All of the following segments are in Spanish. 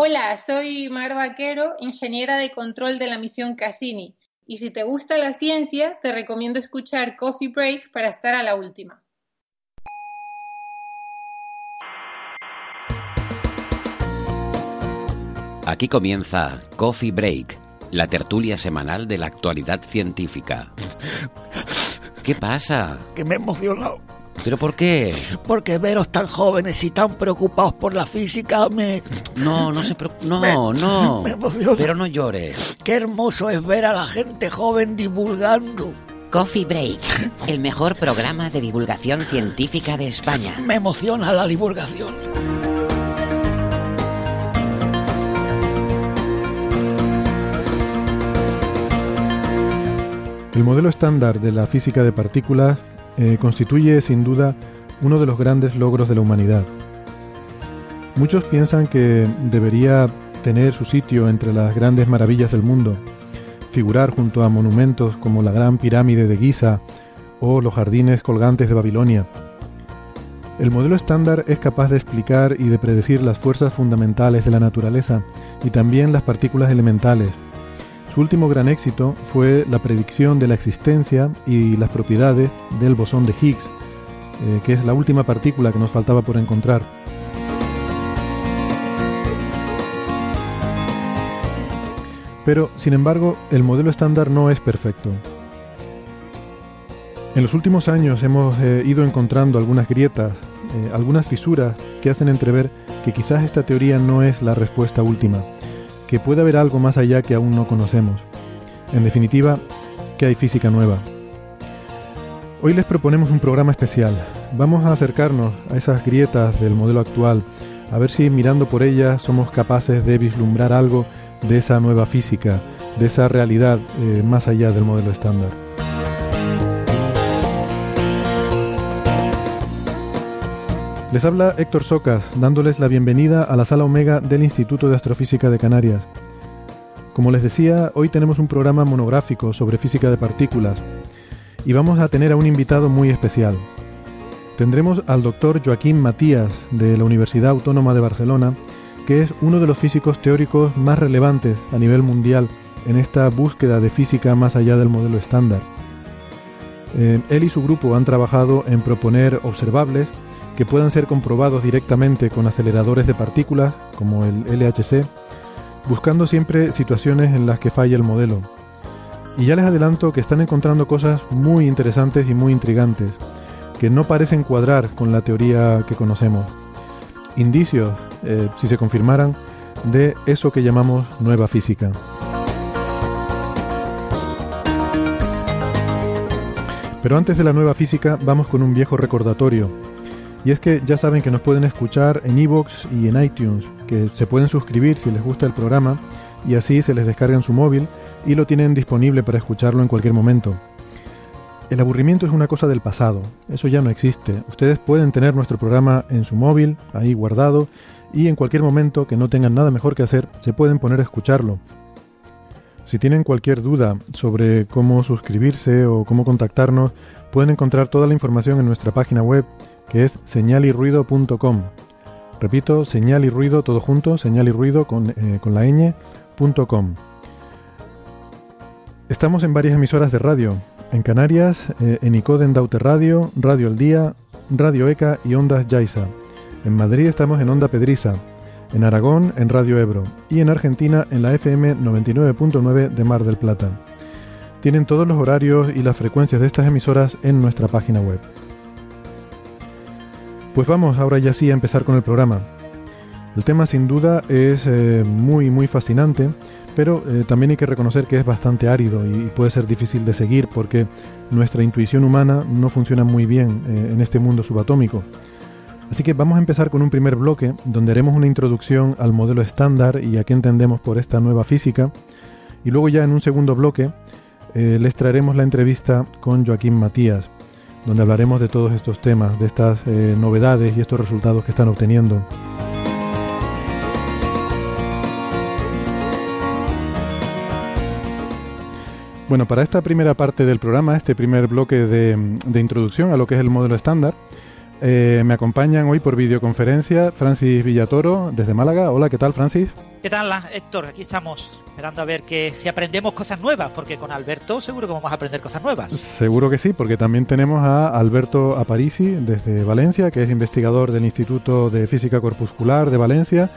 Hola, soy Mar Vaquero, ingeniera de control de la misión Cassini. Y si te gusta la ciencia, te recomiendo escuchar Coffee Break para estar a la última. Aquí comienza Coffee Break, la tertulia semanal de la actualidad científica. ¿Qué pasa? Que me he emocionado. ¿Pero por qué? Porque veros tan jóvenes y tan preocupados por la física me... No, no se preocupe. No, Me- no. me. Pero no llores. Qué hermoso es ver a la gente joven divulgando. Coffee Break, el mejor programa de divulgación científica de España. Me emociona la divulgación. El modelo estándar de la física de partículas eh, constituye sin duda uno de los grandes logros de la humanidad. Muchos piensan que debería tener su sitio entre las grandes maravillas del mundo, figurar junto a monumentos como la Gran Pirámide de Giza o los jardines colgantes de Babilonia. El modelo estándar es capaz de explicar y de predecir las fuerzas fundamentales de la naturaleza y también las partículas elementales, su último gran éxito fue la predicción de la existencia y las propiedades del bosón de Higgs, eh, que es la última partícula que nos faltaba por encontrar. Pero, sin embargo, el modelo estándar no es perfecto. En los últimos años hemos eh, ido encontrando algunas grietas, eh, algunas fisuras que hacen entrever que quizás esta teoría no es la respuesta última que puede haber algo más allá que aún no conocemos. En definitiva, que hay física nueva. Hoy les proponemos un programa especial. Vamos a acercarnos a esas grietas del modelo actual, a ver si mirando por ellas somos capaces de vislumbrar algo de esa nueva física, de esa realidad eh, más allá del modelo estándar. Les habla Héctor Socas, dándoles la bienvenida a la sala Omega del Instituto de Astrofísica de Canarias. Como les decía, hoy tenemos un programa monográfico sobre física de partículas y vamos a tener a un invitado muy especial. Tendremos al doctor Joaquín Matías de la Universidad Autónoma de Barcelona, que es uno de los físicos teóricos más relevantes a nivel mundial en esta búsqueda de física más allá del modelo estándar. Eh, él y su grupo han trabajado en proponer observables que puedan ser comprobados directamente con aceleradores de partículas, como el LHC, buscando siempre situaciones en las que falla el modelo. Y ya les adelanto que están encontrando cosas muy interesantes y muy intrigantes, que no parecen cuadrar con la teoría que conocemos. Indicios, eh, si se confirmaran, de eso que llamamos nueva física. Pero antes de la nueva física, vamos con un viejo recordatorio. Y es que ya saben que nos pueden escuchar en iVoox y en iTunes, que se pueden suscribir si les gusta el programa y así se les descarga en su móvil y lo tienen disponible para escucharlo en cualquier momento. El aburrimiento es una cosa del pasado, eso ya no existe. Ustedes pueden tener nuestro programa en su móvil, ahí guardado, y en cualquier momento que no tengan nada mejor que hacer, se pueden poner a escucharlo. Si tienen cualquier duda sobre cómo suscribirse o cómo contactarnos, pueden encontrar toda la información en nuestra página web que es señalirruido.com. Repito, señal y ruido todo junto, señal y ruido con, eh, con la ñ.com. Estamos en varias emisoras de radio. En Canarias, eh, en Icoden Daute Radio, Radio El Día, Radio ECA y Ondas Yaiza. En Madrid estamos en Onda Pedriza. En Aragón, en Radio Ebro. Y en Argentina, en la FM 99.9 de Mar del Plata. Tienen todos los horarios y las frecuencias de estas emisoras en nuestra página web. Pues vamos ahora ya sí a empezar con el programa. El tema sin duda es eh, muy muy fascinante, pero eh, también hay que reconocer que es bastante árido y, puede ser difícil de seguir porque nuestra intuición humana no funciona muy bien eh, en este mundo subatómico. Así que vamos a empezar con un primer bloque donde haremos una introducción al modelo estándar y a qué entendemos por esta nueva física. Y luego ya en un segundo bloque les traeremos la entrevista con Joaquín Matías, donde hablaremos de todos estos temas, de estas eh, novedades y estos resultados que están obteniendo. Bueno, para esta primera parte del programa, este primer bloque de, introducción a lo que es el modelo estándar, eh, me acompañan hoy por videoconferencia Francis Villatoro desde Málaga. Hola, ¿qué tal Francis? ¿Qué tal, Héctor? Aquí estamos esperando a ver que si aprendemos cosas nuevas, porque con Alberto seguro que vamos a aprender cosas nuevas. Seguro que sí, porque también tenemos a Alberto Aparici desde Valencia, que es investigador del Instituto de Física Corpuscular de Valencia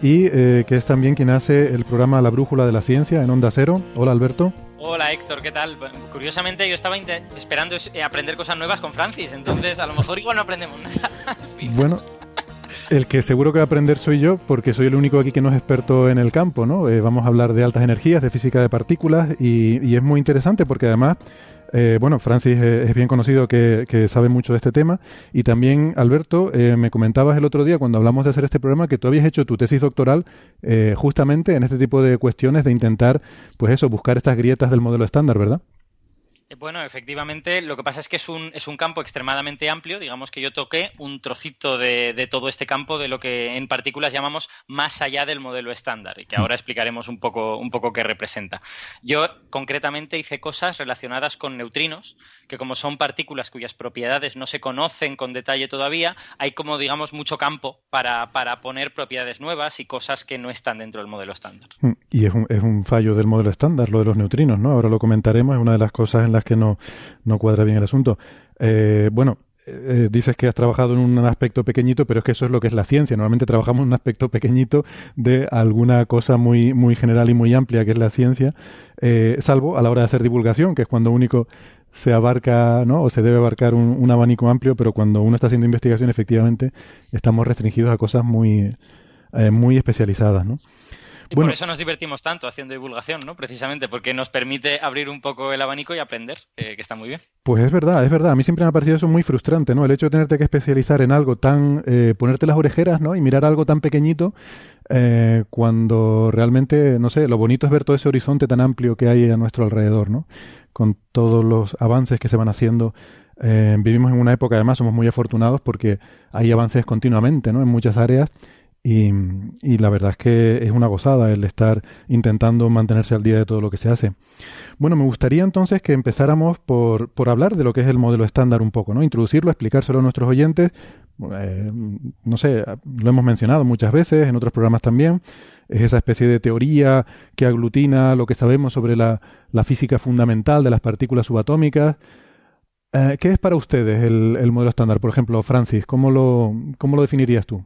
y eh, que es también quien hace el programa La Brújula de la Ciencia en Onda Cero. Hola, Alberto. Hola Héctor, ¿qué tal? Curiosamente yo estaba esperando eh, aprender cosas nuevas con Francis, entonces a lo mejor igual no aprendemos nada. bueno, el que seguro que va a aprender soy yo, porque soy el único aquí que no es experto en el campo, ¿no? Eh, vamos a hablar de altas energías, de física de partículas, y, y es muy interesante porque además eh, bueno, Francis es bien conocido que, sabe mucho de este tema. Y también, Alberto, eh, me comentabas el otro día cuando hablamos de hacer este programa que tú habías hecho tu tesis doctoral eh, justamente en este tipo de cuestiones de intentar, pues eso, buscar estas grietas del modelo estándar, ¿verdad? Eh, bueno, efectivamente, lo que pasa es que es un, es un campo extremadamente amplio. Digamos que yo toqué un trocito de, de, todo este campo de lo que en partículas llamamos más allá del modelo estándar y que ahora explicaremos un poco, un poco qué representa. Yo concretamente hice cosas relacionadas con neutrinos, que como son partículas cuyas propiedades no se conocen con detalle todavía, hay como, digamos, mucho campo para, para poner propiedades nuevas y cosas que no están dentro del modelo estándar. Mm, y es un, es un fallo del modelo estándar, lo de los neutrinos, ¿no? Ahora lo comentaremos, es una de las cosas en las que no, no cuadra bien el asunto. Eh, bueno, eh, dices que has trabajado en un aspecto pequeñito, pero es que eso es lo que es la ciencia. Normalmente trabajamos en un aspecto pequeñito de alguna cosa muy, muy general y muy amplia que es la ciencia, eh, salvo a la hora de hacer divulgación, que es cuando único se abarca, ¿no? O se debe abarcar un, abanico amplio, pero cuando uno está haciendo investigación, efectivamente, estamos restringidos a cosas muy, muy especializadas, ¿no? Y por eso nos divertimos tanto haciendo divulgación, ¿no? Precisamente porque nos permite abrir un poco el abanico y aprender, que está muy bien. Pues es verdad, es verdad. A mí siempre me ha parecido eso muy frustrante, ¿no? El hecho de tenerte que especializar en algo tan... Eh, ponerte las orejeras, ¿no? Y mirar algo tan pequeñito eh, cuando realmente, no sé, lo bonito es ver todo ese horizonte tan amplio que hay a nuestro alrededor, ¿no? Con todos los avances que se van haciendo. Eh, vivimos en una época, además, somos muy afortunados porque hay avances continuamente, ¿no? En muchas áreas y, la verdad es que es una gozada el estar intentando mantenerse al día de todo lo que se hace. Bueno, me gustaría entonces que empezáramos por, por hablar de lo que es el modelo estándar un poco, ¿no? Introducirlo, explicárselo a nuestros oyentes. Eh, no sé, lo hemos mencionado muchas veces en otros programas también. Es esa especie de teoría que aglutina lo que sabemos sobre la, la física fundamental de las partículas subatómicas. Eh, ¿Qué es para ustedes el, el modelo estándar? Por ejemplo, Francis, ¿cómo lo, cómo lo definirías tú?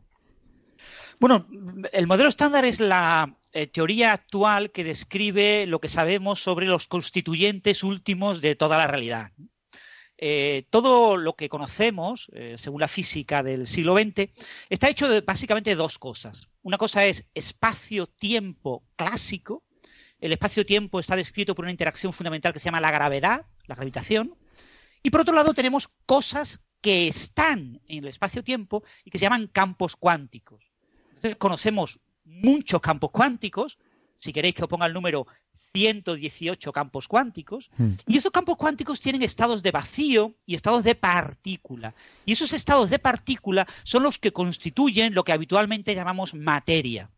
Bueno, el modelo estándar es la eh, teoría actual que describe lo que sabemos sobre los constituyentes últimos de toda la realidad. Eh, todo lo que conocemos, eh, según la física del siglo XX, está hecho de básicamente dos cosas. Una cosa es espacio-tiempo clásico. El espacio-tiempo está descrito por una interacción fundamental que se llama la gravedad, la gravitación. Y por otro lado tenemos cosas que están en el espacio-tiempo y que se llaman campos cuánticos conocemos muchos campos cuánticos, si queréis que os ponga el número 118 campos cuánticos, hmm. y esos campos cuánticos tienen estados de vacío y estados de partícula. Y esos estados de partícula son los que constituyen lo que habitualmente llamamos materia.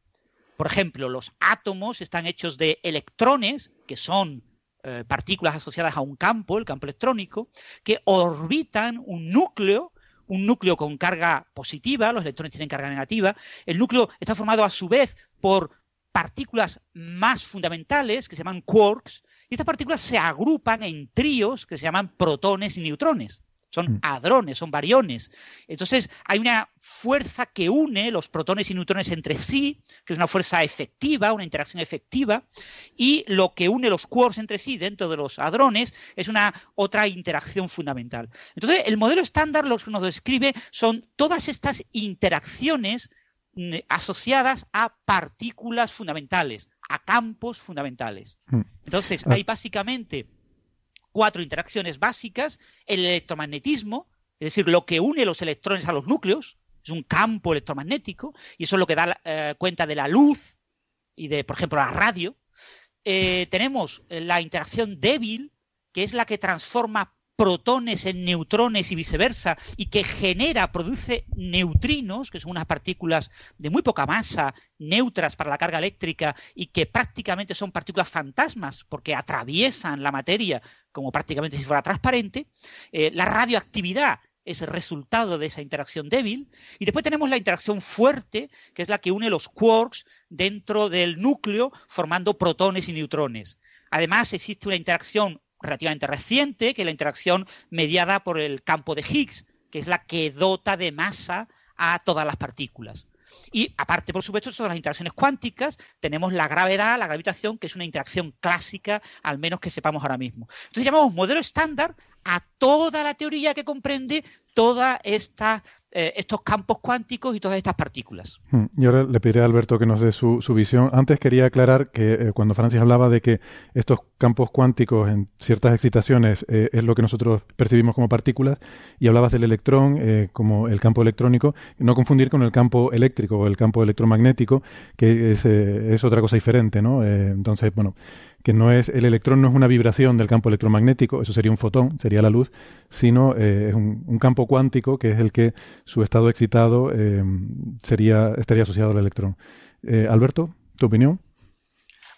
Por ejemplo, los átomos están hechos de electrones, que son eh, partículas asociadas a un campo, el campo electrónico, que orbitan un núcleo un núcleo con carga positiva, los electrones tienen carga negativa. El núcleo está formado a su vez por partículas más fundamentales que se llaman quarks, y estas partículas se agrupan en tríos que se llaman protones y neutrones son mm. hadrones, son variones. Entonces hay una fuerza que une los protones y neutrones entre sí, que es una fuerza efectiva, una interacción efectiva, y lo que une los quarks entre sí dentro de los hadrones es una otra interacción fundamental. Entonces el modelo estándar lo que nos describe son todas estas interacciones mm, asociadas a partículas fundamentales, a campos fundamentales. Mm. Entonces, hay básicamente cuatro interacciones básicas, el electromagnetismo, es decir, lo que une los electrones a los núcleos, es un campo electromagnético, y eso es lo que da eh, cuenta de la luz y de, por ejemplo, la radio. Eh, tenemos la interacción débil, que es la que transforma protones en neutrones y viceversa, y que genera, produce neutrinos, que son unas partículas de muy poca masa, neutras para la carga eléctrica, y que prácticamente son partículas fantasmas, porque atraviesan la materia como prácticamente si fuera transparente. Eh, la radioactividad es el resultado de esa interacción débil. Y después tenemos la interacción fuerte, que es la que une los quarks dentro del núcleo, formando protones y neutrones. Además, existe una interacción relativamente reciente, que es la interacción mediada por el campo de Higgs, que es la que dota de masa a todas las partículas. Y aparte, por supuesto, son las interacciones cuánticas, tenemos la gravedad, la gravitación, que es una interacción clásica, al menos que sepamos ahora mismo. Entonces llamamos modelo estándar a toda la teoría que comprende toda esta eh, estos campos cuánticos y todas estas partículas. Hmm. Y ahora le pediré a Alberto que nos dé su, visión. Antes quería aclarar que eh, cuando Francis hablaba de que estos campos cuánticos en ciertas excitaciones eh, es lo que nosotros percibimos como partículas, y hablabas del electrón como el campo electrónico, no confundir con el campo eléctrico o el campo electromagnético, que es, es otra cosa diferente, ¿no? entonces, bueno, que no es el electrón no es una vibración del campo electromagnético, eso sería un fotón, sería la luz, sino eh, es un, campo cuántico que es el que su estado excitado eh, sería estaría asociado al electrón. Eh, Alberto, tu opinión.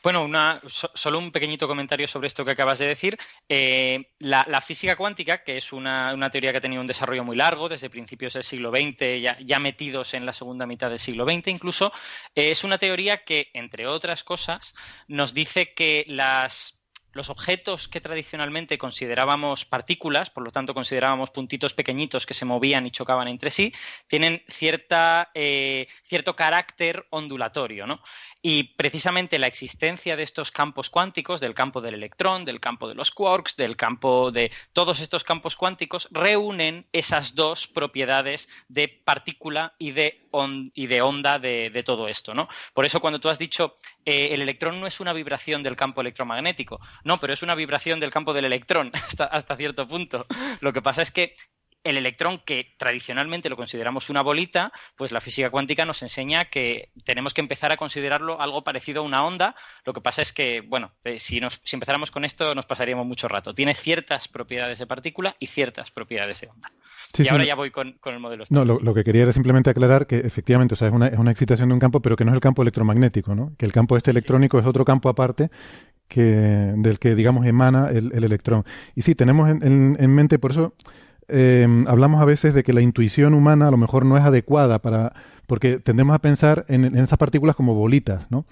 Bueno, una, solo un pequeñito comentario sobre esto que acabas de decir. Eh, la, física cuántica, que es una, teoría que ha tenido un desarrollo muy largo desde principios del siglo XX, ya, metidos en la segunda mitad del siglo XX incluso, eh, es una teoría que, entre otras cosas, nos dice que las los objetos que tradicionalmente considerábamos partículas, por lo tanto considerábamos puntitos pequeñitos que se movían y chocaban entre sí, tienen cierta, eh, cierto carácter ondulatorio. ¿no? Y precisamente la existencia de estos campos cuánticos, del campo del electrón, del campo de los quarks, del campo de todos estos campos cuánticos, reúnen esas dos propiedades de partícula y de, y de onda de, todo esto. ¿no? Por eso cuando tú has dicho eh, el electrón no es una vibración del campo electromagnético, no, pero es una vibración del campo del electrón hasta, cierto punto. Lo que pasa es que el electrón, que tradicionalmente lo consideramos una bolita, pues la física cuántica nos enseña que tenemos que empezar a considerarlo algo parecido a una onda. Lo que pasa es que, bueno, eh, si, si empezáramos con esto nos pasaríamos mucho rato. Tiene ciertas propiedades de partícula y ciertas propiedades de onda. Y ahora ya voy con, el modelo. No, lo, que quería era simplemente aclarar que efectivamente, o sea, es una, es una excitación de un campo, pero que no es el campo electromagnético, ¿no? Que el campo este electrónico es otro campo aparte que, del que, digamos, emana el, electrón. Y sí, tenemos en, en, mente, por eso eh, hablamos a veces de que la intuición humana a lo mejor no es adecuada para, porque tendemos a pensar en, en esas partículas como bolitas, ¿no?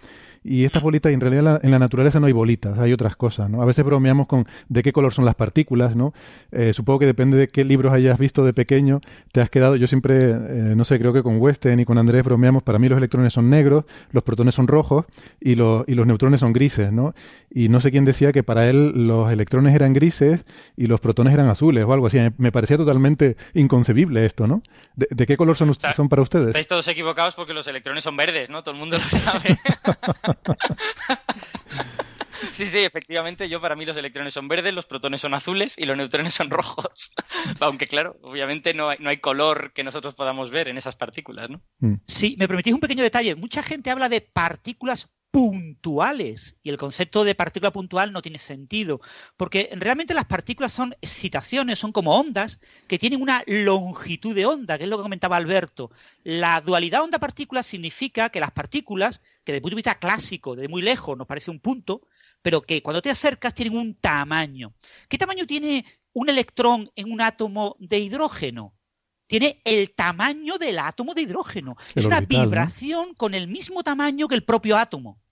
Y estas bolitas, en realidad en la naturaleza no hay bolitas, hay otras cosas, ¿no? A veces bromeamos con de qué color son las partículas, ¿no? Eh, supongo que depende de qué libros hayas visto de pequeño, te has quedado, yo siempre, eh, no sé, creo que con Weston y con Andrés bromeamos, para mí los electrones son negros, los protones son rojos y los, y los neutrones son grises, ¿no? Y no sé quién decía que para él los electrones eran grises y los protones eran azules o algo así. Me parecía totalmente inconcebible esto, ¿no? ¿De, qué color son, son para ustedes? Estáis todos equivocados porque los electrones son verdes, ¿no? Todo el mundo lo sabe. Sí, sí, efectivamente, yo para mí los electrones son verdes, los protones son azules y los neutrones son rojos. Aunque claro, obviamente no hay, no hay color que nosotros podamos ver en esas partículas, ¿no? Mm. Sí, me permitís un pequeño detalle. Mucha gente habla de partículas puntuales y el concepto de partícula puntual no tiene sentido, porque realmente las partículas son excitaciones, son como ondas que tienen una longitud de onda, que es lo que comentaba Alberto. La dualidad onda-partícula significa que las partículas, que desde el punto de vista clásico, de muy lejos nos parece un punto, pero que cuando te acercas tienen un tamaño. ¿Qué tamaño tiene un electrón en un átomo de hidrógeno? tiene el tamaño del átomo de hidrógeno. es una vibración con el mismo tamaño que el propio átomo.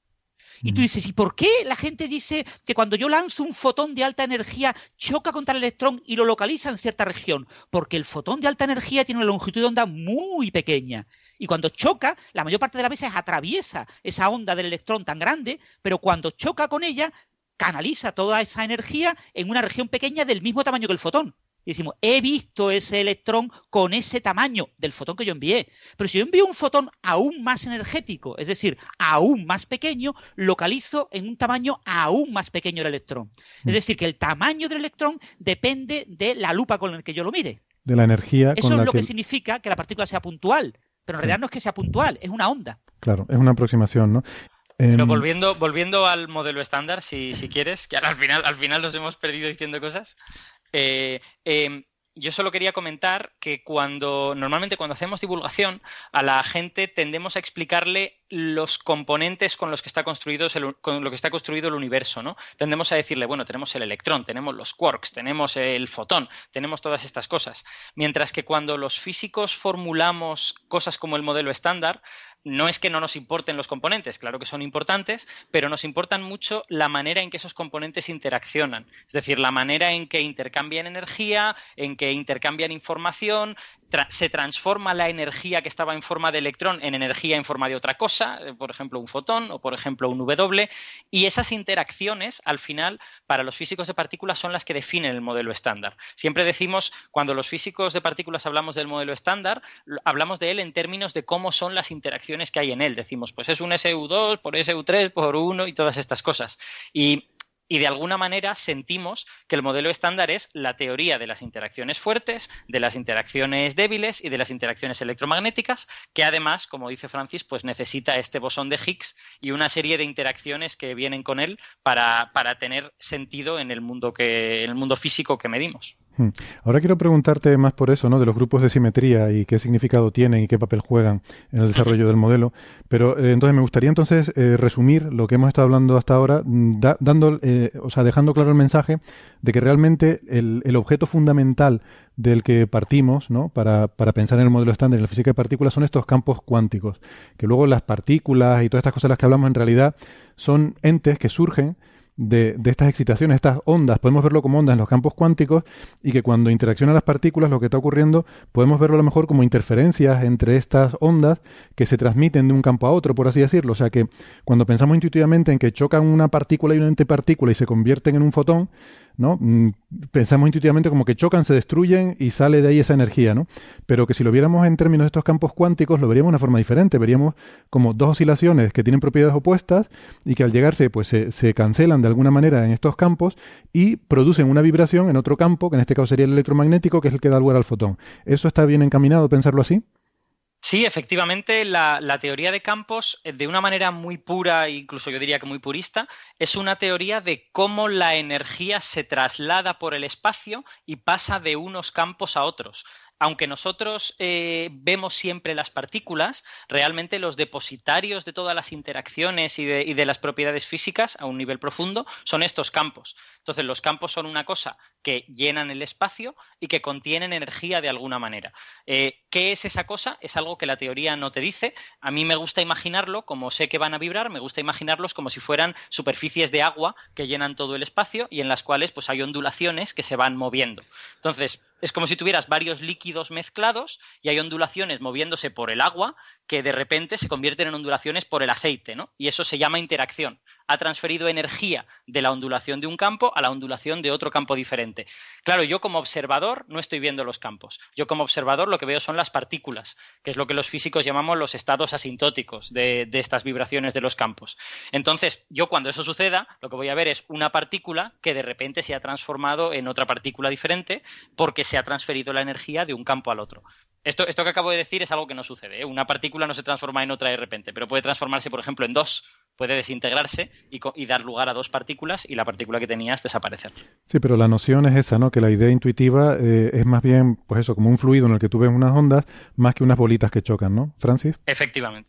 Y tú dices, ¿y por qué la gente dice que cuando yo lanzo un fotón de alta energía choca contra el electrón y lo localiza en cierta región? Porque el fotón de alta energía tiene una longitud de onda muy pequeña. Y cuando choca, la mayor parte de las veces atraviesa esa onda del electrón tan grande, pero cuando choca con ella, canaliza toda esa energía en una región pequeña del mismo tamaño que el fotón y decimos, he visto ese electrón con ese tamaño del fotón que yo envié. Pero si yo envío un fotón aún más energético, es decir, aún más pequeño, localizo en un tamaño aún más pequeño el electrón. Es mm. decir, que el tamaño del electrón depende de la lupa con la que yo lo mire. De la energía. Eso es lo que... significa que la partícula sea puntual, pero en realidad no es que sea puntual, es una onda. Claro, es una aproximación, ¿no? Pero em, volviendo, volviendo al modelo estándar, si, si quieres, que al final, al final nos hemos perdido diciendo cosas. Eh, em, yo solo quería comentar que cuando normalmente cuando hacemos divulgación a la gente tendemos a explicarle los componentes con los que está construido el, lo que está construido el universo, ¿no? Tendemos a decirle, bueno, tenemos el electrón, tenemos los quarks, tenemos el fotón, tenemos todas estas cosas. Mientras que cuando los físicos formulamos cosas como el modelo estándar, no es que no nos importen los componentes, claro que son importantes, pero nos importan mucho la manera en que esos componentes interaccionan. Es decir, la manera en que intercambian energía, en que intercambian información, se transforma la energía que estaba en forma de electrón en energía en forma de otra cosa, eh, por ejemplo un fotón o por ejemplo un W, y esas interacciones al final para los físicos de partículas son las que definen el modelo estándar. Siempre decimos, cuando los físicos de partículas hablamos del modelo estándar, hablamos de él en términos de cómo son las interacciones que hay en él. Decimos, pues es un SU2 por SU3 por 1 y todas estas cosas. Y y de alguna manera sentimos que el modelo estándar es la teoría de las interacciones fuertes, de las interacciones débiles y de las interacciones electromagnéticas, que además, como dice Francis, pues necesita este bosón de Higgs y una serie de interacciones que vienen con él para, para tener sentido en el mundo que, en el mundo físico que medimos. Hmm. Ahora quiero preguntarte más por eso, ¿no? De los grupos de simetría y qué significado tienen y qué papel juegan en el desarrollo del modelo. Pero eh, entonces me gustaría entonces eh, resumir lo que hemos estado hablando hasta ahora, mm, dando, eh, o sea, dejando claro el mensaje de que realmente el, objeto fundamental del que partimos, ¿no? Para, para pensar en el modelo estándar en la física de partículas son estos campos cuánticos, que luego las partículas y todas estas cosas de las que hablamos en realidad son entes que surgen de, de, estas excitaciones, estas ondas, podemos verlo como ondas en los campos cuánticos y que cuando interaccionan las partículas lo que está ocurriendo podemos verlo a lo mejor como interferencias entre estas ondas que se transmiten de un campo a otro, por así decirlo. O sea que cuando pensamos intuitivamente en que chocan una partícula y una antipartícula y se convierten en un fotón, ¿no? Mm, pensamos intuitivamente como que chocan, se destruyen y sale de ahí esa energía, ¿no? Pero que si lo viéramos en términos de estos campos cuánticos, lo veríamos de una forma diferente. Veríamos como dos oscilaciones que tienen propiedades opuestas y que al llegarse, pues se, se cancelan de alguna manera en estos campos y producen una vibración en otro campo, que en este caso sería el electromagnético, que es el que da lugar al fotón. ¿Eso está bien encaminado, pensarlo así? Sí, efectivamente, la, teoría de campos, eh, de una manera muy pura, incluso yo diría que muy purista, es una teoría de cómo la energía se traslada por el espacio y pasa de unos campos a otros aunque nosotros eh, vemos siempre las partículas, realmente los depositarios de todas las interacciones y de, las propiedades físicas a un nivel profundo son estos campos. Entonces, los campos son una cosa que llenan el espacio y que contienen energía de alguna manera. Eh, ¿Qué es esa cosa? Es algo que la teoría no te dice. A mí me gusta imaginarlo, como sé que van a vibrar, me gusta imaginarlos como si fueran superficies de agua que llenan todo el espacio y en las cuales pues, hay ondulaciones que se van moviendo. Entonces, es como si tuvieras varios líquidos mezclados y hay ondulaciones moviéndose por el agua que de repente se convierten en ondulaciones por el aceite, ¿no? Y eso se llama interacción. Ha transferido energía de la ondulación de un campo a la ondulación de otro campo diferente. Claro, yo como observador no estoy viendo los campos. Yo como observador lo que veo son las partículas, que es lo que los físicos llamamos los estados asintóticos de, estas vibraciones de los campos. Entonces, yo cuando eso suceda, lo que voy a ver es una partícula que de repente se ha transformado en otra partícula diferente porque ha transferido la energía de un campo al otro. Esto, esto que acabo de decir es algo que no sucede. ¿eh? Una partícula no se transforma en otra de repente, pero puede transformarse, por ejemplo, en dos puede desintegrarse y, dar lugar a dos partículas y la partícula que tenías desaparecer. Sí, pero la noción es esa, ¿no? Que la idea intuitiva eh, es más bien, pues eso, como un fluido en el que tú ves unas ondas más que unas bolitas que chocan, ¿no? Francis. Efectivamente.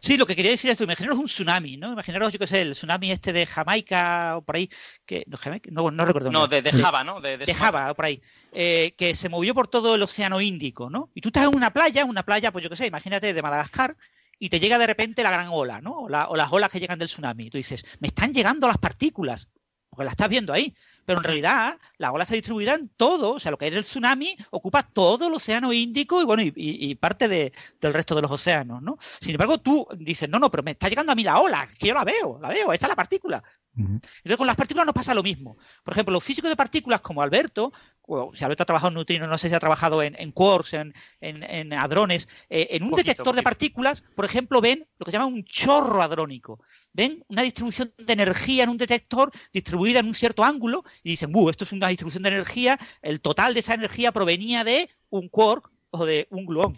Sí, lo que quería decir es esto, imaginaros un tsunami, ¿no? Imaginaros, yo qué sé, el tsunami este de Jamaica o por ahí, que no, no, recuerdo. No, de, Java, ¿no? De, Java o por ahí, eh, que se movió por todo el océano Índico, ¿no? Y tú estás en una playa, una playa, pues yo qué sé, imagínate de Madagascar, y te llega de repente la gran ola, ¿no? O, las olas que llegan del tsunami. Y tú dices, me están llegando las partículas, porque las estás viendo ahí. Pero en realidad la ola se distribuirá en todo, o sea, lo que es el tsunami ocupa todo el océano Índico y bueno, y, parte del resto de los océanos, ¿no? Sin embargo, tú dices, no, no, pero me está llegando a mí la ola, que yo la veo, la veo, esta es la partícula. Entonces con las partículas nos pasa lo mismo. Por ejemplo, los físicos de partículas como Alberto, si Alberto ha trabajado en neutrinos, no sé si ha trabajado en, quarks, en, hadrones, eh, en un detector de partículas, por ejemplo, ven lo que se llama un chorro hadrónico. Ven una distribución de energía en un detector distribuida en un cierto ángulo y dicen, ¡buh! Esto es una distribución de energía, el total de esa energía provenía de un quark o de un gluón.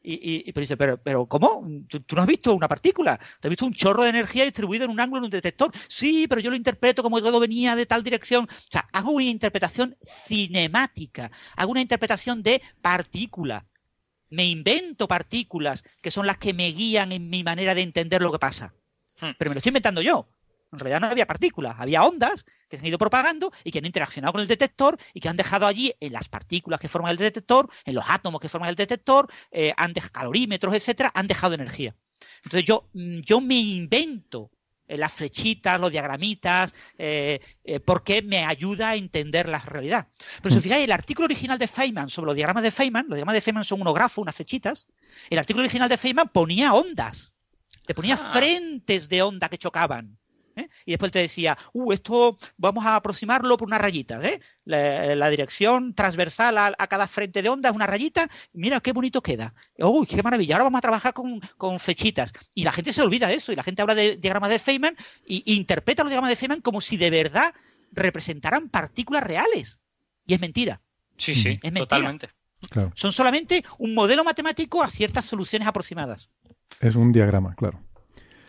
Y, pero dice, pero, pero ¿cómo? ¿Tú, no has visto una partícula, te has visto un chorro de energía distribuido en un ángulo en un detector. Sí, pero yo lo interpreto como que todo venía de tal dirección. O sea, hago una interpretación cinemática, hago una interpretación de partícula. Me invento partículas que son las que me guían en mi manera de entender lo que pasa. Hmm. Pero me lo estoy inventando yo. En realidad no había partículas, había ondas que se han ido propagando y que han interaccionado con el detector y que han dejado allí en las partículas que forman el detector, en los átomos que forman el detector, eh, han dejado calorímetros, etcétera, han dejado energía. Entonces yo, mm, yo me invento eh, las flechitas, los diagramitas, eh, porque me ayuda a entender la realidad. Pero si os mm. fijáis, el artículo original de Feynman sobre los diagramas de Feynman, los diagramas de Feynman son unos grafos, unas flechitas, el artículo original de Feynman ponía ondas, le ponía ah. frentes de onda que chocaban. ¿Eh? Y después te decía, uh, esto vamos a aproximarlo por una rayita, ¿eh? la, dirección transversal a, cada frente de onda es una rayita, mira qué bonito queda. Uy, qué maravilla, ahora vamos a trabajar con, con, flechitas. Y la gente se olvida de eso, y la gente habla de diagramas de Feynman y, interpreta los diagramas de Feynman como si de verdad representaran partículas reales. Y es mentira. Sí, sí, totalmente. Son solamente un modelo matemático a ciertas soluciones aproximadas. Es un diagrama, claro.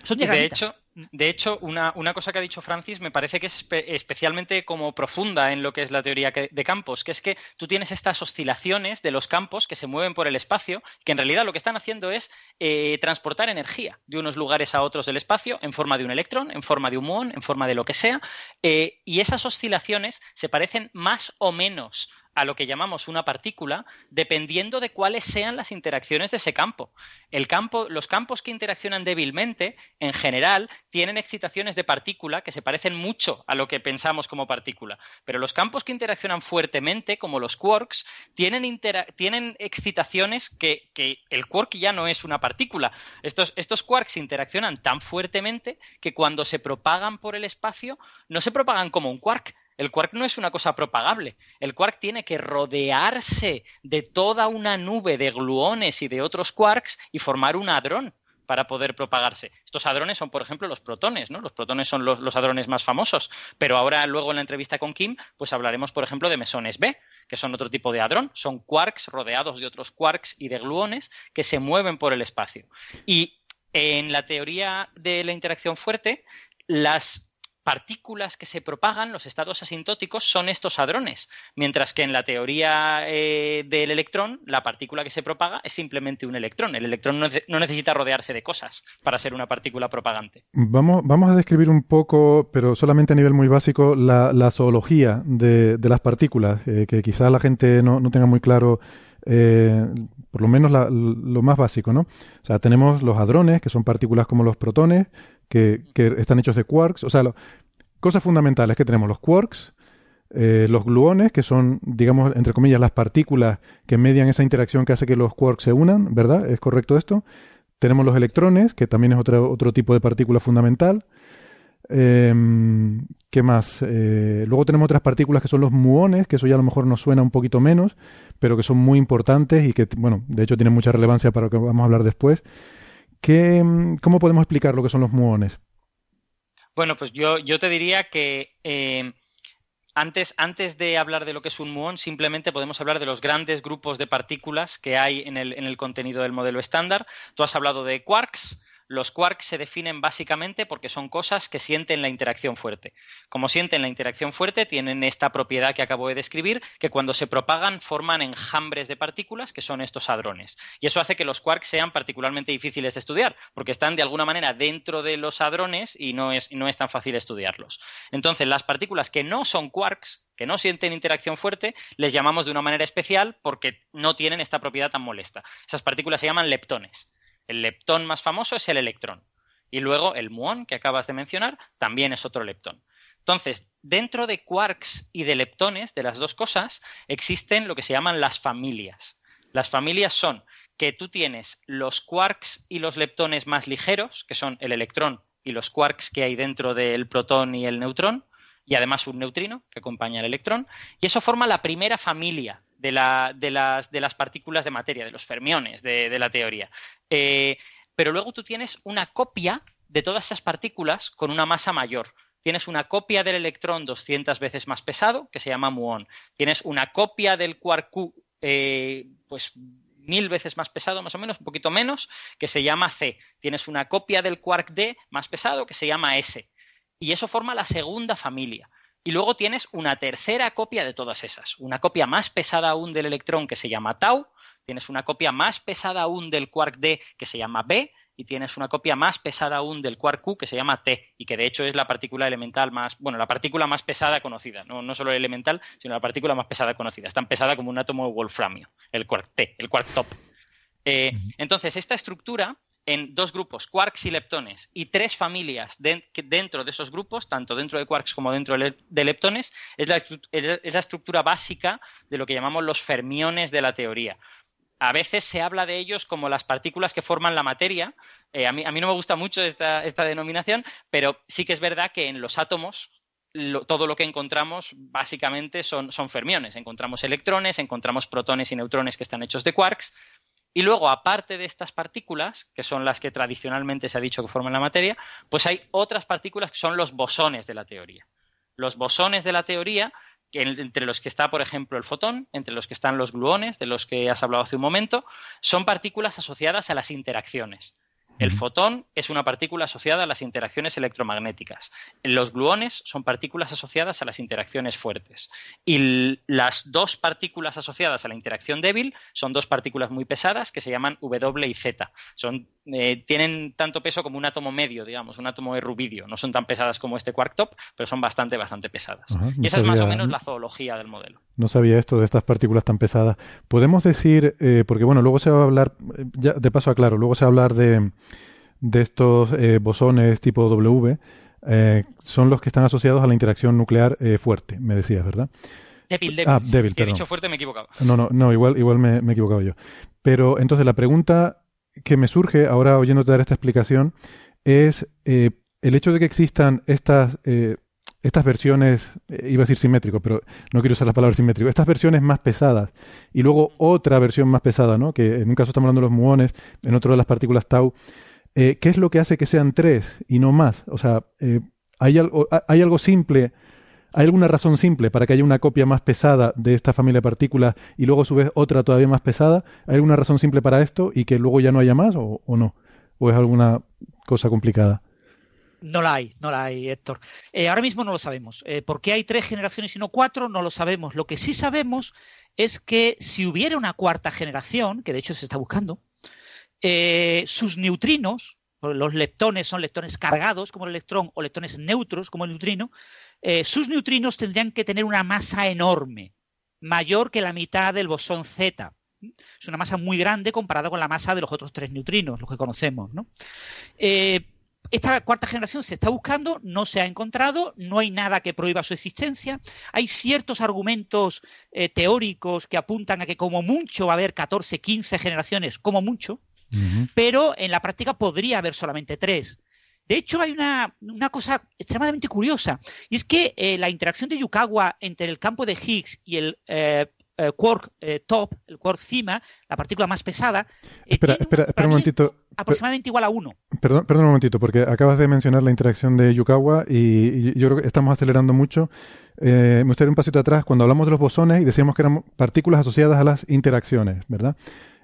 Son de hecho, de hecho, una, cosa que ha dicho Francis me parece que es especialmente como profunda en lo que es la teoría de campos, que es que tú tienes estas oscilaciones de los campos que se mueven por el espacio, que en realidad lo que están haciendo es eh, transportar energía de unos lugares a otros del espacio en forma de un electrón, en forma de un muón, en forma de lo que sea, eh, y esas oscilaciones se parecen más o menos a lo que llamamos una partícula dependiendo de cuáles sean las interacciones de ese campo. El campo los campos que interaccionan débilmente, en general, tienen excitaciones de partícula que se parecen mucho a lo que pensamos como partícula. Pero los campos que interaccionan fuertemente, como los quarks, tienen, tienen excitaciones que, el quark ya no es una partícula. Estos quarks interaccionan tan fuertemente que cuando se propagan por el espacio no se propagan como un quark, el quark no es una cosa propagable. El quark tiene que rodearse de toda una nube de gluones y de otros quarks y formar un hadrón para poder propagarse. Estos hadrones son, por ejemplo, los protones, ¿no? Los protones son los, hadrones más famosos. Pero ahora, luego en la entrevista con Kim, pues hablaremos, por ejemplo, de mesones B, que son otro tipo de hadrón. Son quarks rodeados de otros quarks y de gluones que se mueven por el espacio. Y en la teoría de la interacción fuerte, las partículas que se propagan, los estados asintóticos, son estos hadrones, mientras que en la teoría eh, del electrón, la partícula que se propaga es simplemente un electrón. El electrón no, necesita rodearse de cosas para ser una partícula propagante. Vamos, vamos a describir un poco, pero solamente a nivel muy básico, la, zoología de, las partículas, eh, que quizás la gente no, tenga muy claro. Eh, por lo menos lo más básico, ¿no? O sea, tenemos los hadrones, que son partículas como los protones, que, están hechos de quarks. O sea, Cosas fundamentales que tenemos los quarks, eh, los gluones, que son, digamos, entre comillas, las partículas que median esa interacción que hace que los quarks se unan, ¿verdad? ¿Es correcto esto? Tenemos los electrones, que también es otro, otro tipo de partícula fundamental. Em, ¿Qué más? Eh, luego tenemos otras partículas que son los muones, que eso ya a lo mejor nos suena un poquito menos, pero que son muy importantes y que, bueno, de hecho tienen mucha relevancia para lo que vamos a hablar después. ¿Qué, ¿Cómo podemos explicar lo que son los muones? Bueno, pues yo, yo te diría que eh, antes, antes, de hablar de lo que es un muón, simplemente podemos hablar de los grandes grupos de partículas que hay en el, en el contenido del modelo estándar. Tú has hablado de quarks, los quarks se definen básicamente porque son cosas que sienten la interacción fuerte. Como sienten la interacción fuerte, tienen esta propiedad que acabo de describir, que cuando se propagan forman enjambres de partículas, que son estos hadrones. Y eso hace que los quarks sean particularmente difíciles de estudiar, porque están de alguna manera dentro de los hadrones y no es, no es tan fácil estudiarlos. Entonces, las partículas que no son quarks, que no sienten interacción fuerte, les llamamos de una manera especial porque no tienen esta propiedad tan molesta. Esas partículas se llaman leptones. El leptón más famoso es el electrón. Y luego el muón, que acabas de mencionar, también es otro leptón. Entonces, dentro de quarks y de leptones, de las dos cosas, existen lo que se llaman las familias. Las familias son que tú tienes los quarks y los leptones más ligeros, que son el electrón y los quarks que hay dentro del protón y el neutrón, y además un neutrino que acompaña al electrón, y eso forma la primera familia de, las, partículas de materia, de los fermiones de, la teoría. Eh, pero luego tú tienes una copia de todas esas partículas con una masa mayor. Tienes una copia del electrón 200 veces más pesado, que se llama muón. Tienes una copia del quark Q, eh, pues mil veces más pesado, más o menos, un poquito menos, que se llama C. Tienes una copia del quark D más pesado, que se llama S. Y eso forma la segunda familia. Y luego tienes una tercera copia de todas esas. Una copia más pesada aún del electrón, que se llama tau. Tienes una copia más pesada aún del quark D, que se llama B y tienes una copia más pesada aún del quark Q que se llama T y que de hecho es la partícula elemental más, bueno, la partícula más pesada conocida, no, no solo elemental, sino la partícula más pesada conocida. Es tan pesada como un átomo de wolframio, el quark T, el quark top. Eh, entonces, esta estructura en dos grupos, quarks y leptones, y tres familias dentro de esos grupos, tanto dentro de quarks como dentro de leptones, es la, es la, estructura básica de lo que llamamos los fermiones de la teoría a veces se habla de ellos como las partículas que forman la materia. Eh, a, mí, no me gusta mucho esta, denominación, pero sí que es verdad que en los átomos todo lo que encontramos básicamente son, fermiones. Encontramos electrones, encontramos protones y neutrones que están hechos de quarks. Y luego, aparte de estas partículas, que son las que tradicionalmente se ha dicho que forman la materia, pues hay otras partículas que son los bosones de la teoría. Los bosones de la teoría entre los que está, por ejemplo, el fotón, entre los que están los gluones, de los que has hablado hace un momento, son partículas asociadas a las interacciones. El fotón es una partícula asociada a las interacciones electromagnéticas. Los gluones son partículas asociadas a las interacciones fuertes. Y las dos partículas asociadas a la interacción débil son dos partículas muy pesadas que se llaman W y Z. Son, eh, tienen tanto peso como un átomo medio, digamos, un átomo de rubidio. No son tan pesadas como este quark top, pero son bastante, bastante pesadas. y esa es más o menos la zoología del modelo. No sabía esto de estas partículas tan pesadas. Podemos decir, eh, porque bueno, luego se va a hablar, ya de paso aclaro, luego se va a hablar de de estos eh, bosones tipo W eh, son los que están asociados a la interacción nuclear eh, fuerte, me decías, ¿verdad? Débil, débil. Ah, débil, si he dicho fuerte me he equivocado. No, no, no, igual, igual me, me he equivocado yo. Pero entonces la pregunta que me surge ahora oyéndote dar esta explicación es el hecho de que existan estas estas versiones, iba a decir simétrico, pero no quiero usar la palabra simétrico, estas versiones más pesadas y luego otra versión más pesada, ¿no? Que en un caso estamos hablando de los muones, en otro de las partículas tau. Eh, ¿qué es lo que hace que sean tres y no más? O sea, eh, ¿hay, algo, ¿hay algo simple? ¿Hay alguna razón simple para que haya una copia más pesada de esta familia de partículas y luego a su vez otra todavía más pesada? ¿Hay alguna razón simple para esto y que luego ya no haya más o, no? ¿O es alguna cosa complicada? No la hay, no la hay, Héctor. Eh, ahora mismo no lo sabemos. ¿Por qué hay tres generaciones y no cuatro? No lo sabemos. Lo que sí sabemos es que si hubiera una cuarta generación, que de hecho se está buscando, eh, sus neutrinos, los leptones son leptones cargados como el electrón o leptones neutros como el neutrino, eh, sus neutrinos tendrían que tener una masa enorme, mayor que la mitad del bosón Z. Es una masa muy grande comparada con la masa de los otros tres neutrinos, los que conocemos. Eh, esta cuarta generación se está buscando, no se ha encontrado, no hay nada que prohíba su existencia. Hay ciertos argumentos teóricos que apuntan a que como mucho va a haber 14, 15 generaciones, como mucho, pero en la práctica podría haber solamente tres. De hecho, hay una, cosa extremadamente curiosa, y es que eh, la interacción de Yukawa entre el campo de Higgs y el eh, eh, quark top, el quark cima, la partícula más pesada, espera, espera, espera un momentito. Aproximadamente igual a uno. Perdón, perdón un momentito, porque acabas de mencionar la interacción de Yukawa y, yo creo que estamos acelerando mucho. me gustaría un pasito atrás cuando hablamos de los bosones y decíamos que eran partículas asociadas a las interacciones, ¿verdad?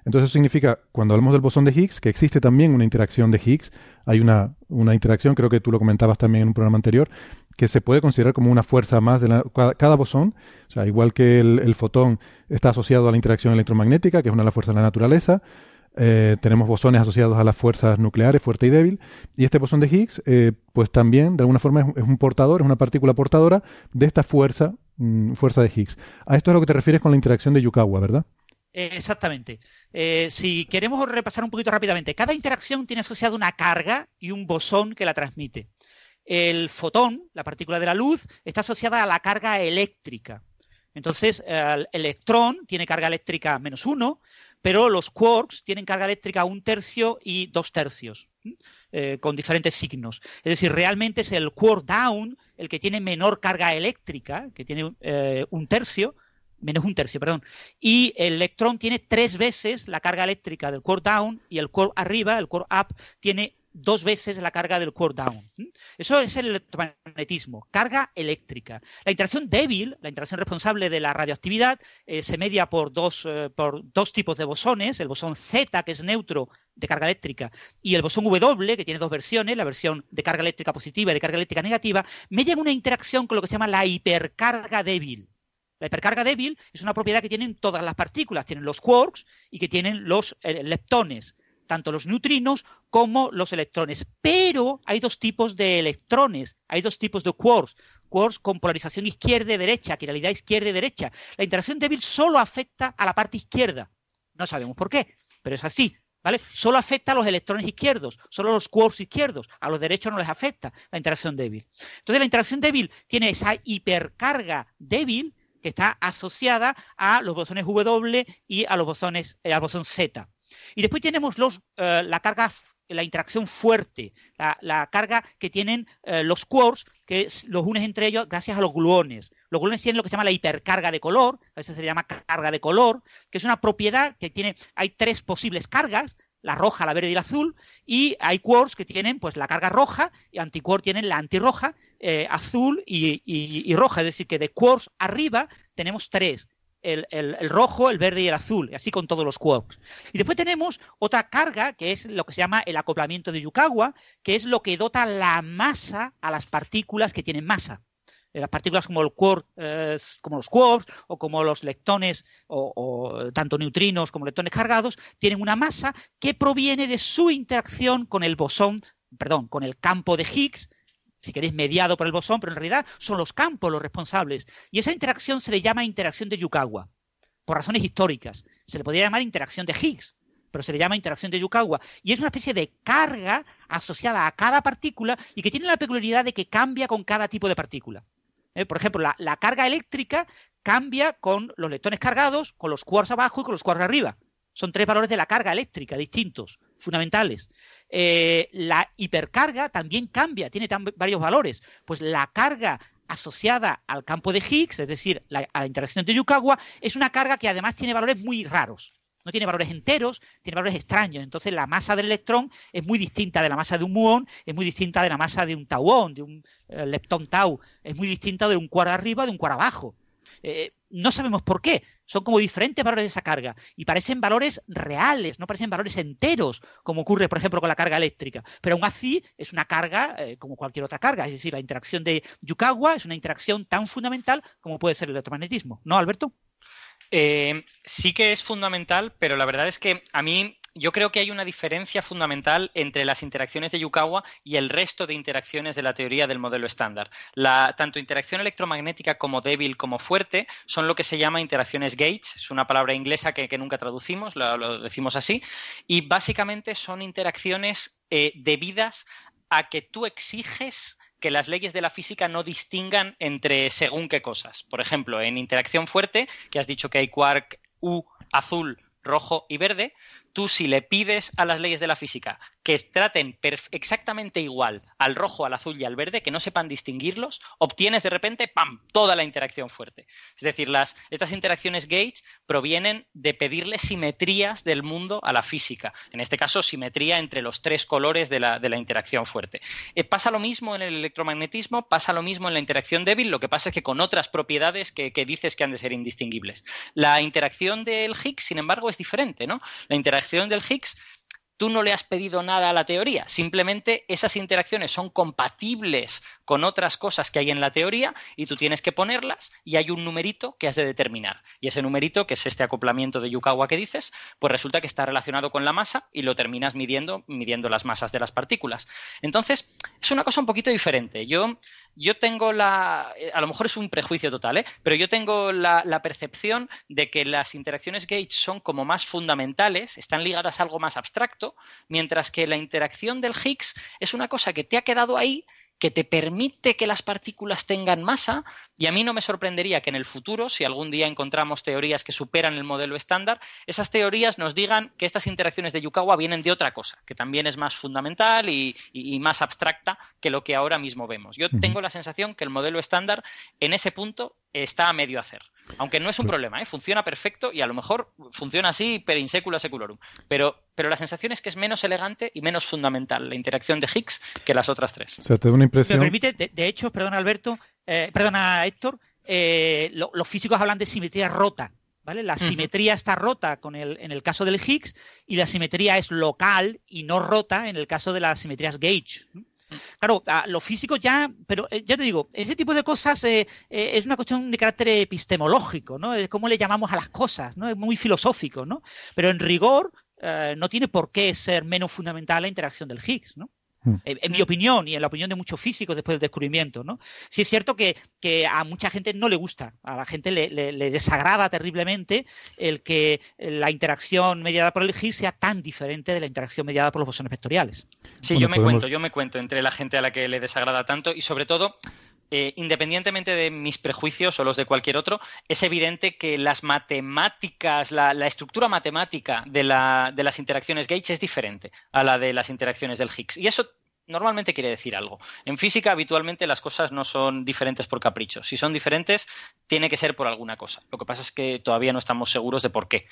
Entonces eso significa, cuando hablamos del bosón de Higgs, que existe también una interacción de Higgs, hay una, una interacción, creo que tú lo comentabas también en un programa anterior, que se puede considerar como una fuerza más de la, cada, bosón, o sea, igual que el, fotón está asociado a la interacción electromagnética, que es una de las fuerzas de la naturaleza, eh, tenemos bosones asociados a las fuerzas nucleares, fuerte y débil, y este bosón de Higgs, eh, pues también, de alguna forma, es, un portador, es una partícula portadora de esta fuerza, mm, fuerza de Higgs. A esto es a lo que te refieres con la interacción de Yukawa, ¿verdad? Exactamente. Eh, si queremos repasar un poquito rápidamente, cada interacción tiene asociado una carga y un bosón que la transmite. El fotón, la partícula de la luz, está asociada a la carga eléctrica. Entonces, el electrón tiene carga eléctrica menos uno, pero los quarks tienen carga eléctrica un tercio y dos tercios, eh, con diferentes signos. Es decir, realmente es el quark down el que tiene menor carga eléctrica, que tiene eh, un tercio, menos un tercio, perdón. Y el electrón tiene tres veces la carga eléctrica del core down y el core arriba, el core up, tiene dos veces la carga del core down. Eso es el electromagnetismo, carga eléctrica. La interacción débil, la interacción responsable de la radioactividad, eh, se media por dos, eh, por dos tipos de bosones, el bosón Z, que es neutro de carga eléctrica, y el bosón W, que tiene dos versiones, la versión de carga eléctrica positiva y de carga eléctrica negativa, median una interacción con lo que se llama la hipercarga débil. La hipercarga débil es una propiedad que tienen todas las partículas, tienen los quarks y que tienen los eh, leptones tanto los neutrinos como los electrones. Pero hay dos tipos de electrones, hay dos tipos de quarks. Quarks con polarización izquierda y derecha, quiralidad izquierda y derecha. La interacción débil solo afecta a la parte izquierda. No sabemos por qué, pero es así. ¿Vale? Solo afecta a los electrones izquierdos, solo a los quarks izquierdos, a los derechos no les afecta la interacción débil. Entonces la interacción débil tiene esa hipercarga débil que está asociada a los bosones W y a los bosones, eh, al bosón Z. Y después tenemos los, eh, la carga, la interacción fuerte, la, carga que tienen eh, los quarks, que los unes entre ellos gracias a los gluones. Los gluones tienen lo que se llama la hipercarga de color, a veces se llama carga de color, que es una propiedad que tiene, hay tres posibles cargas, la roja, la verde y la azul, y hay quarks que tienen pues la carga roja y antiquarks tienen la antirroja, eh, azul y, y, roja, es decir, que de quarks arriba tenemos tres, el, rojo, el verde y el azul, así con todos los quarks. Y después tenemos otra carga, que es lo que se llama el acoplamiento de Yukawa, que es lo que dota la masa a las partículas que tienen masa. Eh, las partículas eh, como los quarks o como los lectones, o, tanto neutrinos como lectones cargados, tienen una masa que proviene de su interacción con el bosón, perdón, con el campo de Higgs, si queréis, mediado por el bosón, pero en realidad son los campos los responsables. Y esa interacción se le llama interacción de Yukawa, por razones históricas. Se le podría llamar interacción de Higgs, pero se le llama interacción de Yukawa. Y es una especie de carga asociada a cada partícula y que tiene la peculiaridad de que cambia con cada tipo de partícula. ¿Eh? Por ejemplo, la, carga eléctrica cambia con los lectones cargados, con los quarks abajo y con los quarks arriba. Son tres valores de la carga eléctrica distintos, fundamentales. Eh, la hipercarga también cambia, tiene varios valores. Pues la carga asociada al campo de Higgs, es decir, a la interacción de Yukawa, es una carga que además tiene valores muy raros. No tiene valores enteros, tiene valores extraños. Entonces la masa del electrón es muy distinta de la masa de un muón, es muy distinta de la masa de un tauón, de un eh, leptón tau, es muy distinta de un cuar arriba, de un cuar abajo. Eh, no sabemos por qué. Son como diferentes valores de esa carga y parecen valores reales, no parecen valores enteros, como ocurre, por ejemplo, con la carga eléctrica. Pero aún así es una carga eh, como cualquier otra carga. Es decir, la interacción de Yukawa es una interacción tan fundamental como puede ser el electromagnetismo. ¿No, Alberto? Eh, sí que es fundamental, pero la verdad es que a mí yo creo que hay una diferencia fundamental entre las interacciones de Yukawa y el resto de interacciones de la teoría del modelo estándar. La, tanto interacción electromagnética como débil como fuerte son lo que se llama interacciones Gates, es una palabra inglesa que, nunca traducimos, lo, decimos así, y básicamente son interacciones eh, debidas a que tú exiges que las leyes de la física no distingan entre según qué cosas. Por ejemplo, en interacción fuerte, que has dicho que hay quark U azul, rojo y verde, tú si le pides a las leyes de la física que traten exactamente igual al rojo, al azul y al verde, que no sepan distinguirlos, obtienes de repente, ¡pam!, toda la interacción fuerte. Es decir, las, estas interacciones gauge provienen de pedirle simetrías del mundo a la física. En este caso, simetría entre los tres colores de la, interacción fuerte. Eh, pasa lo mismo en el electromagnetismo, pasa lo mismo en la interacción débil, lo que pasa es que con otras propiedades que, que dices que han de ser indistinguibles. La interacción del Higgs, sin embargo, es diferente, ¿no? La interacción del Higgs tú no le has pedido nada a la teoría, simplemente esas interacciones son compatibles con otras cosas que hay en la teoría y tú tienes que ponerlas y hay un numerito que has de determinar. Y ese numerito, que es este acoplamiento de Yukawa que dices, pues resulta que está relacionado con la masa y lo terminas midiendo, midiendo las masas de las partículas. Entonces, es una cosa un poquito diferente. Yo yo tengo la, a lo mejor es un prejuicio total, ¿eh? pero yo tengo la, percepción de que las interacciones gauge son como más fundamentales, están ligadas a algo más abstracto, mientras que la interacción del Higgs es una cosa que te ha quedado ahí que te permite que las partículas tengan masa y a mí no me sorprendería que en el futuro, si algún día encontramos teorías que superan el modelo estándar, esas teorías nos digan que estas interacciones de Yukawa vienen de otra cosa, que también es más fundamental y, más abstracta que lo que ahora mismo vemos. Yo tengo la sensación que el modelo estándar en ese punto está a medio hacer. Aunque no es un problema, ¿eh? funciona perfecto y a lo mejor funciona así per insecula seculorum. Pero, pero la sensación es que es menos elegante y menos fundamental la interacción de Higgs que las otras tres. O sea, te da una impresión. me permite, de, hecho, perdona Alberto, eh, perdona Héctor, eh, los físicos hablan de simetría rota. ¿Vale? La simetría está rota con el, en el caso del Higgs y la simetría es local y no rota en el caso de las simetrías Gauge. Claro, los físicos ya, pero eh, ya te digo, ese tipo de cosas eh, eh, es una cuestión de carácter epistemológico, ¿no? Es cómo le llamamos a las cosas, ¿no? Es muy filosófico, ¿no? Pero en rigor no tiene por qué ser menos fundamental la interacción del Higgs, ¿no? Hmm. En, mi opinión y en la opinión de muchos físicos después del descubrimiento, ¿no? Sí es cierto que, a mucha gente no le gusta, a la gente le, desagrada terriblemente el que la interacción mediada por el Higgs sea tan diferente de la interacción mediada por los bosones vectoriales. Sí, yo me cuento, yo me cuento entre la gente a la que le desagrada tanto y sobre todo eh, independientemente de mis prejuicios o los de cualquier otro, es evidente que las matemáticas, la, estructura matemática de, de, las interacciones Gauge es diferente a la de las interacciones del Higgs. Y eso normalmente quiere decir algo. En física, habitualmente las cosas no son diferentes por capricho. Si son diferentes, tiene que ser por alguna cosa. Lo que pasa es que todavía no estamos seguros de por qué.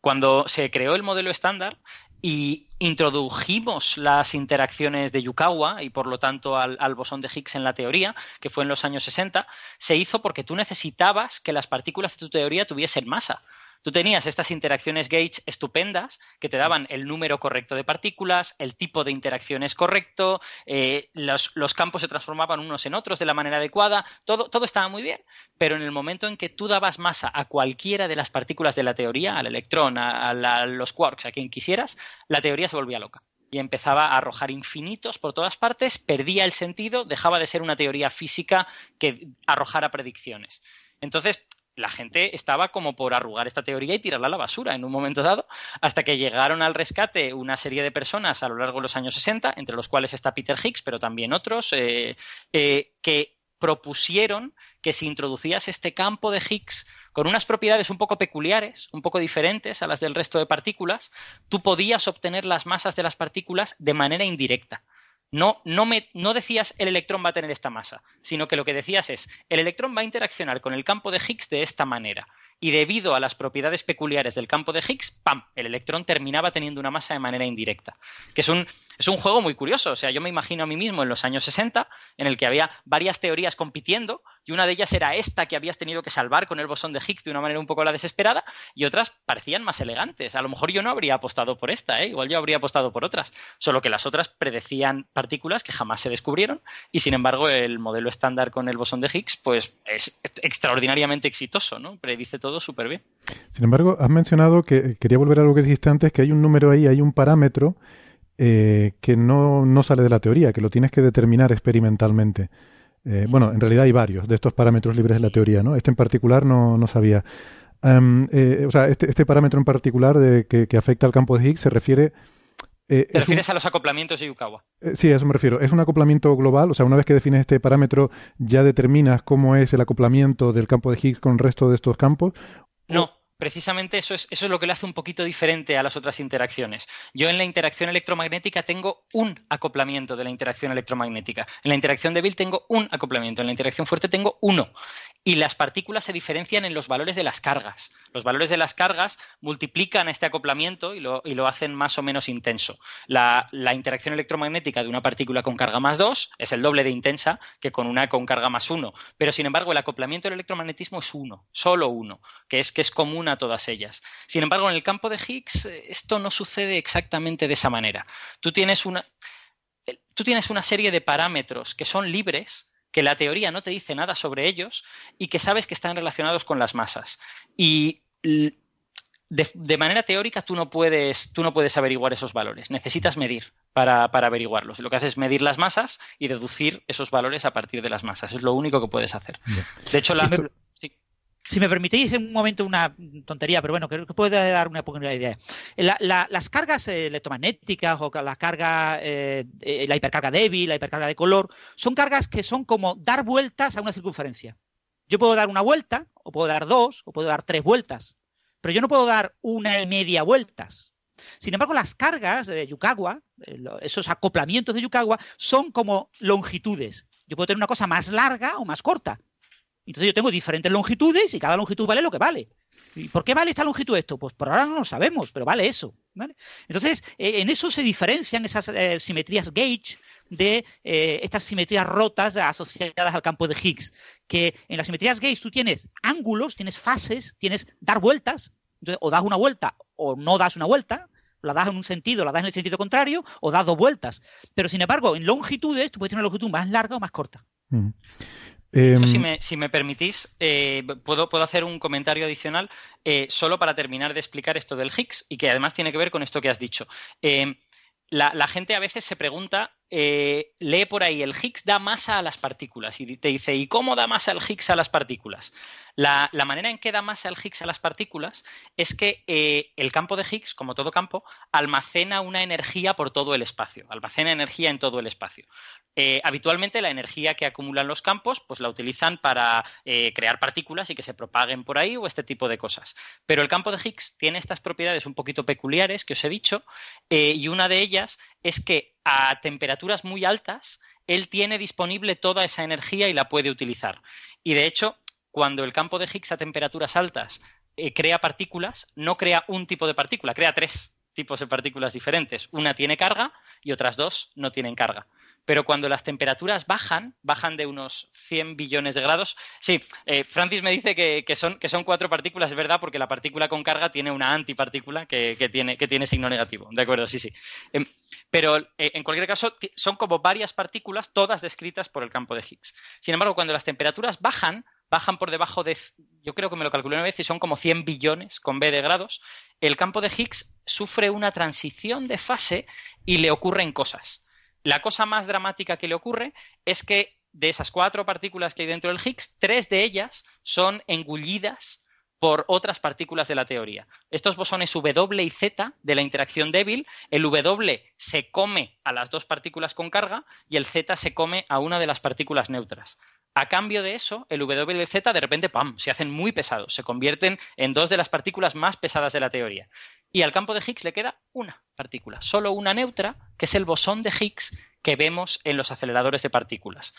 Cuando se creó el modelo estándar y introdujimos las interacciones de Yukawa y por lo tanto al, al, bosón de Higgs en la teoría, que fue en los años 60, se hizo porque tú necesitabas que las partículas de tu teoría tuviesen masa. Tú tenías estas interacciones gauge estupendas que te daban el número correcto de partículas, el tipo de interacciones correcto, eh, los, campos se transformaban unos en otros de la manera adecuada, todo, todo estaba muy bien, pero en el momento en que tú dabas masa a cualquiera de las partículas de la teoría, al electrón, a, los quarks, a quien quisieras, la teoría se volvía loca y empezaba a arrojar infinitos por todas partes, perdía el sentido, dejaba de ser una teoría física que arrojara predicciones. Entonces, la gente estaba como por arrugar esta teoría y tirarla a la basura en un momento dado, hasta que llegaron al rescate una serie de personas a lo largo de los años 60, entre los cuales está Peter Higgs, pero también otros, eh, eh, que propusieron que si introducías este campo de Higgs con unas propiedades un poco peculiares, un poco diferentes a las del resto de partículas, tú podías obtener las masas de las partículas de manera indirecta. No, no, me, no decías el electrón va a tener esta masa, sino que lo que decías es el electrón va a interaccionar con el campo de Higgs de esta manera y debido a las propiedades peculiares del campo de Higgs, ¡pam! El electrón terminaba teniendo una masa de manera indirecta. Que es un, es un juego muy curioso. O sea, yo me imagino a mí mismo en los años 60, en el que había varias teorías compitiendo, y una de ellas era esta que habías tenido que salvar con el bosón de Higgs de una manera un poco la desesperada, y otras parecían más elegantes. A lo mejor yo no habría apostado por esta, ¿eh? igual yo habría apostado por otras. Solo que las otras predecían partículas que jamás se descubrieron, y sin embargo, el modelo estándar con el bosón de Higgs, pues es extraordinariamente exitoso, ¿no? Predice todo súper bien. Sin embargo, has mencionado que quería volver a algo que dijiste antes, que hay un número ahí, hay un parámetro eh, que no, no, sale de la teoría, que lo tienes que determinar experimentalmente. Eh, bueno, en realidad hay varios de estos parámetros libres de la teoría, ¿no? Este en particular no, no sabía. Em, eh, o sea, este, este, parámetro en particular de, que, que, afecta al campo de Higgs se refiere eh, ¿Te refieres a los acoplamientos de Yukawa? Sí, a eso me refiero. ¿Es un acoplamiento global? O sea, una vez que defines este parámetro, ¿ya determinas cómo es el acoplamiento del campo de Higgs con el resto de estos campos? No, precisamente eso es, eso es lo que le hace un poquito diferente a las otras interacciones. Yo en la interacción electromagnética tengo un acoplamiento de la interacción electromagnética. En la interacción débil tengo un acoplamiento. En la interacción fuerte tengo uno y las partículas se diferencian en los valores de las cargas. Los valores de las cargas multiplican este acoplamiento y lo, hacen más o menos intenso. La, la, interacción electromagnética de una partícula con carga más 2 es el doble de intensa que con una con carga más 1, pero sin embargo el acoplamiento del electromagnetismo es uno, solo uno, que es, que es común a todas ellas. Sin embargo, en el campo de Higgs eh, esto no sucede exactamente de esa manera. Tú tienes una, tú tienes una serie de parámetros que son libres, que la teoría no te dice nada sobre ellos y que sabes que están relacionados con las masas. Y de, manera teórica tú no, puedes, tú no puedes averiguar esos valores, necesitas medir para, averiguarlos. lo que haces es medir las masas y deducir esos valores a partir de las masas. Es lo único que puedes hacer. De hecho, la... Si me permitís un momento una tontería, pero bueno, creo que puede dar una poca idea. las cargas eh, electromagnéticas o la carga, eh, eh, la hipercarga débil, la hipercarga de color, son cargas que son como dar vueltas a una circunferencia. Yo puedo dar una vuelta, o puedo dar dos, o puedo dar tres vueltas, pero yo no puedo dar una y media vueltas. Sin embargo, las cargas de Yukawa, esos acoplamientos de Yukawa, son como longitudes. Yo puedo tener una cosa más larga o más corta. Entonces yo tengo diferentes longitudes y cada longitud vale lo que vale. ¿Y por qué vale esta longitud esto? Pues por ahora no lo sabemos, pero vale eso. Entonces, eh, en eso se diferencian esas eh, simetrías gauge de eh, estas simetrías rotas asociadas al campo de Higgs. Que en las simetrías gauge tú tienes ángulos, tienes fases, tienes dar vueltas, o das una vuelta o no das una vuelta, la das en un sentido, la das en el sentido contrario, o das dos vueltas. Pero sin embargo, en longitudes, tú puedes tener una longitud más larga o más corta. Em, si, me, permitís, eh, puedo, puedo, hacer un comentario adicional eh, solo para terminar de explicar esto del Higgs y que además tiene que ver con esto que has dicho. Em, la, gente a veces se pregunta, eh, lee por ahí, el Higgs da masa a las partículas y te dice, ¿y cómo da masa el Higgs a las partículas? La, manera en que da masa el Higgs a las partículas es que eh, el campo de Higgs, como todo campo, almacena una energía por todo el espacio, almacena energía en todo el espacio. Eh, habitualmente la energía que acumulan los campos, pues la utilizan para crear partículas y que se propaguen por ahí o este tipo de cosas. Pero el campo de Higgs tiene estas propiedades un poquito peculiares que os he dicho y una de ellas es que a temperaturas muy altas, él tiene disponible toda esa energía y la puede utilizar. Y de hecho, cuando el campo de Higgs a temperaturas altas eh, crea partículas, no crea un tipo de partícula, crea tres tipos de partículas diferentes. Una tiene carga y otras dos no tienen carga pero cuando las temperaturas bajan, bajan de unos 100 billones de grados. Sí, eh, Francis me dice que, son, cuatro partículas, es verdad, porque la partícula con carga tiene una antipartícula que, tiene, que tiene signo negativo. De acuerdo, sí, sí. Em, pero eh, en cualquier caso, son como varias partículas, todas descritas por el campo de Higgs. Sin embargo, cuando las temperaturas bajan, bajan por debajo de, yo creo que me lo calculé una vez y son como 100 billones con B de grados, el campo de Higgs sufre una transición de fase y le ocurren cosas. La cosa más dramática que le ocurre es que de esas cuatro partículas que hay dentro del Higgs, tres de ellas son engullidas por otras partículas de la teoría. Estos bosones W y Z de la interacción débil, el W se come a las dos partículas con carga y el Z se come a una de las partículas neutras. A cambio de eso, el W y el Z de repente ¡pam! se hacen muy pesados, se convierten en dos de las partículas más pesadas de la teoría. Y al campo de Higgs le queda una partícula, solo una neutra, que es el bosón de Higgs que vemos en los aceleradores de partículas.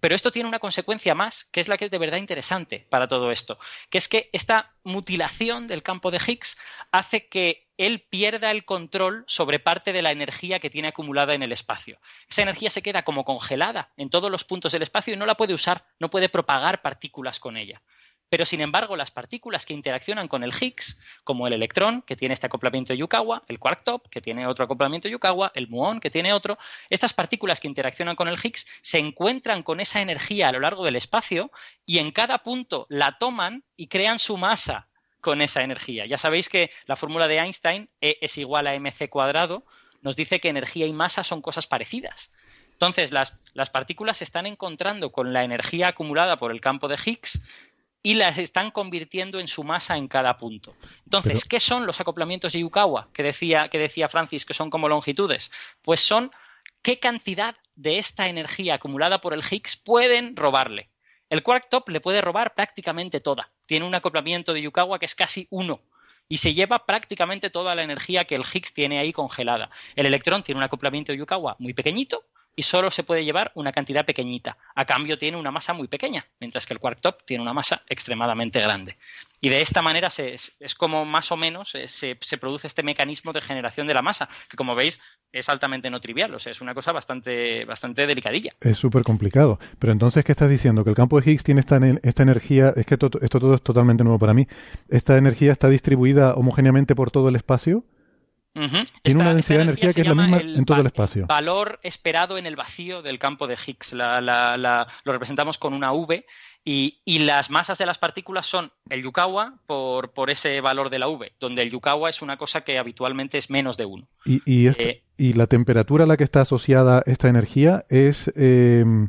Pero esto tiene una consecuencia más, que es la que es de verdad interesante para todo esto, que es que esta mutilación del campo de Higgs hace que él pierda el control sobre parte de la energía que tiene acumulada en el espacio. Esa energía se queda como congelada en todos los puntos del espacio y no la puede usar, no puede propagar partículas con ella. Pero sin embargo, las partículas que interaccionan con el Higgs, como el electrón, que tiene este acoplamiento Yukawa, el quark top, que tiene otro acoplamiento Yukawa, el muón, que tiene otro, estas partículas que interaccionan con el Higgs se encuentran con esa energía a lo largo del espacio y en cada punto la toman y crean su masa con esa energía. Ya sabéis que la fórmula de Einstein, E es igual a mc cuadrado, nos dice que energía y masa son cosas parecidas. Entonces, las, las, partículas se están encontrando con la energía acumulada por el campo de Higgs y las están convirtiendo en su masa en cada punto. Entonces, ¿qué son los acoplamientos de Yukawa que decía, que decía Francis que son como longitudes? Pues son qué cantidad de esta energía acumulada por el Higgs pueden robarle. El quark top le puede robar prácticamente toda. Tiene un acoplamiento de Yukawa que es casi uno y se lleva prácticamente toda la energía que el Higgs tiene ahí congelada. El electrón tiene un acoplamiento de Yukawa muy pequeñito y solo se puede llevar una cantidad pequeñita. A cambio tiene una masa muy pequeña, mientras que el quark top tiene una masa extremadamente grande. Y de esta manera es como más o menos eh, se, produce este mecanismo de generación de la masa, que como veis es altamente no trivial, o sea, es una cosa bastante, bastante delicadilla. Es súper complicado. Pero entonces, ¿qué estás diciendo? Que el campo de Higgs tiene esta, esta energía, es que esto todo es totalmente nuevo para mí, ¿esta energía está distribuida homogéneamente por todo el espacio? Tiene una densidad de energía que es la misma en todo el espacio. valor esperado en el vacío del campo de Higgs. lo representamos con una V y, las masas de las partículas son el Yukawa por, por, ese valor de la V, donde el Yukawa es una cosa que habitualmente es menos de 1. ¿Y, eh, y, la temperatura a la que está asociada esta energía es, em,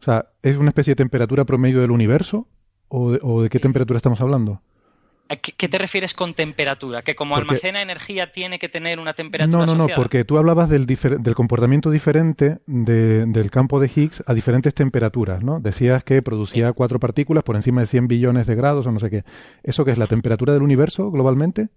o sea, es una especie de temperatura promedio del universo? o de, o de qué temperatura estamos hablando? ¿Qué te refieres con temperatura? ¿Que como almacena energía tiene que tener una temperatura No, no, asociada? no, porque tú hablabas del, del comportamiento diferente de, del campo de Higgs a diferentes temperaturas, ¿no? Decías que producía cuatro partículas por encima de 100 billones de grados o no sé qué. ¿Eso qué es la temperatura del universo globalmente?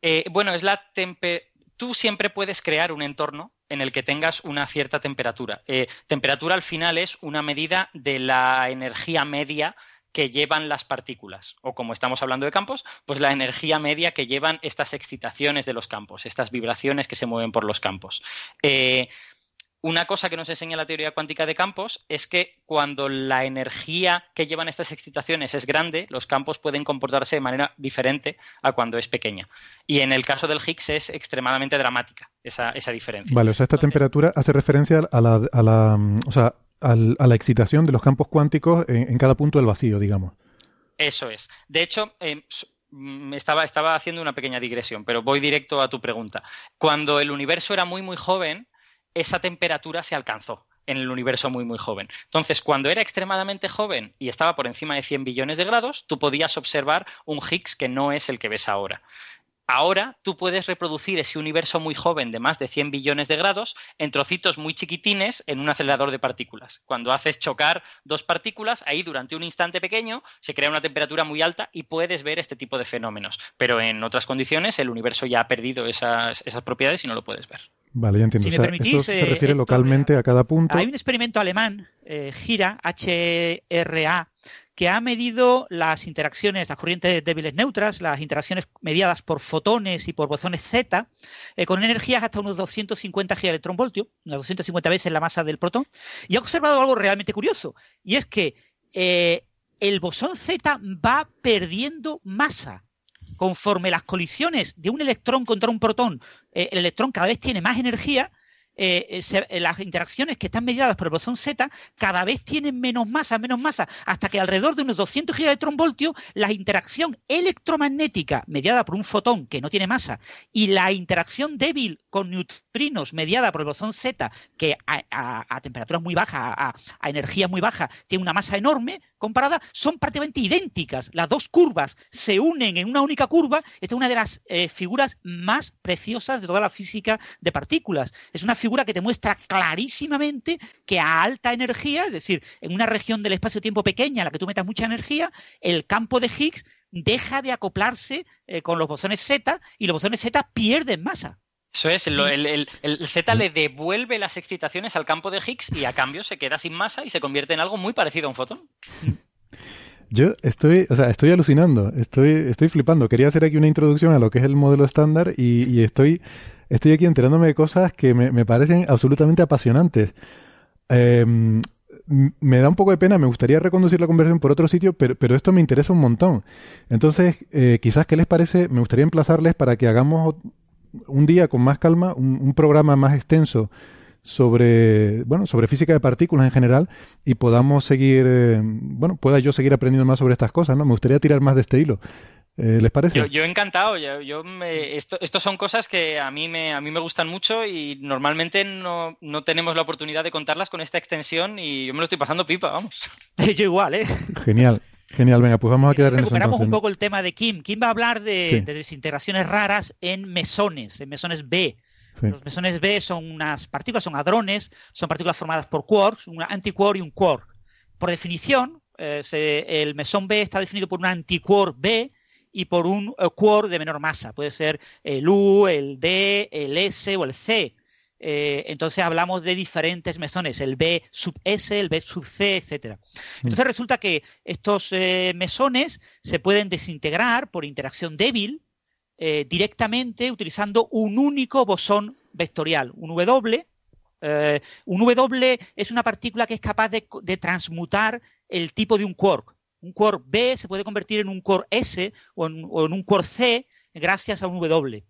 Eh, bueno, es la temperatura... Tú siempre puedes crear un entorno en el que tengas una cierta temperatura. Eh, temperatura al final es una medida de la energía media que llevan las partículas, o como estamos hablando de campos, pues la energía media que llevan estas excitaciones de los campos, estas vibraciones que se mueven por los campos. Eh, una cosa que nos enseña la teoría cuántica de campos es que cuando la energía que llevan estas excitaciones es grande, los campos pueden comportarse de manera diferente a cuando es pequeña. Y en el caso del Higgs es extremadamente dramática esa, esa diferencia. Vale, o sea, esta Entonces, temperatura hace referencia a la, a la, o sea, a la excitación de los campos cuánticos en, cada punto del vacío, digamos. Eso es. De hecho, eh, estaba, estaba haciendo una pequeña digresión, pero voy directo a tu pregunta. Cuando el universo era muy, muy joven, esa temperatura se alcanzó en el universo muy, muy joven. Entonces, cuando era extremadamente joven y estaba por encima de 100 billones de grados, tú podías observar un Higgs que no es el que ves ahora. Ahora tú puedes reproducir ese universo muy joven de más de 100 billones de grados en trocitos muy chiquitines en un acelerador de partículas. Cuando haces chocar dos partículas, ahí durante un instante pequeño se crea una temperatura muy alta y puedes ver este tipo de fenómenos. Pero en otras condiciones el universo ya ha perdido esas, esas propiedades y no lo puedes ver. Vale, ya entiendo. Si o me sea, permitís, esto se eh, refiere localmente a cada punto. Hay un experimento alemán, eh, GIRA, HRA, que ha medido las interacciones, las corrientes débiles neutras, las interacciones mediadas por fotones y por bosones Z, eh, con energías hasta unos 250 gigaelectronvoltios, unas 250 veces la masa del protón, y ha observado algo realmente curioso, y es que eh, el bosón Z va perdiendo masa. Conforme las colisiones de un electrón contra un protón, eh, el electrón cada vez tiene más energía, eh, se, eh, las interacciones que están mediadas por el bosón Z cada vez tienen menos masa, menos masa, hasta que alrededor de unos 200 gigaelectronvoltios la interacción electromagnética mediada por un fotón que no tiene masa y la interacción débil con neutrinos mediada por el bosón Z, que a temperaturas muy bajas, a, a, energía muy baja, tiene una masa enorme comparada, son prácticamente idénticas. Las dos curvas se unen en una única curva. Esta es una de las eh, figuras más preciosas de toda la física de partículas. Es una figura que te muestra clarísimamente que a alta energía, es decir, en una región del espacio-tiempo pequeña en la que tú metas mucha energía, el campo de Higgs deja de acoplarse eh, con los bosones Z y los bosones Z pierden masa. Eso es, el, el, el, el, Z le devuelve las excitaciones al campo de Higgs y a cambio se queda sin masa y se convierte en algo muy parecido a un fotón. Yo estoy, o sea, estoy alucinando, estoy, estoy flipando. Quería hacer aquí una introducción a lo que es el modelo estándar y, y estoy, estoy aquí enterándome de cosas que me, parecen absolutamente apasionantes. Eh, me da un poco de pena, me gustaría reconducir la conversación por otro sitio, pero, pero esto me interesa un montón. Entonces, eh, quizás, ¿qué les parece? Me gustaría emplazarles para que hagamos un día con más calma, un, programa más extenso sobre, bueno, sobre física de partículas en general y podamos seguir, eh, bueno, pueda yo seguir aprendiendo más sobre estas cosas, ¿no? Me gustaría tirar más de este hilo. Eh, ¿Les parece? Yo, yo encantado. Yo, yo me, esto, esto, son cosas que a mí me, a mí me gustan mucho y normalmente no, no, tenemos la oportunidad de contarlas con esta extensión y yo me lo estoy pasando pipa, vamos. yo igual, ¿eh? Genial. Genial, venga, pues vamos sí, a quedar en eso. Recuperamos un poco el tema de Kim. Kim va a hablar de, sí. de desintegraciones raras en mesones, en mesones B. Sí. Los mesones B son unas partículas, son hadrones, son partículas formadas por quarks, un antiquark y un quark. Por definición, eh, se, el mesón B está definido por un antiquark B y por un uh, quark de menor masa. Puede ser el U, el D, el S o el C. Eh, entonces hablamos de diferentes mesones, el B sub S, el B sub C, etcétera. Entonces mm. resulta que estos eh, mesones se pueden desintegrar por interacción débil eh, directamente utilizando un único bosón vectorial, un W. Eh, un W es una partícula que es capaz de, de, transmutar el tipo de un quark. Un quark B se puede convertir en un quark S o en, o en un quark C gracias a un W.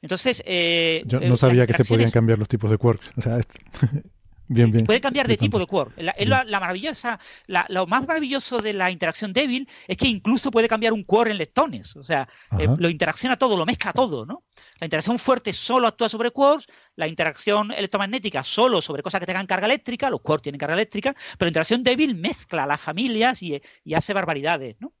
Entonces, eh, yo no sabía que se podían cambiar los tipos de quarks. O sea, Bien, bien. Puede cambiar de tipo de. La, es la, la maravillosa, la- lo más maravilloso de la interacción débil es que incluso puede cambiar un quark en leptones. O sea, eh, lo interacciona todo, lo mezcla todo, ¿no? La interacción fuerte solo actúa sobre quarks, la interacción electromagnética solo sobre cosas que tengan carga eléctrica, los quarks tienen carga eléctrica, pero la interacción débil mezcla las familias y, y hace barbaridades, ¿no?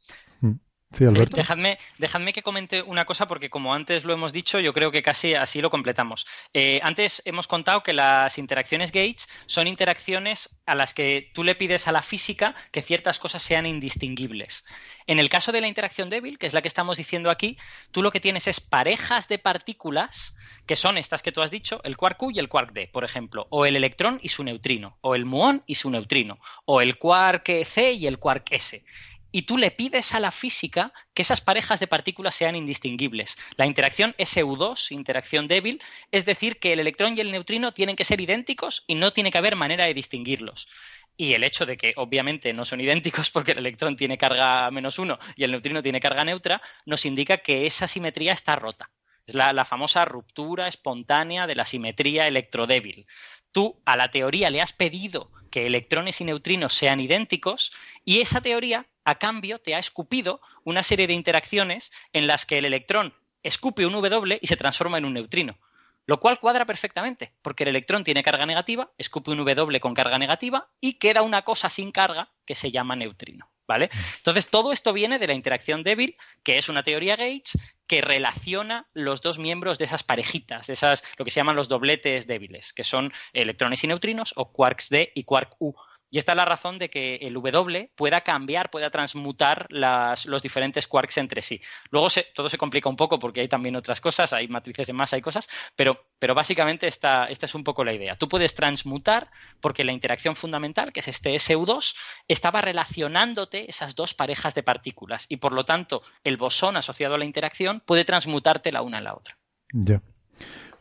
Sí, Alberto. Dejadme, dejadme que comente una cosa porque como antes lo hemos dicho, yo creo que casi así lo completamos. Eh, antes hemos contado que las interacciones gauge son interacciones a las que tú le pides a la física que ciertas cosas sean indistinguibles. En el caso de la interacción débil, que es la que estamos diciendo aquí, tú lo que tienes es parejas de partículas que son estas que tú has dicho, el quark Q y el quark D, por ejemplo, o el electrón y su neutrino, o el muón y su neutrino, o el quark C y el quark S y tú le pides a la física que esas parejas de partículas sean indistinguibles. La interacción SU2, interacción débil, es decir, que el electrón y el neutrino tienen que ser idénticos y no tiene que haber manera de distinguirlos. Y el hecho de que obviamente no son idénticos porque el electrón tiene carga menos uno y el neutrino tiene carga neutra, nos indica que esa simetría está rota. Es la, la famosa ruptura espontánea de la simetría electrodébil. Tú a la teoría le has pedido que electrones y neutrinos sean idénticos y esa teoría a cambio te ha escupido una serie de interacciones en las que el electrón escupe un W y se transforma en un neutrino. Lo cual cuadra perfectamente, porque el electrón tiene carga negativa, escupe un W con carga negativa y queda una cosa sin carga que se llama neutrino. ¿Vale? Entonces, todo esto viene de la interacción débil, que es una teoría Gauge que relaciona los dos miembros de esas parejitas, de esas, lo que se llaman los dobletes débiles, que son electrones y neutrinos o quarks D y quark U. Y esta es la razón de que el W pueda cambiar, pueda transmutar las, los diferentes quarks entre sí. Luego se, todo se complica un poco porque hay también otras cosas, hay matrices de masa y cosas, pero, pero básicamente esta, esta es un poco la idea. Tú puedes transmutar porque la interacción fundamental, que es este SU2, estaba relacionándote esas dos parejas de partículas y por lo tanto el bosón asociado a la interacción puede transmutarte la una en la otra. Ya.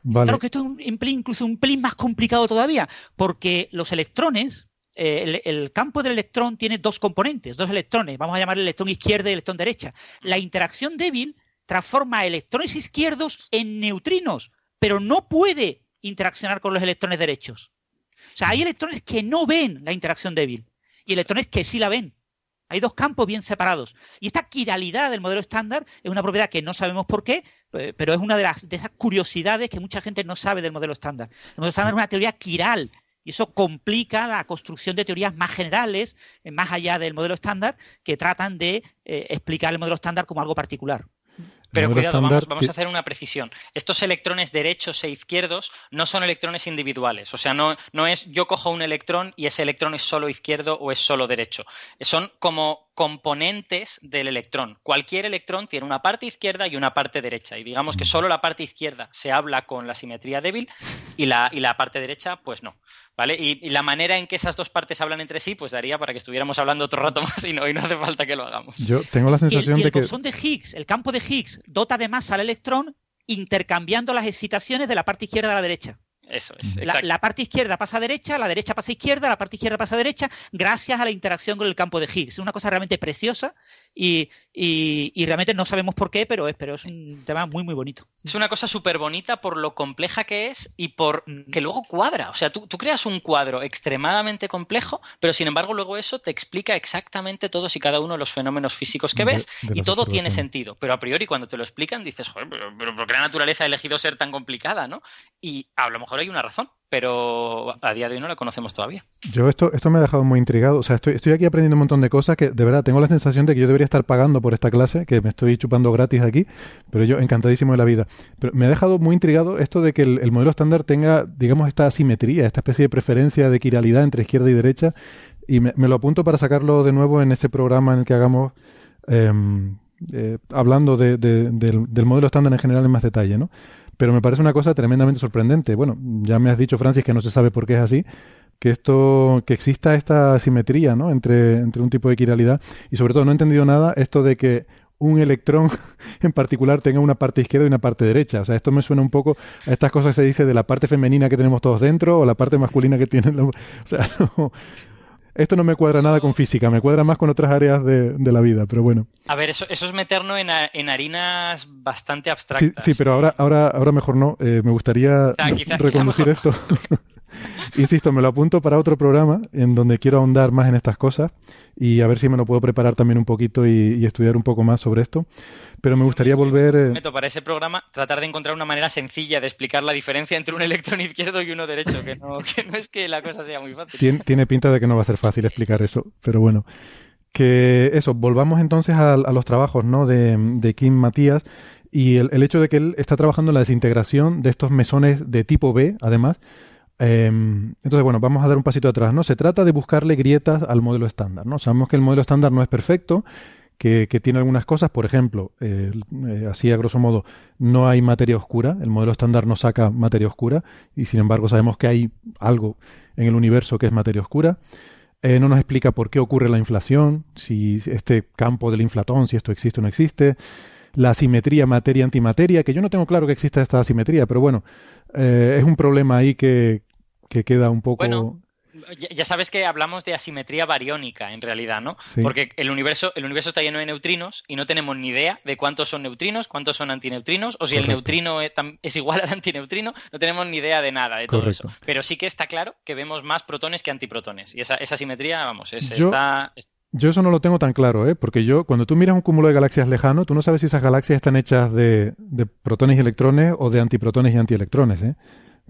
Vale. Claro que esto es un, incluso un pelín más complicado todavía, porque los electrones, el, campo del electrón tiene dos componentes, dos electrones, vamos a llamar el electrón izquierda y el electrón derecha. La interacción débil transforma electrones izquierdos en neutrinos, pero no puede interaccionar con los electrones derechos. O sea, hay electrones que no ven la interacción débil y electrones que sí la ven. Hay dos campos bien separados. Y esta quiralidad del modelo estándar es una propiedad que no sabemos por qué, pero es una de, las, de esas curiosidades que mucha gente no sabe del modelo estándar. El modelo estándar es una teoría quiral y eso complica la construcción de teorías más generales, más allá del modelo estándar, que tratan de eh, explicar el modelo estándar como algo particular. Pero cuidado, vamos, vamos, a hacer una precisión. Estos electrones derechos e izquierdos no son electrones individuales. O sea, no, no es yo cojo un electrón y ese electrón es solo izquierdo o es solo derecho. Son como componentes del electrón. Cualquier electrón tiene una parte izquierda y una parte derecha. Y digamos que solo la parte izquierda se habla con la simetría débil y la, y la parte derecha, pues no. ¿Vale? Y, y, la manera en que esas dos partes hablan entre sí, pues daría para que estuviéramos hablando otro rato más y no, y no hace falta que lo hagamos. Yo tengo la sensación y el, y el de que. bosón de Higgs, el campo de Higgs, dota de masa al electrón intercambiando las excitaciones de la parte izquierda a la derecha. Eso es. La, la, parte izquierda pasa a derecha, la derecha pasa a izquierda, la parte izquierda pasa a derecha, gracias a la interacción con el campo de Higgs. Es una cosa realmente preciosa y, y, y realmente no sabemos por qué, pero es, pero es un tema muy, muy bonito. Es una cosa súper bonita por lo compleja que es y por que luego cuadra. O sea, tú, tú, creas un cuadro extremadamente complejo, pero sin embargo luego eso te explica exactamente todos y cada uno de los fenómenos físicos que ves de, de y todo tiene sentido. Pero a priori cuando te lo explican dices, joder, pero, pero ¿por qué la naturaleza ha elegido ser tan complicada? ¿no? Y a lo mejor hay una razón, pero a día de hoy no la conocemos todavía. Yo esto, esto me ha dejado muy intrigado. O sea, estoy, estoy aquí aprendiendo un montón de cosas que de verdad tengo la sensación de que yo debería estar pagando por esta clase, que me estoy chupando gratis aquí, pero yo encantadísimo de la vida. Pero me ha dejado muy intrigado esto de que el, el modelo estándar tenga, digamos, esta asimetría, esta especie de preferencia de quiralidad entre izquierda y derecha. Y me, lo apunto para sacarlo de nuevo en ese programa en el que hagamos eh, eh, hablando de, de, del, del modelo estándar en general en más detalle, ¿no? Pero me parece una cosa tremendamente sorprendente. Bueno, ya me has dicho, Francis, que no se sabe por qué es así, que esto, que exista esta asimetría, ¿no? Entre, entre un tipo de quiralidad y sobre todo no he entendido nada esto de que un electrón en particular tenga una parte izquierda y una parte derecha. O sea, esto me suena un poco a estas cosas que se dice de la parte femenina que tenemos todos dentro o la parte masculina que tienen. La... O sea, no, esto no me cuadra nada con física, me cuadra más con otras áreas de, de la vida, pero bueno. A ver, eso, eso es meternos en, en, harinas bastante abstractas. Sí, sí pero ahora, ahora, ahora mejor no. Eh, me gustaría o sea, quizás, reconducir quizás esto. insisto, me lo apunto para otro programa en donde quiero ahondar más en estas cosas y a ver si me lo puedo preparar también un poquito y, estudiar un poco más sobre esto. Pero me gustaría volver... Eh... Para ese programa, tratar de encontrar una manera sencilla de explicar la diferencia entre un electrón izquierdo y uno derecho, que no, que no es que la cosa sea muy fácil. Tiene, pinta de que no va a ser fácil explicar eso, pero bueno. Que eso, volvamos entonces a, los trabajos ¿no? de, de Kim Matías y el, hecho de que él está trabajando en la desintegración de estos mesones de tipo B, además. Em, entonces, bueno, vamos a dar un pasito atrás, ¿no? Se trata de buscarle grietas al modelo estándar, ¿no? Sabemos que el modelo estándar no es perfecto, que, tiene algunas cosas, por ejemplo, eh, así a grosso modo, no hay materia oscura, el modelo estándar no saca materia oscura, y sin embargo sabemos que hay algo en el universo que es materia oscura. Eh, no nos explica por qué ocurre la inflación, si este campo del inflatón, si esto existe o no existe la asimetría materia-antimateria, que yo no tengo claro que exista esta asimetría, pero bueno, eh, es un problema ahí que, queda un poco... Bueno, ya sabes que hablamos de asimetría bariónica en realidad, ¿no? Porque el universo, el universo está lleno de neutrinos y no tenemos ni idea de cuántos son neutrinos, cuántos son antineutrinos, o si el neutrino es, igual al antineutrino, no tenemos ni idea de nada de todo eso. Pero sí que está claro que vemos más protones que antiprotones. Y esa, esa asimetría, vamos, es, está, yo eso no lo tengo tan claro, ¿eh? porque yo, cuando tú miras un cúmulo de galaxias lejano, tú no sabes si esas galaxias están hechas de, protones y electrones o de antiprotones y antielectrones. ¿eh?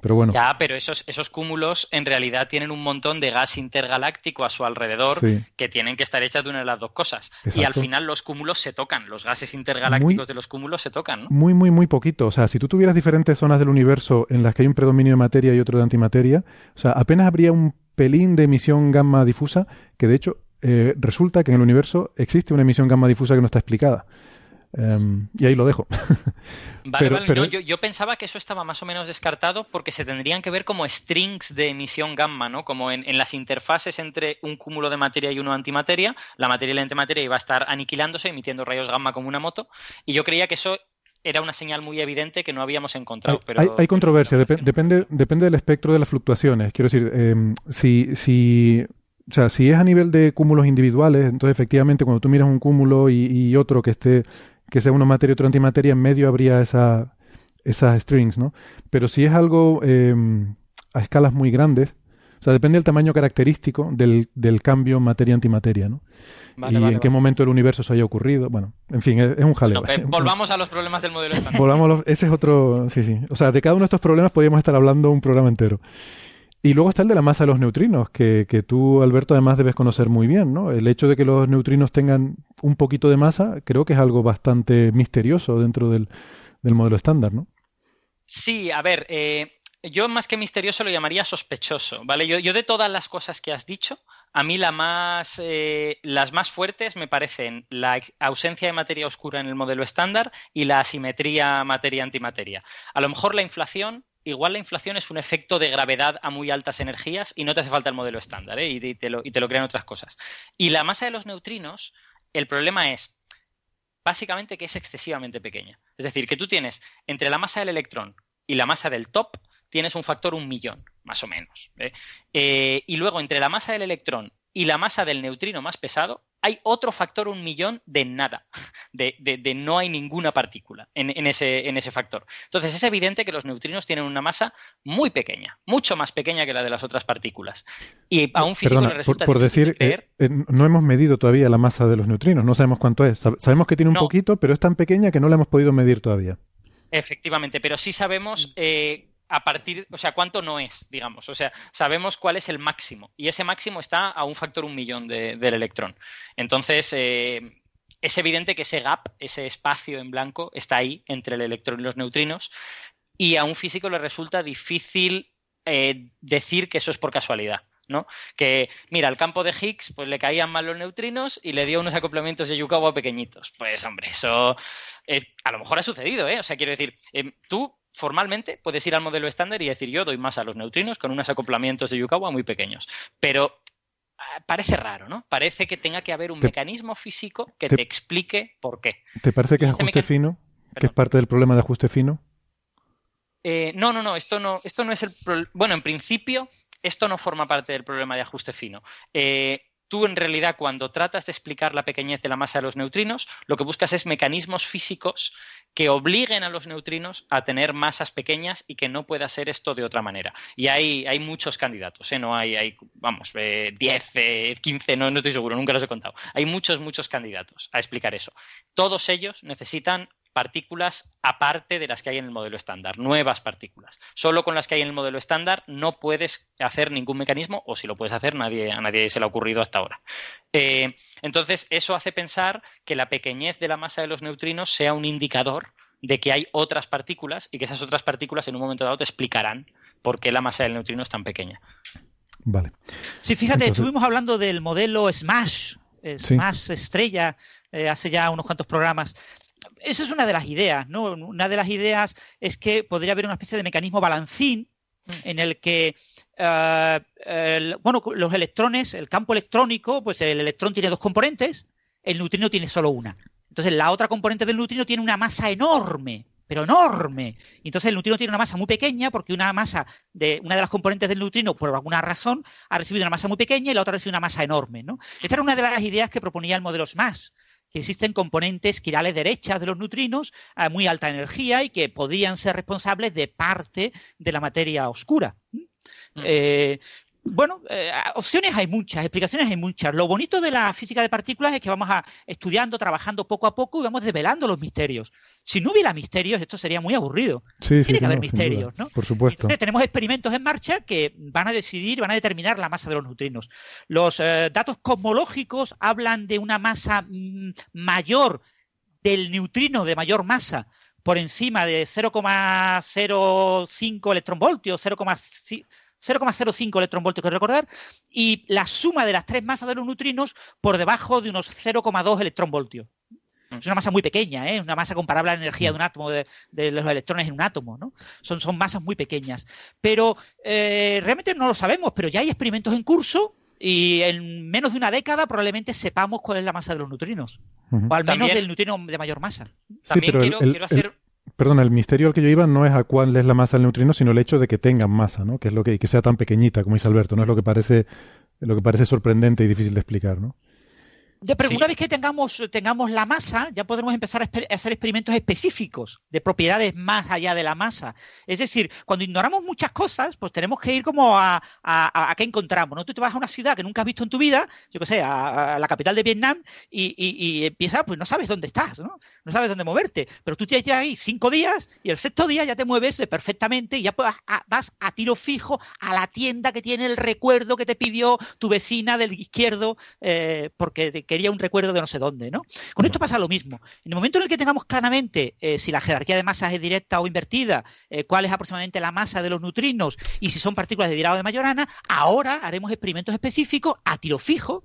Pero bueno. Ya, pero esos, esos cúmulos en realidad tienen un montón de gas intergaláctico a su alrededor que tienen que estar hechas de una de las dos cosas. Y al final los cúmulos se tocan, los gases intergalácticos de los cúmulos se tocan. ¿no? Muy, muy, muy poquito. O sea, si tú tuvieras diferentes zonas del universo en las que hay un predominio de materia y otro de antimateria, o sea, apenas habría un pelín de emisión gamma difusa, que de hecho eh, resulta que en el universo existe una emisión gamma difusa que no está explicada. Em, y ahí lo dejo. Vale, vale. yo, pensaba que eso estaba más o menos descartado porque se tendrían que ver como strings de emisión gamma, ¿no? Como en, las interfaces entre un cúmulo de materia y uno de antimateria, la materia y la antimateria iba a estar aniquilándose, emitiendo rayos gamma como una moto, y yo creía que eso era una señal muy evidente que no habíamos encontrado. Hay, controversia, depende, depende del espectro de las fluctuaciones. Quiero decir, em, si, si o sea, si es a nivel de cúmulos individuales, entonces efectivamente cuando tú miras un cúmulo y, otro que esté, que sea una materia y otro antimateria, en medio habría esa, esas strings, ¿no? Pero si es algo em, a escalas muy grandes, o sea, depende del tamaño característico del, del cambio materia-antimateria, ¿no? y en qué momento el universo se haya ocurrido. Bueno, en fin, es, un jaleo. volvamos a los problemas del modelo estándar. Volvamos ese es otro, sí, sí. O sea, de cada uno de estos problemas podríamos estar hablando un programa entero. Y luego está el de la masa de los neutrinos, que, que, tú, Alberto, además debes conocer muy bien, ¿no? El hecho de que los neutrinos tengan un poquito de masa, creo que es algo bastante misterioso dentro del, modelo estándar, ¿no? Sí, a ver, eh, yo más que misterioso lo llamaría sospechoso, ¿vale? Yo, yo de todas las cosas que has dicho, a mí la más, eh, las más fuertes me parecen la ausencia de materia oscura en el modelo estándar y la asimetría materia-antimateria. A lo mejor la inflación igual la inflación es un efecto de gravedad a muy altas energías y no te hace falta el modelo estándar ¿eh? y, te lo, crean otras cosas. Y la masa de los neutrinos, el problema es básicamente que es excesivamente pequeña. Es decir, que tú tienes entre la masa del electrón y la masa del top, tienes un factor un millón, más o menos. ¿eh? Eh, y luego entre la masa del electrón y la masa del neutrino más pesado, hay otro factor un millón de nada, de, no hay ninguna partícula en, ese, en, ese, factor. Entonces es evidente que los neutrinos tienen una masa muy pequeña, mucho más pequeña que la de las otras partículas. Y a un físico le resulta por, decir, eh, eh, no hemos medido todavía la masa de los neutrinos, no sabemos cuánto es. Sabemos que tiene un poquito, pero es tan pequeña que no la hemos podido medir todavía. Efectivamente, pero sí sabemos eh, a partir, o sea, cuánto no es, digamos. O sea, sabemos cuál es el máximo. Y ese máximo está a un factor un millón del electrón. Entonces, eh, es evidente que ese gap, ese espacio en blanco, está ahí entre el electrón y los neutrinos. Y a un físico le resulta difícil eh, decir que eso es por casualidad. ¿no? Que, mira, al campo de Higgs pues le caían mal los neutrinos y le dio unos acoplamientos de Yukawa pequeñitos. Pues, hombre, eso eh, a lo mejor ha sucedido, ¿eh? O sea, quiero decir, tú formalmente puedes ir al modelo estándar y decir yo doy más a los neutrinos con unos acoplamientos de Yukawa muy pequeños. Pero ah, parece raro, ¿no? Parece que tenga que haber un mecanismo físico que te, explique por qué. ¿Te parece que es ajuste fino? ¿Que es parte del problema de ajuste fino? Eh, no, no, no, esto no, esto no es el Bueno, en principio, esto no forma parte del problema de ajuste fino. Eh, tú en realidad cuando tratas de explicar la pequeñez de la masa de los neutrinos, lo que buscas es mecanismos físicos que obliguen a los neutrinos a tener masas pequeñas y que no pueda ser esto de otra manera. Y hay, hay muchos candidatos, ¿eh? no hay, hay vamos, 10, eh, 15, eh, no, no estoy seguro, nunca los he contado. Hay muchos, muchos candidatos a explicar eso. Todos ellos necesitan partículas aparte de las que hay en el modelo estándar, nuevas partículas. Solo con las que hay en el modelo estándar no puedes hacer ningún mecanismo, o si lo puedes hacer, nadie, a nadie se le ha ocurrido hasta ahora. Eh, entonces, eso hace pensar que la pequeñez de la masa de los neutrinos sea un indicador de que hay otras partículas y que esas otras partículas en un momento dado te explicarán por qué la masa del neutrino es tan pequeña. Vale. Sí, fíjate, estuvimos hablando del modelo SMASH, SMASH estrella, eh, hace ya unos cuantos programas esa es una de las ideas, ¿no? Una de las ideas es que podría haber una especie de mecanismo balancín en el que eh, bueno, los electrones, el campo electrónico, pues el electrón tiene dos componentes, el neutrino tiene solo una. Entonces la otra componente del neutrino tiene una masa enorme, pero enorme. Y entonces el neutrino tiene una masa muy pequeña porque una masa de una de las componentes del neutrino, por alguna razón, ha recibido una masa muy pequeña y la otra ha recibido una masa enorme. ¿no? Esta era una de las ideas que proponía el modelo SMASH que existen componentes quirales derechas de los neutrinos a muy alta energía y que podrían ser responsables de parte de la materia oscura. Mm. Eh, bueno, eh, opciones hay muchas, explicaciones hay muchas. Lo bonito de la física de partículas es que vamos a, estudiando, trabajando poco a poco y vamos develando los misterios. Si no hubiera misterios, esto sería muy aburrido. Tiene que haber misterios, ¿no? Por supuesto. Entonces, tenemos experimentos en marcha que van a decidir, van a determinar la masa de los neutrinos. Los eh, datos cosmológicos hablan de una masa mm, mayor del neutrino de mayor masa por encima de 0,05 electronvoltios, 0,5 0,05 electronvoltios, que recordar, y la suma de las tres masas de los neutrinos por debajo de unos 0,2 electronvoltios. Es una masa muy pequeña, ¿eh? una masa comparable a la energía de un átomo, de, los electrones en un átomo. ¿no? Son, son masas muy pequeñas. Pero eh, realmente no lo sabemos, pero ya hay experimentos en curso y en menos de una década probablemente sepamos cuál es la masa de los neutrinos. O al menos del neutrino de mayor masa. También quiero, hacer perdona, el misterio al que yo iba no es a cuál es la masa del neutrino, sino el hecho de que tengan masa, ¿no? Que es lo que, y que sea tan pequeñita, como dice Alberto, no es lo que parece, lo que parece sorprendente y difícil de explicar, ¿no? Pero una vez que tengamos, tengamos la masa, ya podremos empezar a, hacer experimentos específicos de propiedades más allá de la masa. Es decir, cuando ignoramos muchas cosas, pues tenemos que ir como a, a, qué encontramos. ¿no? Tú te vas a una ciudad que nunca has visto en tu vida, yo qué sé, a, la capital de Vietnam, y, y, empiezas, pues no sabes dónde estás, ¿no? No sabes dónde moverte. Pero tú tienes ya ahí cinco días y el sexto día ya te mueves perfectamente y ya vas a, vas a tiro fijo a la tienda que tiene el recuerdo que te pidió tu vecina del izquierdo, eh, porque quería un recuerdo de no sé dónde, ¿no? Con esto pasa lo mismo. En el momento en el que tengamos claramente eh, si la jerarquía de masas es directa o invertida, eh, cuál es aproximadamente la masa de los neutrinos y si son partículas de Dirac o de Majorana, ahora haremos experimentos específicos a tiro fijo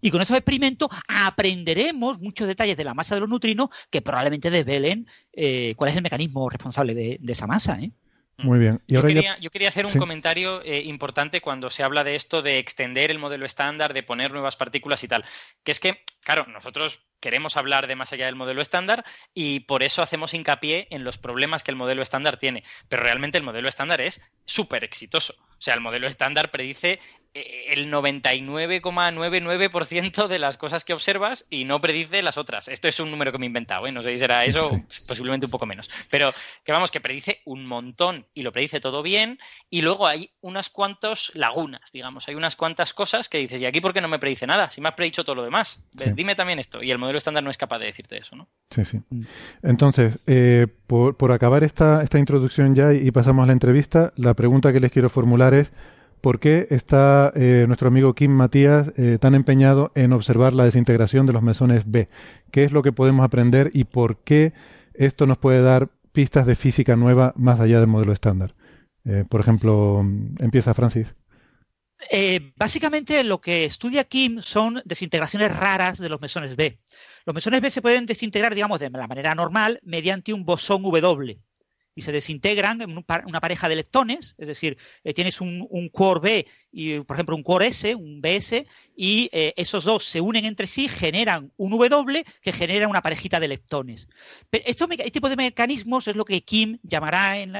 y con esos experimentos aprenderemos muchos detalles de la masa de los neutrinos que probablemente desvelen eh, cuál es el mecanismo responsable de, esa masa. ¿eh? Muy bien. yo, quería, hacer un comentario eh, importante cuando se habla de esto de extender el modelo estándar, de poner nuevas partículas y tal. Que es que, claro, nosotros queremos hablar de más allá del modelo estándar y por eso hacemos hincapié en los problemas que el modelo estándar tiene. Pero realmente el modelo estándar es súper exitoso. O sea, el modelo estándar predice eh, el 99,99% de las cosas que observas y no predice las otras. Esto es un número que me he inventado, ¿eh? no sé si será eso, posiblemente un poco menos. Pero que vamos, que predice un montón y lo predice todo bien. Y luego hay unas cuantas lagunas, digamos, hay unas cuantas cosas que dices, ¿y aquí por qué no me predice nada? Si me has predicho todo lo demás. Dime también esto. Y el modelo estándar no es capaz de decirte eso, ¿no? Sí, sí. Entonces, eh, por, acabar esta, esta introducción ya y pasamos a la entrevista, la pregunta que les quiero formular es ¿Por qué está eh, nuestro amigo Kim Matías eh, tan empeñado en observar la desintegración de los mesones B? ¿Qué es lo que podemos aprender y por qué esto nos puede dar pistas de física nueva más allá del modelo estándar? Eh, por ejemplo, empieza Francis. Básicamente lo que estudia Kim son desintegraciones raras de los mesones B. Los mesones B se pueden desintegrar, digamos, de la manera normal mediante un bosón W y se desintegran en una pareja de leptones, es decir, eh, tienes un, core B y, por ejemplo, un core S, un BS, y eh, esos dos se unen entre sí, generan un W que genera una parejita de leptones. Pero esto, este tipo de mecanismos es lo que Kim llamará en,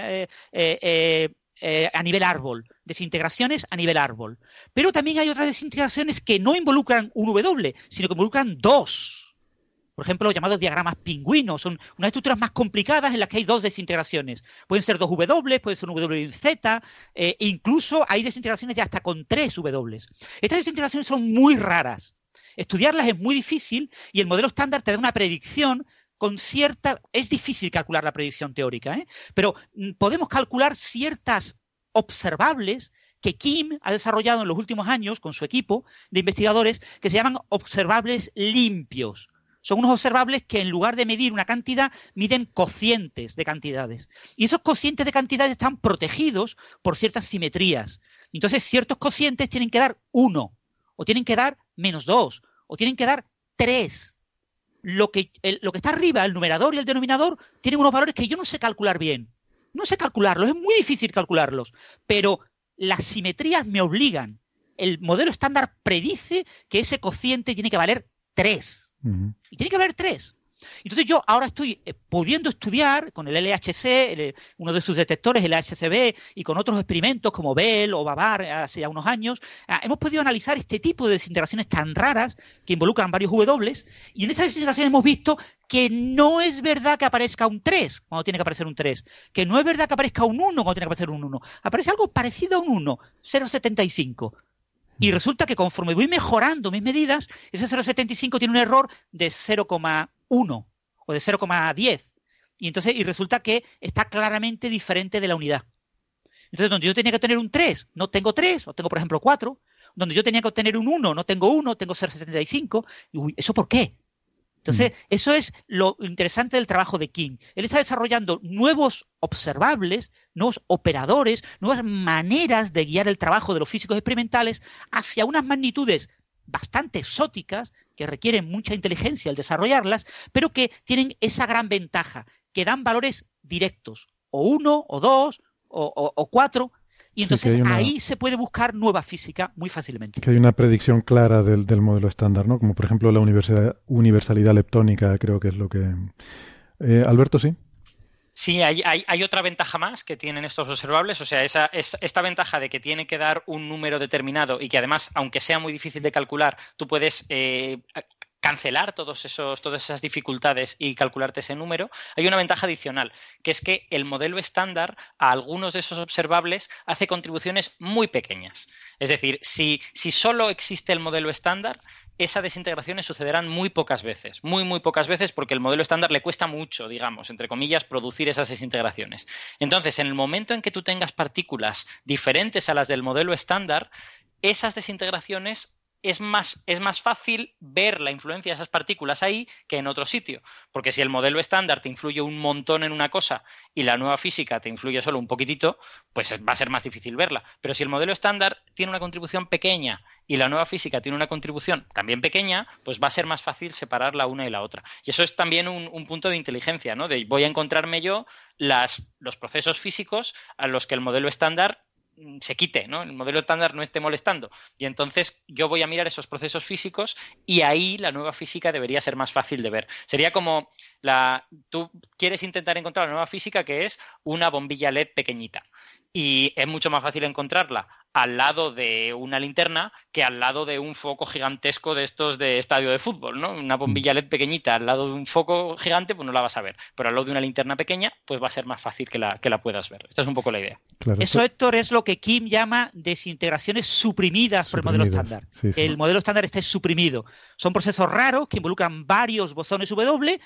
eh, a nivel árbol, desintegraciones a nivel árbol. Pero también hay otras desintegraciones que no involucran un W, sino que involucran dos. Por ejemplo, los llamados diagramas pingüinos. Son unas estructuras más complicadas en las que hay dos desintegraciones. Pueden ser dos W, puede ser un W y Z, eh, incluso hay desintegraciones de hasta con tres W. Estas desintegraciones son muy raras. Estudiarlas es muy difícil y el modelo estándar te da una predicción con cierta... Es difícil calcular la predicción teórica, ¿eh? pero mm, podemos calcular ciertas observables que Kim ha desarrollado en los últimos años con su equipo de investigadores que se llaman observables limpios. Son unos observables que en lugar de medir una cantidad, miden cocientes de cantidades. Y esos cocientes de cantidades están protegidos por ciertas simetrías. Entonces, ciertos cocientes tienen que dar uno, o tienen que dar menos dos, o tienen que dar tres lo que, lo que está arriba, el numerador y el denominador, tienen unos valores que yo no sé calcular bien. No sé calcularlos, es muy difícil calcularlos, pero las simetrías me obligan. El modelo estándar predice que ese cociente tiene que valer 3. Y tiene que valer 3. Entonces yo ahora estoy eh, pudiendo estudiar con el LHC, uno de sus detectores, el LHCb, y con otros experimentos como Bell o Babar hace ya unos años, ah, hemos podido analizar este tipo de desintegraciones tan raras que involucran varios W, y en esas desintegraciones hemos visto que no es verdad que aparezca un 3 cuando tiene que aparecer un 3, que no es verdad que aparezca un 1 cuando tiene que aparecer un 1, aparece algo parecido a un 1, 0,75. Y resulta que conforme voy mejorando mis medidas, ese 0,75 tiene un error de 0,1 o de 0,10. Y entonces, y resulta que está claramente diferente de la unidad. Entonces, donde yo tenía que tener un 3, no tengo 3, o tengo, por ejemplo, 4. Donde yo tenía que obtener un 1, no tengo 1, tengo 0,75. Uy, ¿eso por qué? Entonces, mm. eso es lo interesante del trabajo de King. Él está desarrollando nuevos observables, nuevos operadores, nuevas maneras de guiar el trabajo de los físicos experimentales hacia unas magnitudes bastante exóticas, que requieren mucha inteligencia al desarrollarlas, pero que tienen esa gran ventaja, que dan valores directos, o uno, o dos, o, cuatro, y entonces ahí se puede buscar nueva física muy fácilmente. Que hay una predicción clara del, modelo estándar, ¿no? Como por ejemplo la universalidad leptónica, creo que es lo que... Eh, Alberto, sí. Sí, hay, hay, otra ventaja más que tienen estos observables, o sea, esa, es, esta ventaja de que tiene que dar un número determinado y que además, aunque sea muy difícil de calcular, tú puedes eh, cancelar todos esos, todas esas dificultades y calcularte ese número, hay una ventaja adicional, que es que el modelo estándar a algunos de esos observables hace contribuciones muy pequeñas. Es decir, si, si solo existe el modelo estándar, esas desintegraciones sucederán muy pocas veces, muy, muy pocas veces porque el modelo estándar le cuesta mucho, digamos, entre comillas, producir esas desintegraciones. Entonces, en el momento en que tú tengas partículas diferentes a las del modelo estándar, esas desintegraciones es más, es más fácil ver la influencia de esas partículas ahí que en otro sitio. Porque si el modelo estándar te influye un montón en una cosa y la nueva física te influye solo un poquitito, pues va a ser más difícil verla. Pero si el modelo estándar tiene una contribución pequeña y la nueva física tiene una contribución también pequeña, pues va a ser más fácil separar la una y la otra. Y eso es también un, punto de inteligencia, ¿no? De voy a encontrarme yo las, los procesos físicos a los que el modelo estándar se quite, ¿no? El modelo estándar no esté molestando. Y entonces yo voy a mirar esos procesos físicos y ahí la nueva física debería ser más fácil de ver. Sería como la tú quieres intentar encontrar la nueva física que es una bombilla LED pequeñita y es mucho más fácil encontrarla al lado de una linterna que al lado de un foco gigantesco de estos de estadio de fútbol, ¿no? Una bombilla LED pequeñita al lado de un foco gigante, pues no la vas a ver. Pero al lado de una linterna pequeña, pues va a ser más fácil que la, que la puedas ver. Esta es un poco la idea. Eso, Héctor, es lo que Kim llama desintegraciones suprimidas, por el modelo estándar. El modelo estándar está suprimido. Son procesos raros que involucran varios bosones W.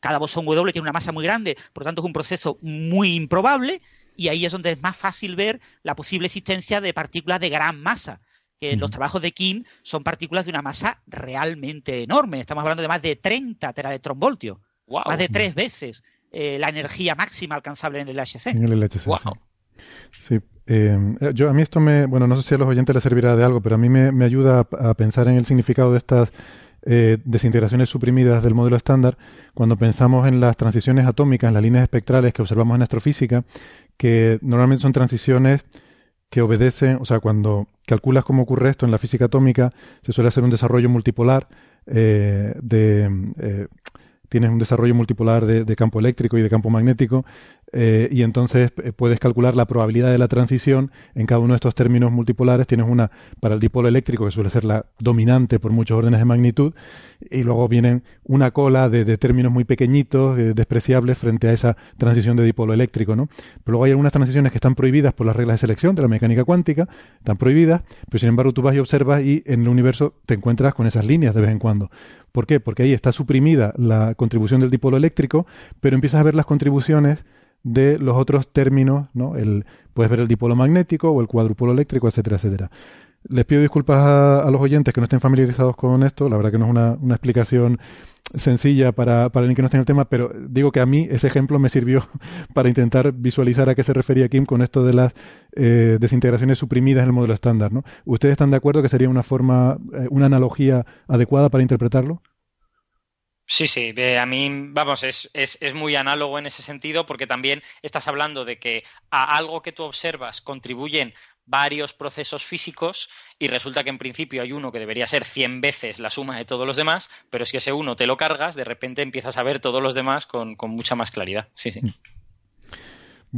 Cada bosón W tiene una masa muy grande, por lo tanto es un proceso muy improbable y ahí es donde es más fácil ver la posible existencia de partículas de gran masa que los trabajos de Kim son partículas de una masa realmente enorme. Estamos hablando de más de 30 teraelectronvoltios, más de tres veces eh, la energía máxima alcanzable en el LHC. En el LHC, sí. Eh, yo, a mí esto me, bueno, no sé si a los oyentes les servirá de algo, pero a mí me, ayuda a, pensar en el significado de estas eh, desintegraciones suprimidas del modelo estándar cuando pensamos en las transiciones atómicas, en las líneas espectrales que observamos en astrofísica, que normalmente son transiciones que obedecen, o sea, cuando calculas cómo ocurre esto en la física atómica, se suele hacer un desarrollo multipolar eh, de... Eh, tienes un desarrollo multipolar de, campo eléctrico y de campo magnético eh, y entonces eh, puedes calcular la probabilidad de la transición en cada uno de estos términos multipolares. Tienes una para el dipolo eléctrico, que suele ser la dominante por muchos órdenes de magnitud, y luego vienen una cola de, términos muy pequeñitos, eh, despreciables frente a esa transición de dipolo eléctrico. ¿no? Pero luego hay algunas transiciones que están prohibidas por las reglas de selección de la mecánica cuántica, están prohibidas, pero sin embargo tú vas y observas y en el universo te encuentras con esas líneas de vez en cuando. ¿Por qué? Porque ahí está suprimida la contribución del dipolo eléctrico, pero empiezas a ver las contribuciones de los otros términos, ¿no? El, puedes ver el dipolo magnético o el cuadrupolo eléctrico, etcétera, etcétera. Les pido disculpas a, los oyentes que no estén familiarizados con esto, la verdad que no es una, una explicación sencilla para, para alguien que no esté en el tema, pero digo que a mí ese ejemplo me sirvió para intentar visualizar a qué se refería Kim con esto de las eh, desintegraciones suprimidas en el modelo estándar. ¿no? ¿Ustedes están de acuerdo que sería una forma, eh, una analogía adecuada para interpretarlo? Sí, sí, a mí, vamos, es, es, es, muy análogo en ese sentido porque también estás hablando de que a algo que tú observas contribuyen varios procesos físicos y resulta que en principio hay uno que debería ser 100 veces la suma de todos los demás, pero si ese uno te lo cargas, de repente empiezas a ver todos los demás con, con mucha más claridad. Sí, sí.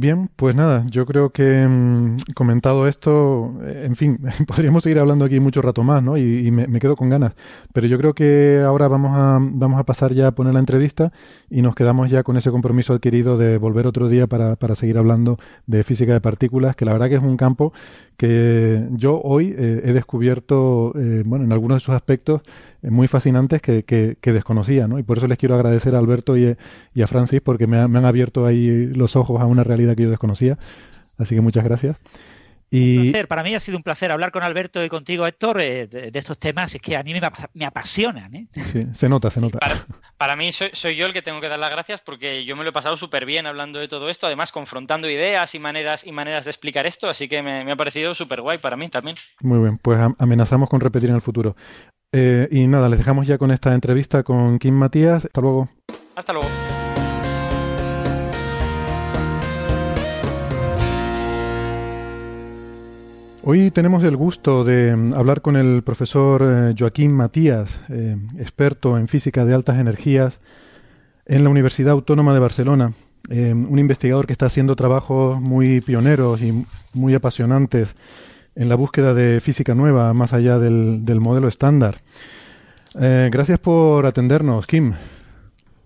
Bien, pues nada, yo creo que mm, comentado esto, eh, en fin, podríamos seguir hablando aquí mucho rato más, ¿no? Y, me, quedo con ganas. Pero yo creo que ahora vamos a, vamos a pasar ya a poner la entrevista y nos quedamos ya con ese compromiso adquirido de volver otro día para, para seguir hablando de física de partículas, que la verdad que es un campo que yo hoy eh, he descubierto, eh, bueno, en algunos de sus aspectos muy fascinantes que, que, desconocía, ¿no? Y por eso les quiero agradecer a Alberto y, a Francis porque me, me, han abierto ahí los ojos a una realidad que yo desconocía. Así que muchas gracias. Y... Para mí ha sido un placer hablar con Alberto y contigo, Héctor, eh, de, estos temas. Es que a mí me, apasionan. ¿eh? Sí, se nota, se nota. para, mí soy, yo el que tengo que dar las gracias porque yo me lo he pasado súper bien hablando de todo esto, además confrontando ideas y maneras, y maneras de explicar esto, así que me, ha parecido súper guay para mí también. Muy bien, pues amenazamos con repetir en el futuro. Eh, y nada, les dejamos ya con esta entrevista con Kim Matías. Hasta luego. Hasta luego. Hoy tenemos el gusto de mm, hablar con el profesor eh, Joaquín Matías, eh, experto en física de altas energías en la Universidad Autónoma de Barcelona, eh, un investigador que está haciendo trabajos muy pioneros y muy apasionantes en la búsqueda de física nueva más allá del, modelo estándar. gracias por atendernos, Kim.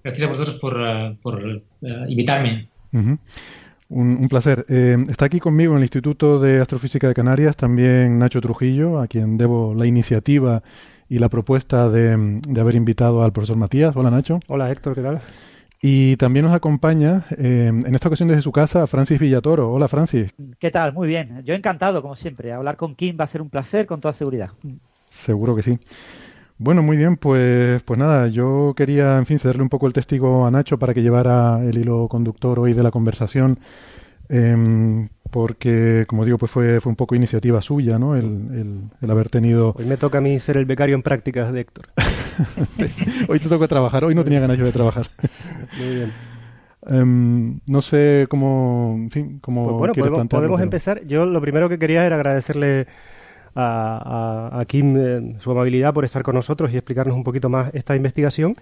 Gracias a vosotros por, invitarme. Un, placer. Eh, está aquí conmigo en el Instituto de Astrofísica de Canarias también Nacho Trujillo, a quien debo la iniciativa y la propuesta de, haber invitado al profesor Matías. Hola Nacho. Hola Héctor, ¿qué tal? Y también nos acompaña eh, en esta ocasión desde su casa Francis Villatoro. Hola Francis. ¿Qué tal? Muy bien. Yo encantado, como siempre. Hablar con Kim va a ser un placer, con toda seguridad. Seguro que sí. Bueno, muy bien, pues, pues nada, yo quería, en fin, cederle un poco el testigo a Nacho para que llevara el hilo conductor hoy de la conversación, em, porque, como digo, pues fue, fue un poco iniciativa suya, ¿no? El, el, haber tenido... Hoy me toca a mí ser el becario en prácticas de Héctor. hoy te toca trabajar, hoy no tenía ganas yo de trabajar. muy bien. Em, no sé cómo, en fin, cómo pues bueno, podemos, podemos empezar. Yo lo primero que quería era agradecerle a, Kim eh, su amabilidad por estar con nosotros y explicarnos un poquito más esta investigación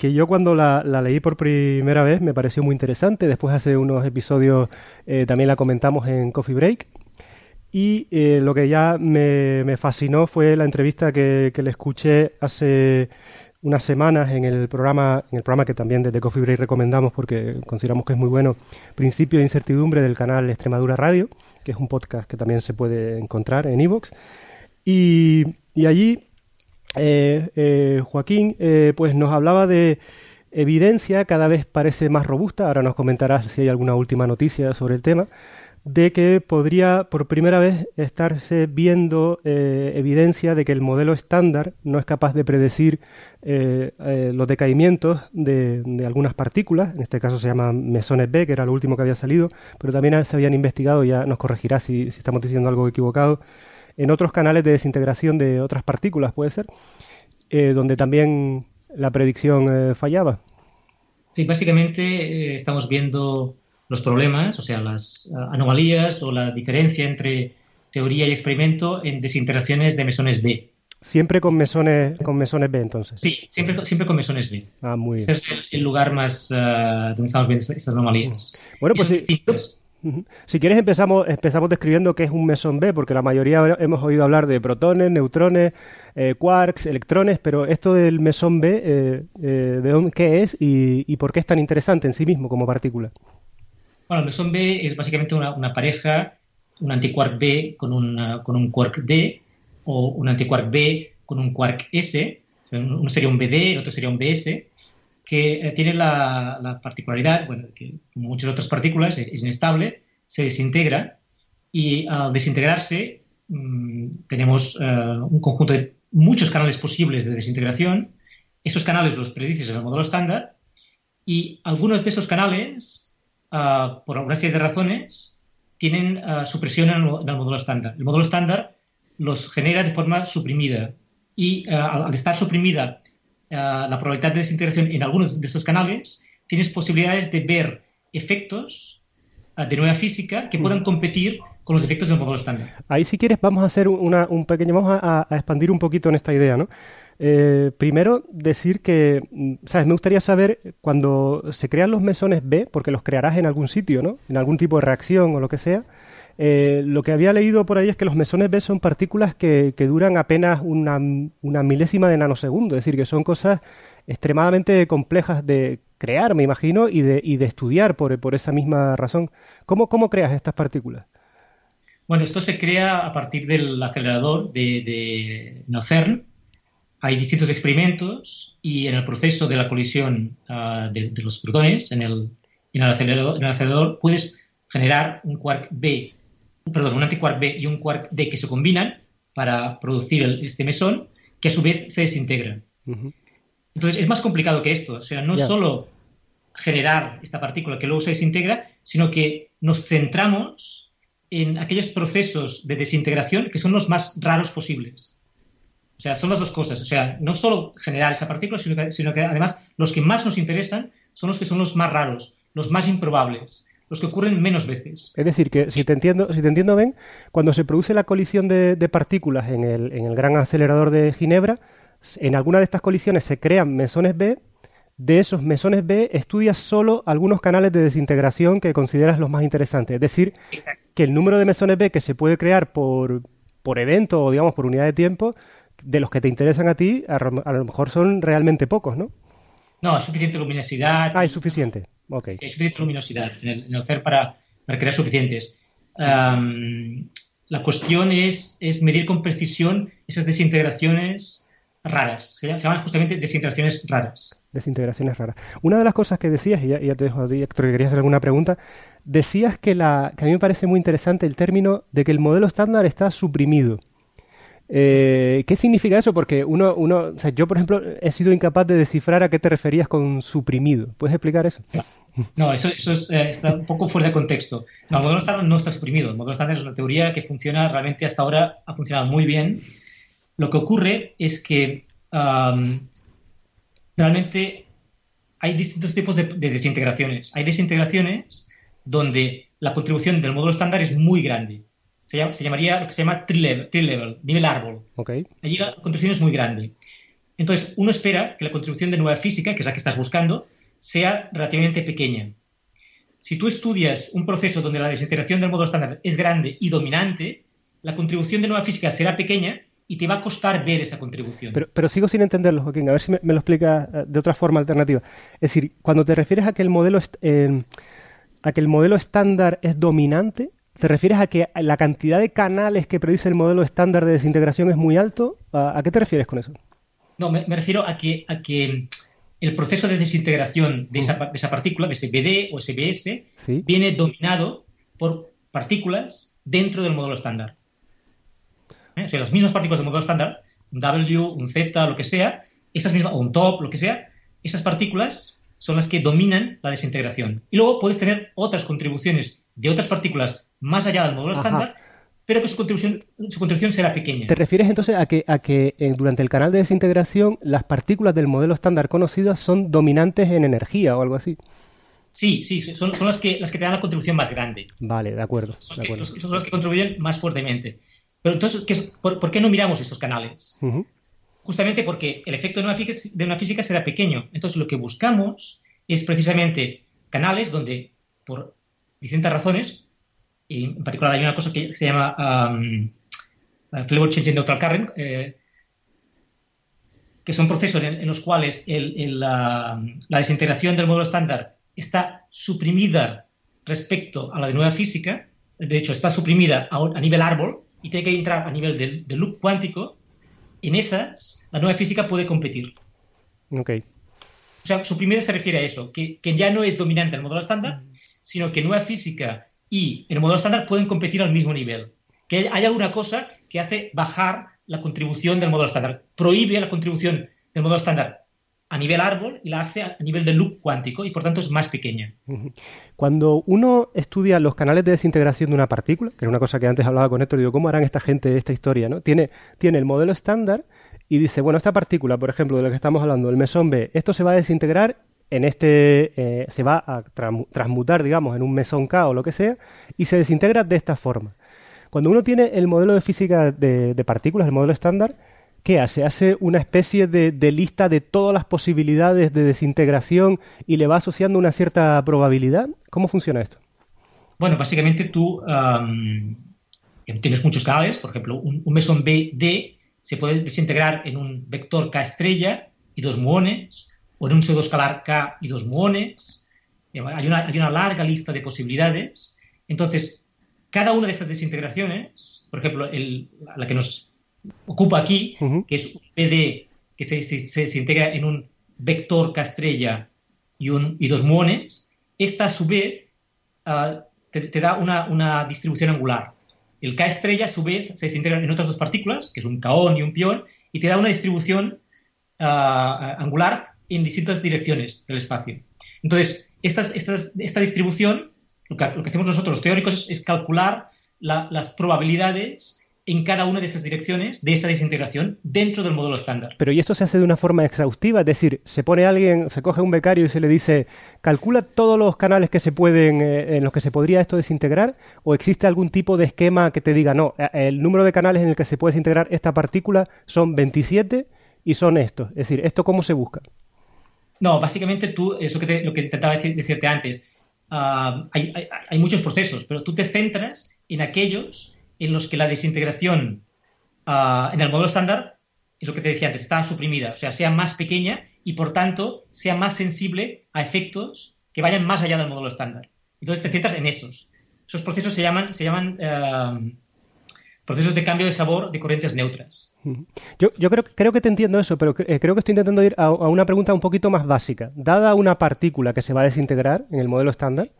que yo cuando la, leí por primera vez me pareció muy interesante. Después hace unos episodios eh, también la comentamos en Coffee Break. Y eh, lo que ya me, fascinó fue la entrevista que, le escuché hace unas semanas en el programa, en el programa que también desde Coffee Break recomendamos porque consideramos que es muy bueno, Principio de Incertidumbre del canal Extremadura Radio que es un podcast que también se puede encontrar en iVoox. Y, allí eh, eh, Joaquín pues nos hablaba de evidencia, cada vez parece más robusta, ahora nos comentarás si hay alguna última noticia sobre el tema, de que podría por primera vez estarse viendo eh, evidencia de que el modelo estándar no es capaz de predecir eh, eh, los decaimientos de, algunas partículas, en este caso se llaman mesones B, que era lo último que había salido, pero también se habían investigado, ya nos corregirá si, estamos diciendo algo equivocado, en otros canales de desintegración de otras partículas, puede ser, donde también la predicción fallaba. Sí, básicamente estamos viendo los problemas, o sea, las ah, anomalías o la diferencia entre teoría y experimento en desintegraciones de mesones B. Siempre con mesones, con mesones B, entonces. Sí, siempre, siempre con mesones B. Ah, muy bien. Ese es el, el lugar más uh, donde estamos viendo estas anomalías. Bueno, pues sí. Si quieres empezamos, empezamos describiendo qué es un mesón B, porque la mayoría hemos oído hablar de protones, neutrones, eh, quarks, electrones, pero esto del mesón B, eh, eh, ¿de dónde, qué es y, y, por qué es tan interesante en sí mismo como partícula? Bueno, el mesón B es básicamente una, pareja, un antiquark B con, una, con un quark D o un antiquark B con un quark S, o uno sería un BD, el otro sería un BS, que tiene la, la, particularidad, bueno, que como muchas otras partículas es, es, inestable, se desintegra y al desintegrarse mmm, tenemos uh, un conjunto de muchos canales posibles de desintegración. Esos canales los predices en el modelo estándar y algunos de esos canales, uh, por alguna serie de razones, tienen uh, supresión en el, en el, modelo estándar. El modelo estándar los genera de forma suprimida y al, al estar suprimida Uh, la probabilidad de desintegración en algunos de estos canales, tienes posibilidades de ver efectos uh, de nueva física que puedan competir con los efectos del modelo estándar. Ahí si quieres vamos a hacer una, un pequeño, vamos a, a, expandir un poquito en esta idea, ¿no? Eh, primero, decir que, ¿sabes? Me gustaría saber cuando se crean los mesones B, porque los crearás en algún sitio, ¿no? En algún tipo de reacción o lo que sea. Eh, lo que había leído por ahí es que los mesones B son partículas que, que duran apenas una, una, milésima de nanosegundo, es decir, que son cosas extremadamente complejas de crear, me imagino, y de, y de estudiar por, por, esa misma razón. ¿Cómo, ¿Cómo, creas estas partículas? Bueno, esto se crea a partir del acelerador de, de NOCERN. Hay distintos experimentos y en el proceso de la colisión uh, de, de, los protones en el, en el, acelerador, en el acelerador puedes generar un quark B perdón, un antiquark B y un quark D que se combinan para producir el, este mesón, que a su vez se desintegran. Uh -huh. Entonces es más complicado que esto. O sea, no yeah. solo generar esta partícula que luego se desintegra, sino que nos centramos en aquellos procesos de desintegración que son los más raros posibles. O sea, son las dos cosas. O sea, no solo generar esa partícula, sino que, sino que además los que más nos interesan son los que son los más raros, los más improbables, los que ocurren menos veces. Es decir, que si te entiendo, si te entiendo bien, cuando se produce la colisión de, de partículas en el, en el, gran acelerador de Ginebra, en alguna de estas colisiones se crean mesones B. De esos mesones B estudias solo algunos canales de desintegración que consideras los más interesantes. Es decir, Exacto. que el número de mesones B que se puede crear por, por evento o digamos por unidad de tiempo, de los que te interesan a ti, a, a lo mejor son realmente pocos, ¿no? No, es suficiente luminosidad. Ah, es suficiente. Okay. Hay suficiente luminosidad en el, en el CER para, para, crear suficientes. Um, la cuestión es, es, medir con precisión esas desintegraciones raras. Se llaman justamente desintegraciones raras. Desintegraciones raras. Una de las cosas que decías, y ya, ya te dejo a ti, Héctor, que querías hacer alguna pregunta, decías que, la, que a mí me parece muy interesante el término de que el modelo estándar está suprimido. Eh, ¿Qué significa eso? Porque uno, uno yo, por ejemplo, he sido incapaz de descifrar a qué te referías con suprimido. ¿Puedes explicar eso? No, eso, es, eh, está un poco fuera de contexto. El modelo estándar no está suprimido. El modelo estándar es una teoría que funciona realmente hasta ahora, ha funcionado muy bien. Lo que ocurre es que realmente hay distintos tipos de, de desintegraciones. Hay desintegraciones donde la contribución del módulo estándar es muy grande se, llama, se, llamaría lo que se llama tree level, tree level nivel árbol. Okay. Allí la contribución es muy grande. Entonces, uno espera que la contribución de nueva física, que es la que estás buscando, sea relativamente pequeña. Si tú estudias un proceso donde la desintegración del módulo estándar es grande y dominante, la contribución de nueva física será pequeña y te va a costar ver esa contribución. Pero, pero sigo sin entenderlo, Joaquín. A ver si me, me, lo explica eh, de otra forma alternativa. Es decir, cuando te refieres a que el modelo, eh, a que el modelo estándar es dominante, ¿Te refieres a que la cantidad de canales que predice el modelo estándar de desintegración es muy alto? ¿A, a qué te refieres con eso? No, me, me refiero a que, a que, el proceso de desintegración de esa, de esa partícula, de ese BD o SBS, ¿Sí? viene dominado por partículas dentro del modelo estándar. ¿Eh? O sea, las mismas partículas del modelo estándar, un W, un Z, lo que sea, esas mismas, o un top, lo que sea, esas partículas son las que dominan la desintegración. Y luego puedes tener otras contribuciones de otras partículas más allá del Ajá. estándar, pero que su contribución, su contribución será pequeña. ¿Te refieres entonces a que, a que eh, durante el canal de desintegración las partículas del modelo estándar conocidas son dominantes en energía o algo así? Sí, sí, son, son las, que, las que te dan la contribución más grande. Vale, de acuerdo. Son, de acuerdo. Que, son las que contribuyen más fuertemente. Pero entonces, ¿qué por, qué no miramos estos canales? Justamente porque el efecto de una, física, de una física será pequeño. Entonces, lo que buscamos es precisamente canales donde, por distintas razones, y en particular hay una cosa que se llama um, Flavor Change Neutral Current, eh, que son procesos en, los cuales la, desintegración del modelo estándar está suprimida respecto a la de nueva física, de hecho está suprimida a, nivel árbol y tiene que entrar a nivel del, loop cuántico, en esas la nueva física puede competir. Ok. O sea, suprimida se refiere a eso, que, que ya no es dominante el modelo estándar, sino que nueva física y el modelo estándar pueden competir al mismo nivel. Que hay alguna cosa que hace bajar la contribución del modelo estándar. Prohíbe la contribución del modelo estándar a nivel árbol y la hace a nivel de loop cuántico y por tanto es más pequeña. Cuando uno estudia los canales de desintegración de una partícula, que era una cosa que antes hablaba con Héctor, digo, ¿cómo harán esta gente esta historia? ¿no? Tiene, tiene el modelo estándar y dice, bueno, esta partícula, por ejemplo, de la que estamos hablando, el mesón B, esto se va a desintegrar en este, eh, se va a transmutar, digamos, en un mesón K o lo que sea, y se desintegra de esta forma. Cuando uno tiene el modelo de física de, partículas, el modelo estándar, ¿qué hace? Hace una especie de, lista de todas las posibilidades de desintegración y le va asociando una cierta probabilidad. ¿Cómo funciona esto? Bueno, básicamente tú tienes muchos canales, por ejemplo, un, mesón BD se puede desintegrar en un vector K estrella y dos muones, o en un pseudoescalar K y dos muones. Hay una, hay una larga lista de posibilidades. Entonces, cada una de esas desintegraciones, por ejemplo, la que nos ocupa aquí, que es un PD que se, desintegra en un vector K estrella y, un, y dos muones, esta a su vez ah, te, da una, distribución angular. El K estrella a su vez se desintegra en otras dos partículas, que es un kaón y un pión, y te da una distribución ah, angular en distintas direcciones del espacio. Entonces, esta distribución lo que, hacemos nosotros los teóricos es, calcular las probabilidades en cada una de esas direcciones de esa desintegración dentro del modelo estándar. Pero ¿y esto se hace de una forma exhaustiva? Es decir, se pone alguien, se coge un becario y se le dice, calcula todos los canales que se pueden, eh, en los que se podría esto desintegrar, o existe algún tipo de esquema que te diga, no, eh, el número de canales en el que se puede desintegrar esta partícula son 27 y son estos. Es decir, ¿esto cómo se busca? No, básicamente tú, eso que lo que intentaba decirte antes, Ah, hay, muchos procesos, pero tú te centras en aquellos en los que la desintegración ah, en el modelo estándar, es lo que te decía antes, está suprimida, o sea, sea más pequeña y por tanto sea más sensible a efectos que vayan más allá del modelo estándar. Entonces te centras en esos. Esos procesos se llaman, se llaman ah, procesos de cambio de sabor de corrientes neutras. Yo, creo que te entiendo eso, pero eh, creo que estoy intentando ir a, una pregunta un poquito más básica. Dada una partícula que se va a desintegrar en el modelo estándar,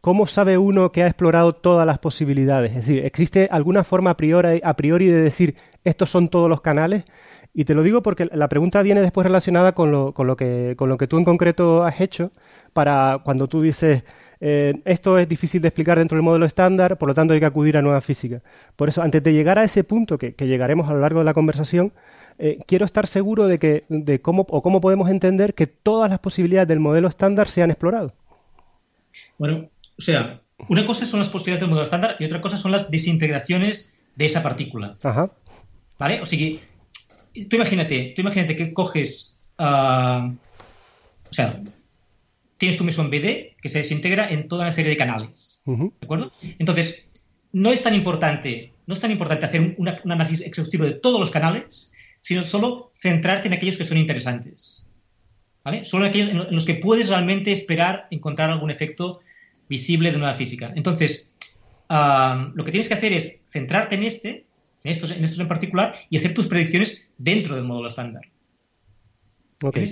¿cómo sabe uno que ha explorado todas las posibilidades? Es decir, ¿existe alguna forma a priori, a priori de decir estos son todos los canales? Y te lo digo porque la pregunta viene después relacionada con lo, con lo, que, con lo que tú en concreto has hecho para cuando tú dices eh, esto es difícil de explicar dentro del modelo estándar, por lo tanto hay que acudir a nueva física. Por eso, antes de llegar a ese punto que, llegaremos a lo largo de la conversación, eh, quiero estar seguro de que de cómo o cómo podemos entender que todas las posibilidades del modelo estándar se han explorado. Bueno, o sea, una cosa son las posibilidades del modelo estándar y otra cosa son las desintegraciones de esa partícula. Ajá. ¿Vale? O sea, tú imagínate, tú imagínate que coges, uh, o sea, tienes tu mesón BD que se desintegra en toda una serie de canales. ¿De acuerdo? Entonces, no es tan importante, no es tan importante hacer un, análisis exhaustivo de todos los canales, sino solo centrarte en aquellos que son interesantes. ¿Vale? Solo en aquellos en los que puedes realmente esperar encontrar algún efecto visible de nueva física. Entonces, lo que tienes que hacer es centrarte en este, en estos, en estos en particular, y hacer tus predicciones dentro del módulo estándar.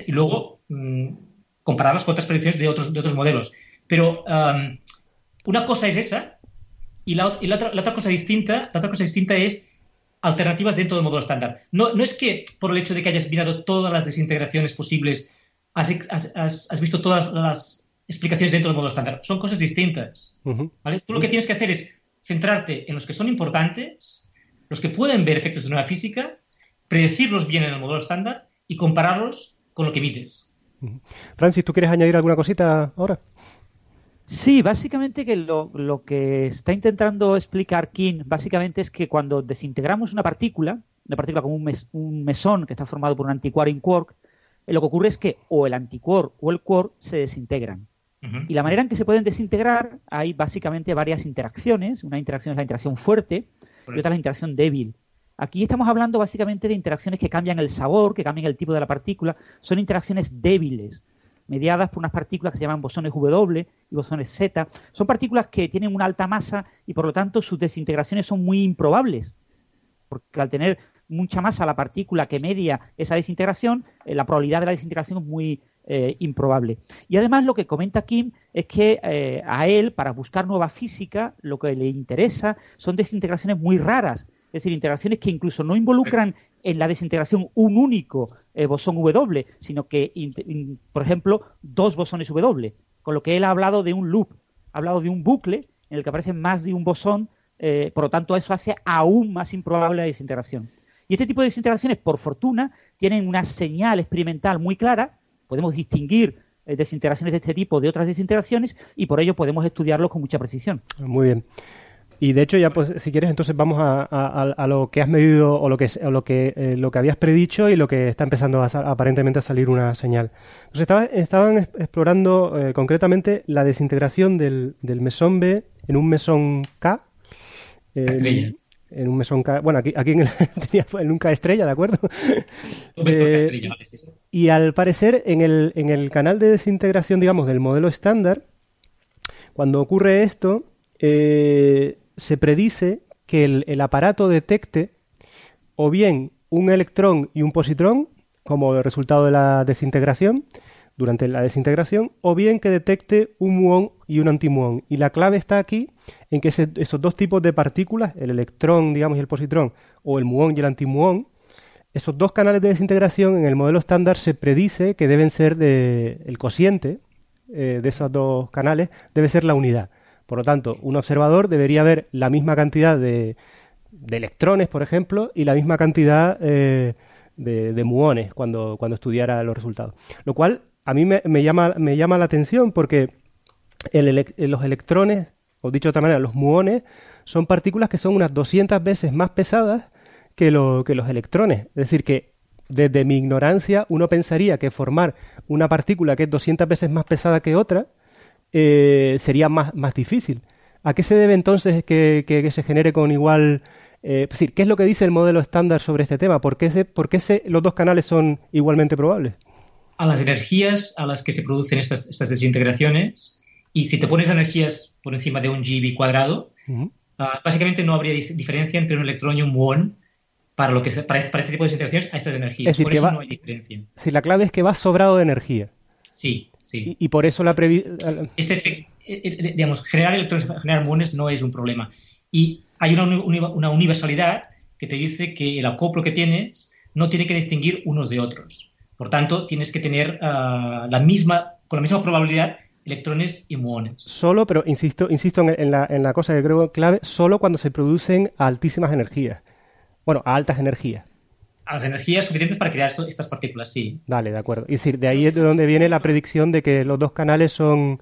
Y luego, mm, compararlas con otras predicciones de otros, de otros modelos. Pero um, una cosa es esa y, la, otra, cosa distinta, la otra cosa distinta es alternativas dentro del modelo estándar. No, no es que por el hecho de que hayas mirado todas las desintegraciones posibles, has, visto todas las explicaciones dentro del modelo estándar. Son cosas distintas. Tú lo que tienes que hacer es centrarte en los que son importantes, los que pueden ver efectos de nueva física, predecirlos bien en el modelo estándar y compararlos con lo que mides. Francis, ¿tú quieres añadir alguna cosita ahora? Sí, básicamente que lo, lo, que está intentando explicar King básicamente es que cuando desintegramos una partícula, una partícula como un, mes, un mesón que está formado por un antiquark y un quark, eh, lo que ocurre es que o el antiquark o el quark se desintegran. Y la manera en que se pueden desintegrar, hay básicamente varias interacciones. Una interacción es la interacción fuerte y otra es la interacción débil. Aquí estamos hablando básicamente de interacciones que cambian el sabor, que cambian el tipo de la partícula. Son interacciones débiles, mediadas por unas partículas que se llaman bosones W y bosones Z. Son partículas que tienen una alta masa y por lo tanto sus desintegraciones son muy improbables. Porque al tener mucha masa la partícula que media esa desintegración, eh, la probabilidad de la desintegración es muy eh, improbable. Y además lo que comenta Kim es que eh, a él, para buscar nueva física, lo que le interesa son desintegraciones muy raras, es decir, integraciones que incluso no involucran en la desintegración un único eh, bosón W, sino que, por ejemplo, dos bosones W, con lo que él ha hablado de un loop, ha hablado de un bucle en el que aparece más de un bosón, por lo tanto eso hace aún más improbable la desintegración. Y este tipo de desintegraciones, por fortuna, tienen una señal experimental muy clara podemos distinguir eh, desintegraciones de este tipo de otras desintegraciones y por ello podemos estudiarlos con mucha precisión. Muy bien. Y de hecho ya pues si quieres entonces vamos a, lo que has medido o lo que lo que eh, lo que habías predicho y lo que está empezando a, aparentemente a salir una señal. Entonces estaban explorando eh, concretamente la desintegración del, del mesón B en un mesón K. Estrella en un mesón bueno aquí, aquí en el, tenía nunca estrella de acuerdo eh, y al parecer en el, en el canal de desintegración digamos del modelo estándar cuando ocurre esto eh, se predice que el, aparato detecte o bien un electrón y un positrón como resultado de la desintegración durante la desintegración o bien que detecte un muón y un antimuón y la clave está aquí en que esos dos tipos de partículas, el electrón, digamos, y el positrón, o el muón y el antimuón, esos dos canales de desintegración en el modelo estándar se predice que deben ser de, el cociente eh, de esos dos canales debe ser la unidad. Por lo tanto, un observador debería ver la misma cantidad de, electrones, por ejemplo, y la misma cantidad eh, de, muones cuando, cuando estudiara los resultados. Lo cual a mí me, llama, me llama la atención porque los electrones o dicho de otra manera, los muones son partículas que son unas 200 veces más pesadas que, que los electrones. Es decir, que desde mi ignorancia uno pensaría que formar una partícula que es 200 veces más pesada que otra eh, sería más, más difícil. ¿A qué se debe entonces que, que, se genere con igual... Eh, es decir, ¿qué es lo que dice el modelo estándar sobre este tema? ¿Por qué, por qué los dos canales son igualmente probables? A las energías a las que se producen estas, estas desintegraciones y si te pones energías por encima de un GeV cuadrado, ah, básicamente no habría diferencia entre un electrón y un muón para, lo que, para, este, para este tipo de interacciones a estas energías. por eso no hay diferencia. Si la clave es que va sobrado de energía. Sí, sí. Y, por eso la Ese eh, eh, digamos, generar electrones, generar muones no es un problema. Y hay una, una universalidad que te dice que el acoplo que tienes no tiene que distinguir unos de otros. Por tanto, tienes que tener uh, la misma, con la misma probabilidad electrones y muones. Solo, pero insisto, insisto en, la, en la cosa que creo clave, solo cuando se producen altísimas energías. Bueno, a altas energías. A las energías suficientes para crear estas partículas, sí. Dale, de acuerdo. Es decir, de ahí es de donde viene la predicción de que los dos canales son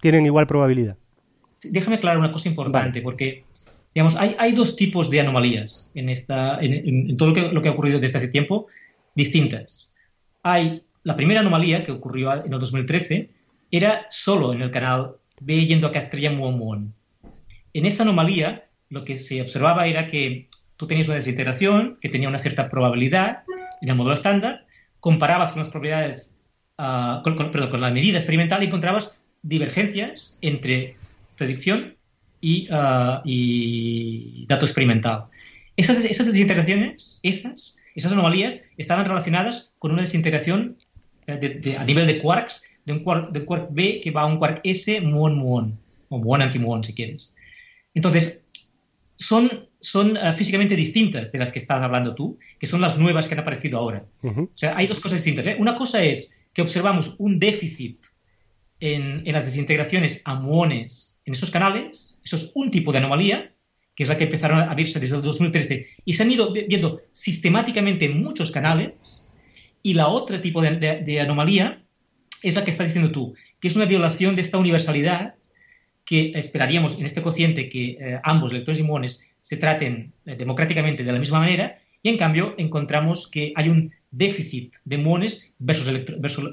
tienen igual probabilidad. Déjame aclarar una cosa importante, porque digamos, hay, hay, dos tipos de anomalías en, esta, en, todo lo que, lo que ha ocurrido desde hace tiempo, distintas. Hay la primera anomalía que ocurrió en el 2013, era solo en el canal B yendo a Castrella Muon En esa anomalía, lo que se observaba era que tú tenías una desintegración que tenía una cierta probabilidad en el modelo estándar, comparabas con las probabilidades, uh, con, perdón, con la medida experimental y encontrabas divergencias entre predicción y, uh, y dato experimental. Esas, esas desintegraciones, esas, esas anomalías, estaban relacionadas con una desintegración eh, a nivel de quarks de un quark, de quark B que va a un quark S muon muon, o muon anti-muon si quieres. Entonces, son, son uh, físicamente distintas de las que estás hablando tú, que son las nuevas que han aparecido ahora. O sea, hay dos cosas distintas. ¿eh? Una cosa es que observamos un déficit en, en, las desintegraciones a muones en esos canales, eso es un tipo de anomalía, que es la que empezaron a verse desde el 2013, y se han ido viendo sistemáticamente en muchos canales, y la otra tipo de, de, de anomalía es la que estás diciendo tú, que es una violación de esta universalidad que esperaríamos en este cociente que eh, ambos electrones y muones se traten eh, democráticamente de la misma manera y en cambio encontramos que hay un déficit de muones versus,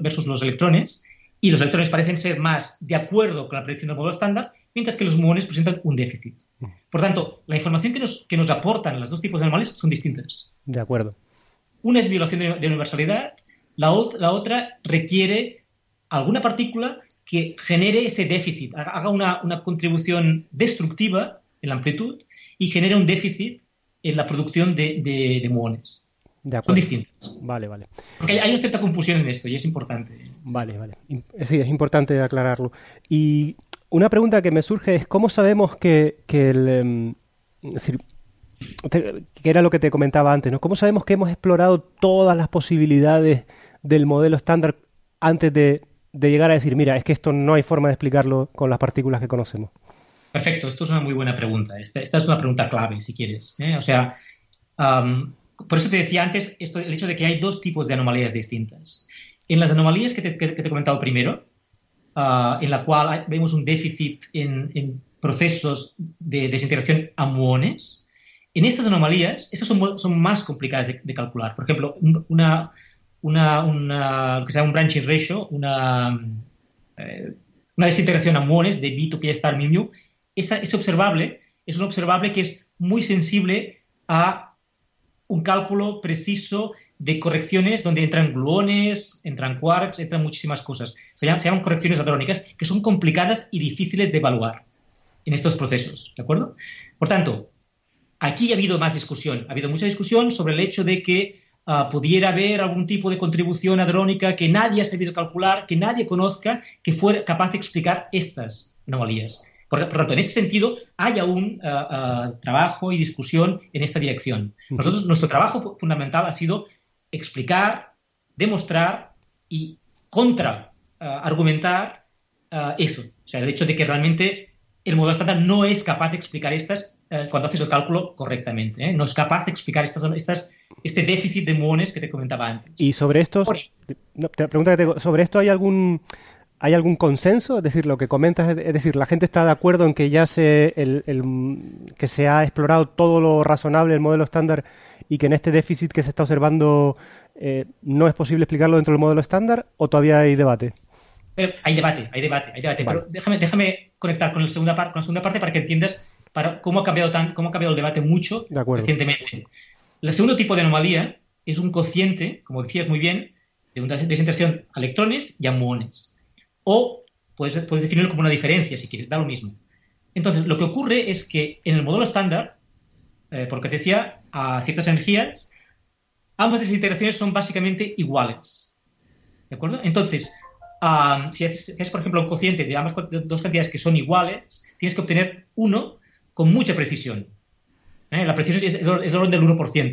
versus, los electrones y los electrones parecen ser más de acuerdo con la predicción del modelo estándar, mientras que los muones presentan un déficit. Por tanto, la información que nos, que nos aportan los dos tipos de anomalias son distintas. De acuerdo. Una es violación de, universalidad, la, la, otra requiere alguna partícula que genere ese déficit, haga una, una contribución destructiva en la amplitud y genere un déficit en la producción de, de, muones. Son distintos. Vale, vale. Porque hay, una cierta confusión en esto y es importante. Vale, vale. Sí, es importante aclararlo. Y una pregunta que me surge es, ¿cómo sabemos que, que el... Em, decir, que era lo que te comentaba antes, ¿no? ¿Cómo sabemos que hemos explorado todas las posibilidades del modelo estándar antes de, de llegar a decir, mira, es que esto no hay forma de explicarlo con las partículas que conocemos? Perfecto, esto es una muy buena pregunta. Esta, es una pregunta clave, si quieres. ¿eh? O sea, por eso te decía antes esto, el hecho de que hay dos tipos de anomalías distintas. En las anomalías que te, he comentado primero, ah, en la cual vemos un déficit en, procesos de desintegración a muones, en estas anomalías, estas son, más complicadas de, calcular. Por ejemplo, una, una, que sea un branching ratio, una, eh, una desintegración a muones de bito que star mu, mu es observable, es un observable que es muy sensible a un cálculo preciso de correcciones donde entran gluones, entran quarks, entran muchísimas cosas. Se llaman, correcciones hadrónicas que son complicadas y difíciles de evaluar en estos procesos, ¿de acuerdo? Por tanto, aquí ha habido más discusión. Ha habido mucha discusión sobre el hecho de que ah, pudiera haber algún tipo de contribución hadrónica que nadie ha sabido calcular, que nadie conozca, que fuera capaz de explicar estas anomalías. Por, tanto, en ese sentido, hay aún uh, uh, trabajo y discusión en esta dirección. Nosotros, nuestro trabajo fundamental ha sido explicar, demostrar y contra uh, argumentar eso. O sea, el hecho de que realmente el modelo estándar no es capaz de explicar estas cuando haces el cálculo correctamente. ¿eh? No es capaz de explicar estas, estas, este déficit de muones que te comentaba antes. Y sobre estos, te pregunta que te, sobre esto hay algún ¿Hay algún consenso? Es decir, lo que comentas, es decir, la gente está de acuerdo en que ya se, el, que se ha explorado todo lo razonable del modelo estándar y que en este déficit que se está observando eh, no es posible explicarlo dentro del modelo estándar o todavía hay debate? hay debate, hay debate, hay debate. Pero déjame, déjame conectar con, segunda con la segunda parte para que entiendas para cómo, ha cambiado tan, cómo ha cambiado el debate mucho recientemente. El segundo tipo de anomalía es un cociente, como decías muy bien, de una desintegración a electrones y a muones o puedes, puedes definirlo como una diferencia si quieres, da lo mismo. Entonces, lo que ocurre es que en el modelo estándar, eh, porque te decía, a ciertas energías, ambas desintegraciones son básicamente iguales. ¿De acuerdo? Entonces, si, haces, por ejemplo, un cociente de ambas dos cantidades que son iguales, tienes que obtener uno con mucha precisión. ¿Eh? La precisión es, es, orden del 1%.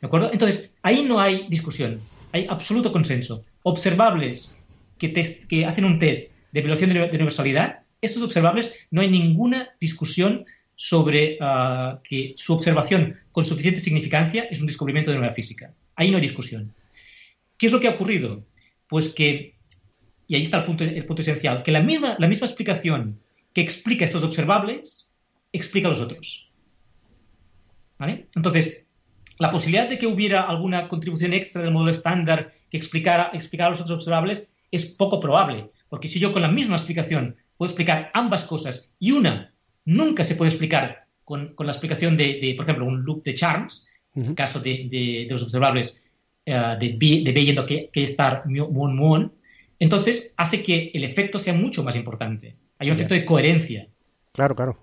¿De acuerdo? Entonces, ahí no hay discusión, hay absoluto consenso. Observables que, hacen un test de violación de, universalidad, estos observables no hay ninguna discusión sobre ah, que su observación con suficiente significancia es un descubrimiento de nueva física. Ahí no hay discusión. ¿Qué es lo que ha ocurrido? Pues que, y ahí está el punto, el punto esencial, que la misma, la misma explicación que explica estos observables explica los otros. ¿Vale? Entonces, la posibilidad de que hubiera alguna contribución extra del modelo estándar que explicara, explicara los otros observables es poco probable, porque si yo con la misma explicación puedo explicar ambas cosas y una nunca se puede explicar con, la explicación de, por ejemplo, un loop de charms, en el caso de, los observables eh, de, B, de yendo que, que estar muon muon, entonces hace que el efecto sea mucho más importante. Hay un efecto de coherencia. Claro, claro.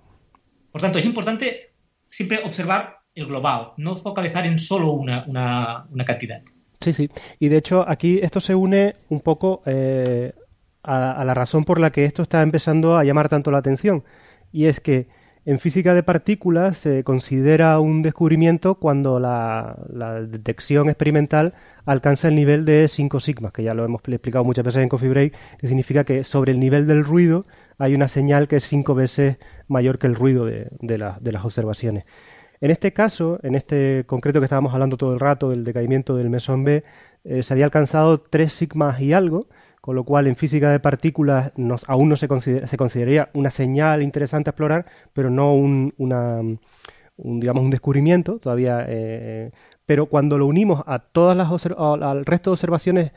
Por tanto, es importante siempre observar el global, no focalizar en solo una, una cantidad. Sí, sí. Y de hecho aquí esto se une un poco eh, a, la razón por la que esto está empezando a llamar tanto la atención. Y es que en física de partículas se considera un descubrimiento cuando la, detección experimental alcanza el nivel de 5 sigmas, que ya lo hemos explicado muchas veces en Coffee Break, que significa que sobre el nivel del ruido hay una señal que es 5 veces mayor que el ruido de las observaciones. En este caso, en este concreto que estábamos hablando todo el rato del decaimiento del mesón B, eh, se había alcanzado 3 sigmas y algo, con lo cual en física de partículas aún no se, se consideraría una señal interesante a explorar, pero no un, una, digamos, un descubrimiento todavía. Eh, pero cuando lo unimos a todas las al resto de observaciones,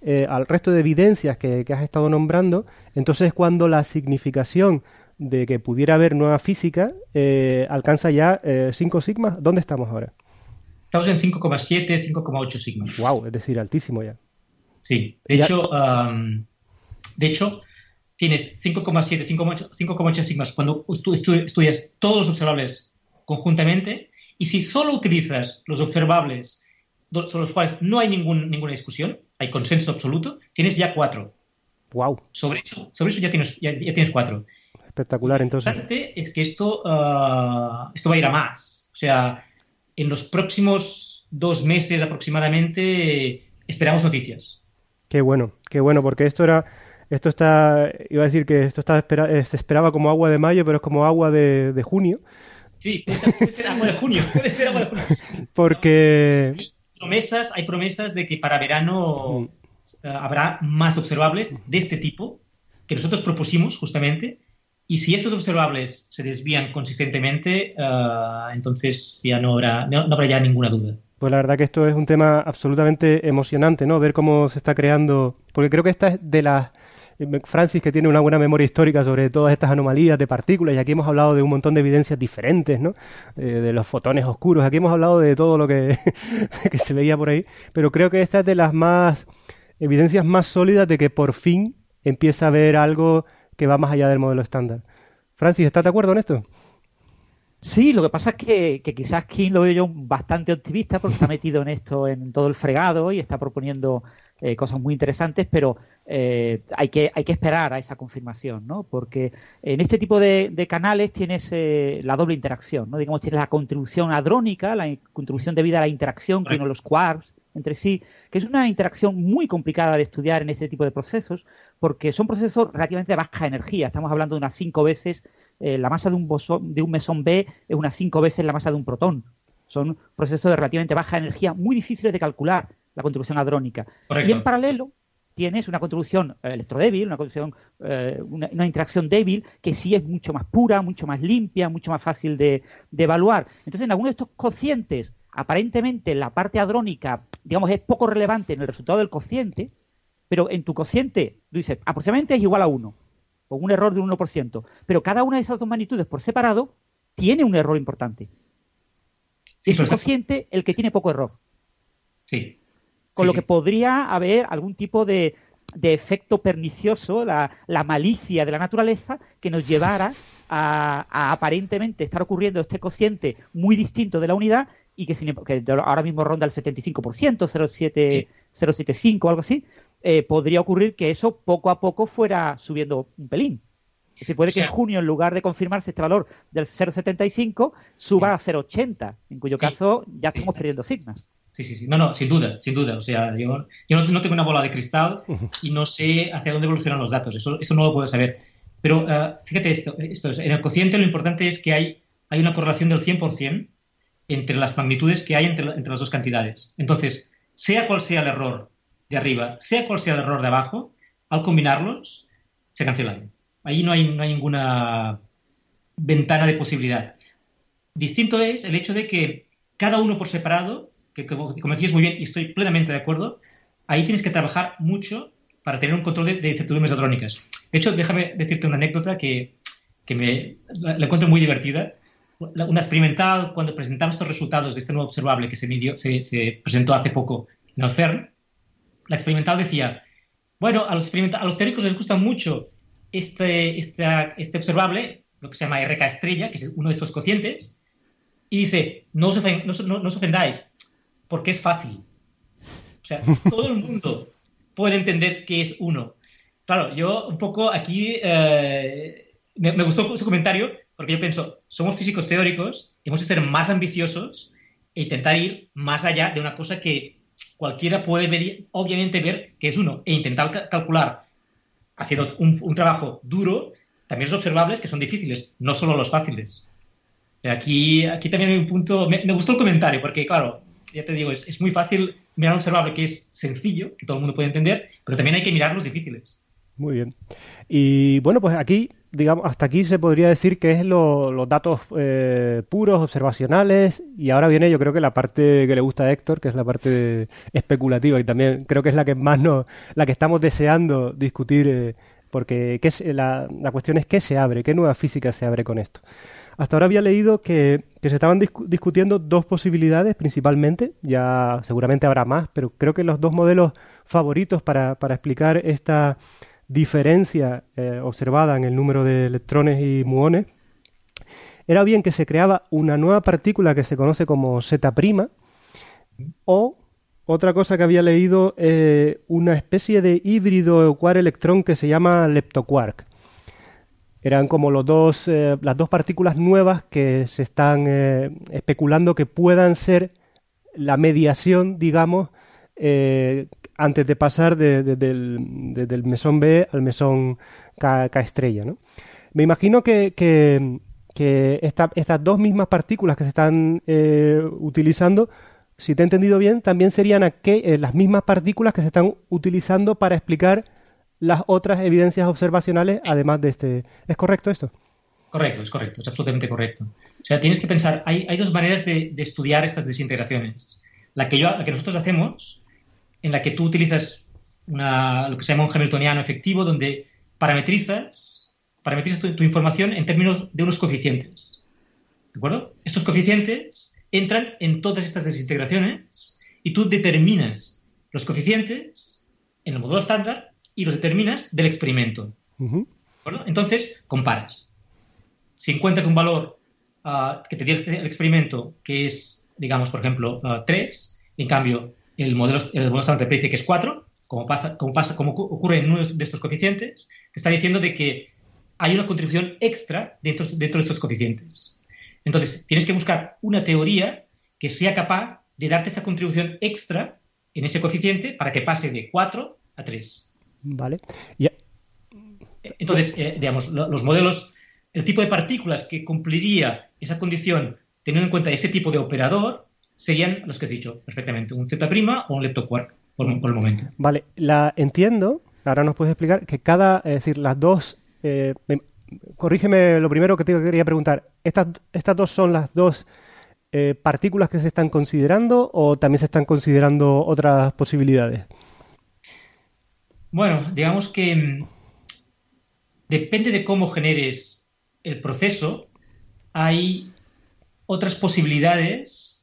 eh, al resto de evidencias que, has estado nombrando, entonces es cuando la significación de que pudiera haber nueva física eh, alcanza ya 5 sigmas. ¿Dónde estamos ahora? Estamos en 5,7, 5,8 sigmas. Wow, es decir, altísimo ya. Sí, de hecho, de hecho, tienes 5,7, 5,8 sigmas cuando estudias todos los observables conjuntamente y si solo utilizas los observables sobre los cuales no hay ningún, ninguna discusión, hay consenso absoluto, tienes ya cuatro. Wow. Sobre eso, sobre eso ya, tienes, ya, tienes cuatro. Espectacular, entonces. Lo importante es que esto, ah, esto va a ir a más. O sea, en los próximos dos meses aproximadamente esperamos noticias. Qué bueno, qué bueno, porque esto era, esto está, iba a decir que esto está eh, se esperaba como agua de mayo, pero es como agua de, junio. Sí, puede ser, agua de junio, puede ser agua de junio. Porque... Hay promesas, hay promesas de que para verano mm. eh, habrá más observables de este tipo que nosotros propusimos justamente. Y si estos observables se desvían consistentemente, eh, entonces ya no habrá, no habrá ya ninguna duda. Pues la verdad que esto es un tema absolutamente emocionante, ¿no? Ver cómo se está creando, porque creo que esta es de las eh, Francis, que tiene una buena memoria histórica sobre todas estas anomalías de partículas, y aquí hemos hablado de un montón de evidencias diferentes, ¿no? De los fotones oscuros, aquí hemos hablado de todo lo que, que, se veía por ahí, pero creo que esta es de las más evidencias más sólidas de que por fin empieza a haber algo que va más allá del modelo estándar. Francis, ¿estás de acuerdo en esto? Sí, lo que pasa es que, quizás King lo veo yo bastante optimista porque está metido en esto, en todo el fregado y está proponiendo eh, cosas muy interesantes, pero eh, hay, que, hay que esperar a esa confirmación, ¿no? Porque en este tipo de, canales tienes eh, la doble interacción, ¿no? Digamos, tienes la contribución hadrónica, la contribución debida a la interacción con los quarks entre sí, que es una interacción muy complicada de estudiar en este tipo de procesos, porque son procesos relativamente de baja energía. Estamos hablando de unas cinco veces eh, la masa de un, de un mesón B es unas cinco veces la masa de un protón. Son procesos de relativamente baja energía muy difíciles de calcular, la contribución hadrónica. Y en paralelo tienes una contribución eh, electrodébil, una, contribución, eh, una, interacción débil que sí es mucho más pura, mucho más limpia, mucho más fácil de, evaluar. Entonces, en algunos de estos cocientes, aparentemente la parte hadrónica, digamos, es poco relevante en el resultado del cociente, pero en tu cociente, tú dices, aproximadamente es igual a 1 con un error de un 1%. Pero cada una de esas dos magnitudes por separado tiene un error importante. Sí, es consciente el que tiene poco error. Sí. Con lo que podría haber algún tipo de, efecto pernicioso, la, malicia de la naturaleza, que nos llevara a, aparentemente estar ocurriendo este cociente muy distinto de la unidad y que, que ahora mismo ronda el 75%, 0,7, 0,75 o algo así, eh, podría ocurrir que eso poco a poco fuera subiendo un pelín. Es decir, puede que en junio, en lugar de confirmarse este valor del 0,75, suba a 0,80, en cuyo caso ya estamos perdiendo sigmas. Sí, sí, sí. No, no, sin duda, sin duda. O sea, yo, no, tengo una bola de cristal y no sé hacia dónde evolucionan los datos. Eso, eso no lo puedo saber. Pero uh, fíjate esto, esto, en el cociente lo importante es que hay, hay una correlación del 100% entre las magnitudes que hay entre, las dos cantidades. Entonces, sea cual sea el error de arriba, sea cual sea el error de abajo, al combinarlos, se cancelan. Ahí no hay, ninguna ventana de posibilidad. Distinto es el hecho de que cada uno por separado, que como, decías muy bien y estoy plenamente de acuerdo, ahí tienes que trabajar mucho para tener un control de, de incertidumbres hadrónicas. De hecho, déjame decirte una anécdota que, me la, encuentro muy divertida. Una experimental, cuando presentamos estos resultados de este nuevo observable que se, midió, se, se presentó hace poco en el CERN, la experimental decía, bueno, a los, a los teóricos les gusta mucho este, este, este observable, lo que se llama RK estrella, que es uno de estos cocientes, y dice, no os, no, os ofendáis, porque es fácil. O sea, todo el mundo puede entender que es uno. Claro, yo un poco aquí eh, me, me, gustó su comentario porque yo pienso, somos físicos teóricos, hemos de ser más ambiciosos e intentar ir más allá de una cosa que cualquiera puede ver, obviamente ver que es uno e intentar calcular haciendo un, trabajo duro, también es observables que son difíciles, no solo los fáciles. Aquí, aquí también hay un punto, me, gustó el comentario porque claro, ya te digo, es, muy fácil mirar observable que es sencillo, que todo el mundo puede entender, pero también hay que mirar los difíciles. Muy bien. Y bueno, pues aquí, digamos, hasta aquí se podría decir que es los datos eh, puros, observacionales, y ahora viene yo creo que la parte que le gusta a Héctor, que es la parte especulativa, y también creo que es la que más nos, la que estamos deseando discutir, eh, porque ¿qué es, la, la cuestión es qué se abre, qué nueva física se abre con esto. Hasta ahora había leído que, se estaban discutiendo dos posibilidades principalmente, ya seguramente habrá más, pero creo que los dos modelos favoritos para, para explicar esta diferencia eh, observada en el número de electrones y muones era bien que se creaba una nueva partícula que se conoce como Z' o otra cosa que había leído, eh, una especie de híbrido quark-electrón que se llama leptoquark. Eran como los dos, eh, las dos partículas nuevas que se están especulando que puedan ser la mediación, digamos, antes de pasar del, mesón B al mesón K, estrella. ¿no? Me imagino que, estas dos mismas partículas que se están utilizando, si te he entendido bien, también serían las mismas partículas que se están utilizando para explicar las otras evidencias observacionales además de este. ¿Es correcto esto? Correcto, es correcto, es absolutamente correcto. O sea, tienes que pensar, hay, dos maneras de, estudiar estas desintegraciones. La que, yo, la que nosotros hacemos, en la que tú utilizas una, lo que se llama un hamiltoniano efectivo, donde parametrizas, parametrizas tu, información en términos de unos coeficientes. ¿De acuerdo? Estos coeficientes entran en todas estas desintegraciones y tú determinas los coeficientes en el modelo estándar y los determinas del experimento. Entonces, comparas. Si encuentras un valor ah, que te dice el experimento que es, digamos, por ejemplo, 3, ah, en cambio, el modelo, el modelo te dice que es 4, como, pasa, como, pasa, como ocurre en uno de estos coeficientes, te está diciendo de que hay una contribución extra dentro, dentro de estos coeficientes. Entonces, tienes que buscar una teoría que sea capaz de darte esa contribución extra en ese coeficiente para que pase de 4 a 3. Vale. Entonces, eh, digamos, los modelos, el tipo de partículas que cumpliría esa condición teniendo en cuenta ese tipo de operador serían los que has dicho perfectamente, un Z' o un leptoquark por, por el momento. Vale, la entiendo. Ahora nos puedes explicar que cada, es decir, las dos. Eh, corrígeme lo primero que te quería preguntar. ¿Estas, estas dos son las dos eh, partículas que se están considerando o también se están considerando otras posibilidades? Bueno, digamos que mm, depende de cómo generes el proceso, hay otras posibilidades.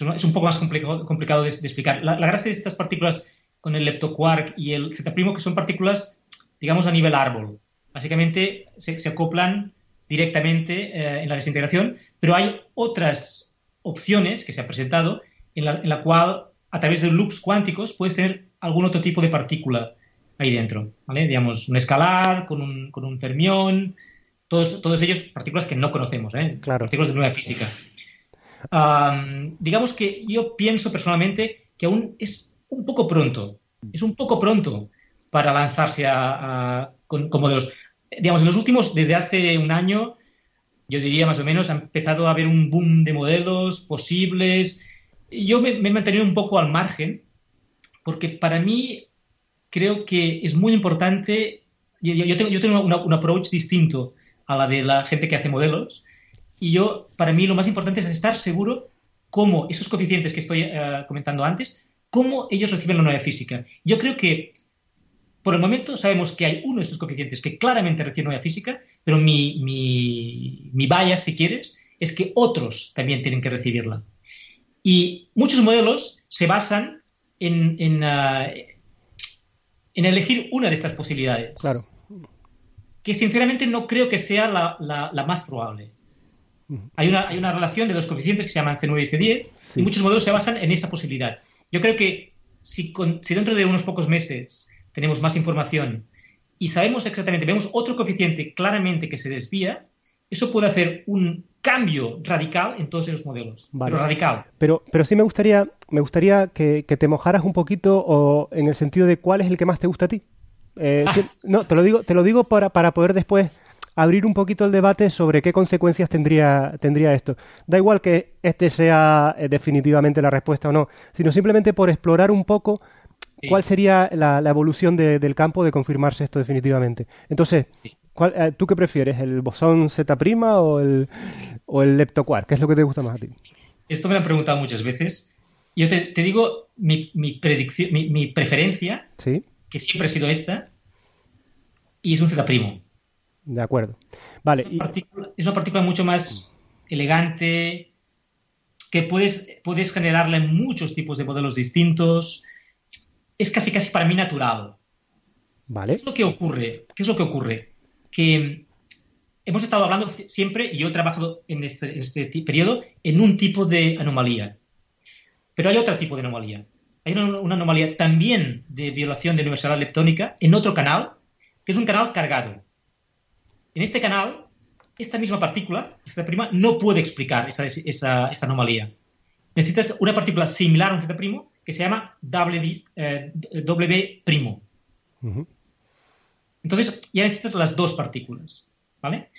Es un poco más complicado, de, explicar. La, gracia de estas partículas con el leptoquark y el Z', que son partículas, digamos, a nivel árbol. Básicamente se, acoplan directamente eh, en la desintegración, pero hay otras opciones que se han presentado en la, en la cual, a través de loops cuánticos, puedes tener algún otro tipo de partícula ahí dentro, ¿vale? Digamos, un escalar con un, con un fermión, todos, todos ellos partículas que no conocemos, ¿eh? Claro. Partículas de nueva física. Digamos que yo pienso personalmente que aún es un poco pronto, es un poco pronto para lanzarse a, con, modelos. Digamos, en los últimos, desde hace un año, yo diría más o menos, ha empezado a haber un boom de modelos posibles. Yo me, me he mantenido un poco al margen, porque para mí creo que es muy importante. Yo, tengo, yo tengo un approach distinto a la de la gente que hace modelos. Y yo, para mí, lo más importante es estar seguro cómo esos coeficientes que estoy eh, comentando antes, cómo ellos reciben la nueva física. Yo creo que por el momento sabemos que hay uno de esos coeficientes que claramente recibe nueva física, pero mi, mi, mi si quieres, es que otros también tienen que recibirla. Y muchos modelos se basan en, en, eh, en elegir una de estas posibilidades. Claro. Que sinceramente no creo que sea la, más probable. Hay, una, hay una relación de dos coeficientes que se llaman C9 y C10 y muchos modelos se basan en esa posibilidad. Yo creo que si, si dentro de unos pocos meses tenemos más información y sabemos exactamente, vemos otro coeficiente claramente que se desvía, eso puede hacer un cambio radical en todos esos modelos. Pero radical. Pero, pero sí me gustaría, me gustaría que, te mojaras un poquito o en el sentido de cuál es el que más te gusta a ti. Eh, no, te lo digo, te lo digo para, para poder después abrir un poquito el debate sobre qué consecuencias tendría, tendría esto. Da igual que este sea eh, definitivamente la respuesta o no, sino simplemente por explorar un poco cuál sería la, evolución del campo de confirmarse esto definitivamente. Entonces, eh, ¿tú qué prefieres? ¿El bosón Z' o el, o el leptoquark? ¿Qué es lo que te gusta más a ti? Esto me lo han preguntado muchas veces. Yo te, digo mi, predicción, mi, preferencia, que siempre ha sido esta, y es un Z'. De acuerdo. Vale. Es una, partícula, mucho más elegante, que puedes, puedes generarla en muchos tipos de modelos distintos. Es casi casi para mí natural. Vale. ¿Qué es lo que ocurre? ¿Qué es lo que ocurre? Que hemos estado hablando siempre, y yo he trabajado en este, en este periodo, en un tipo de anomalía. Pero hay otro tipo de anomalía. Hay una, una anomalía también de violación de universalidad leptónica en otro canal, que es un canal cargado. En este canal, esta misma partícula, prima, no puede explicar esa, esa, anomalía. Necesitas una partícula similar a un Z' que se llama W, eh, primo. Entonces, ya necesitas las dos partículas. ¿Vale?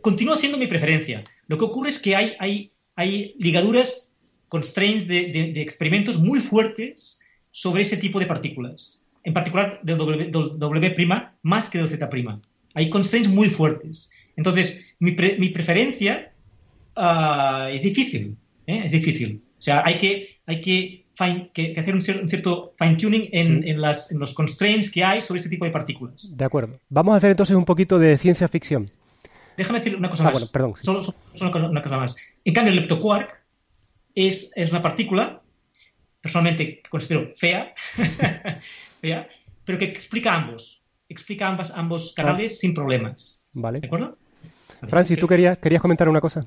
continúa siendo mi preferencia. Lo que ocurre es que hay, hay, hay ligaduras, constraints de, de experimentos muy fuertes sobre ese tipo de partículas en particular del W', más que del Z'. Hay constraints muy fuertes. Entonces, mi, preferencia ah, es difícil. ¿eh? Es difícil. O sea, hay que, hay que, hacer un, cierto fine-tuning en, los constraints que hay sobre ese tipo de partículas. De acuerdo. Vamos a hacer entonces un poquito de ciencia ficción. Déjame decir una cosa ah, más. perdón. Solo, una, cosa, más. En cambio, el leptoquark es, es una partícula, personalmente considero fea, pero que explica ambos. Explica ambas, ambos canales sin problemas. Vale. ¿De acuerdo? Francis, ¿tú querías, querías comentar una cosa?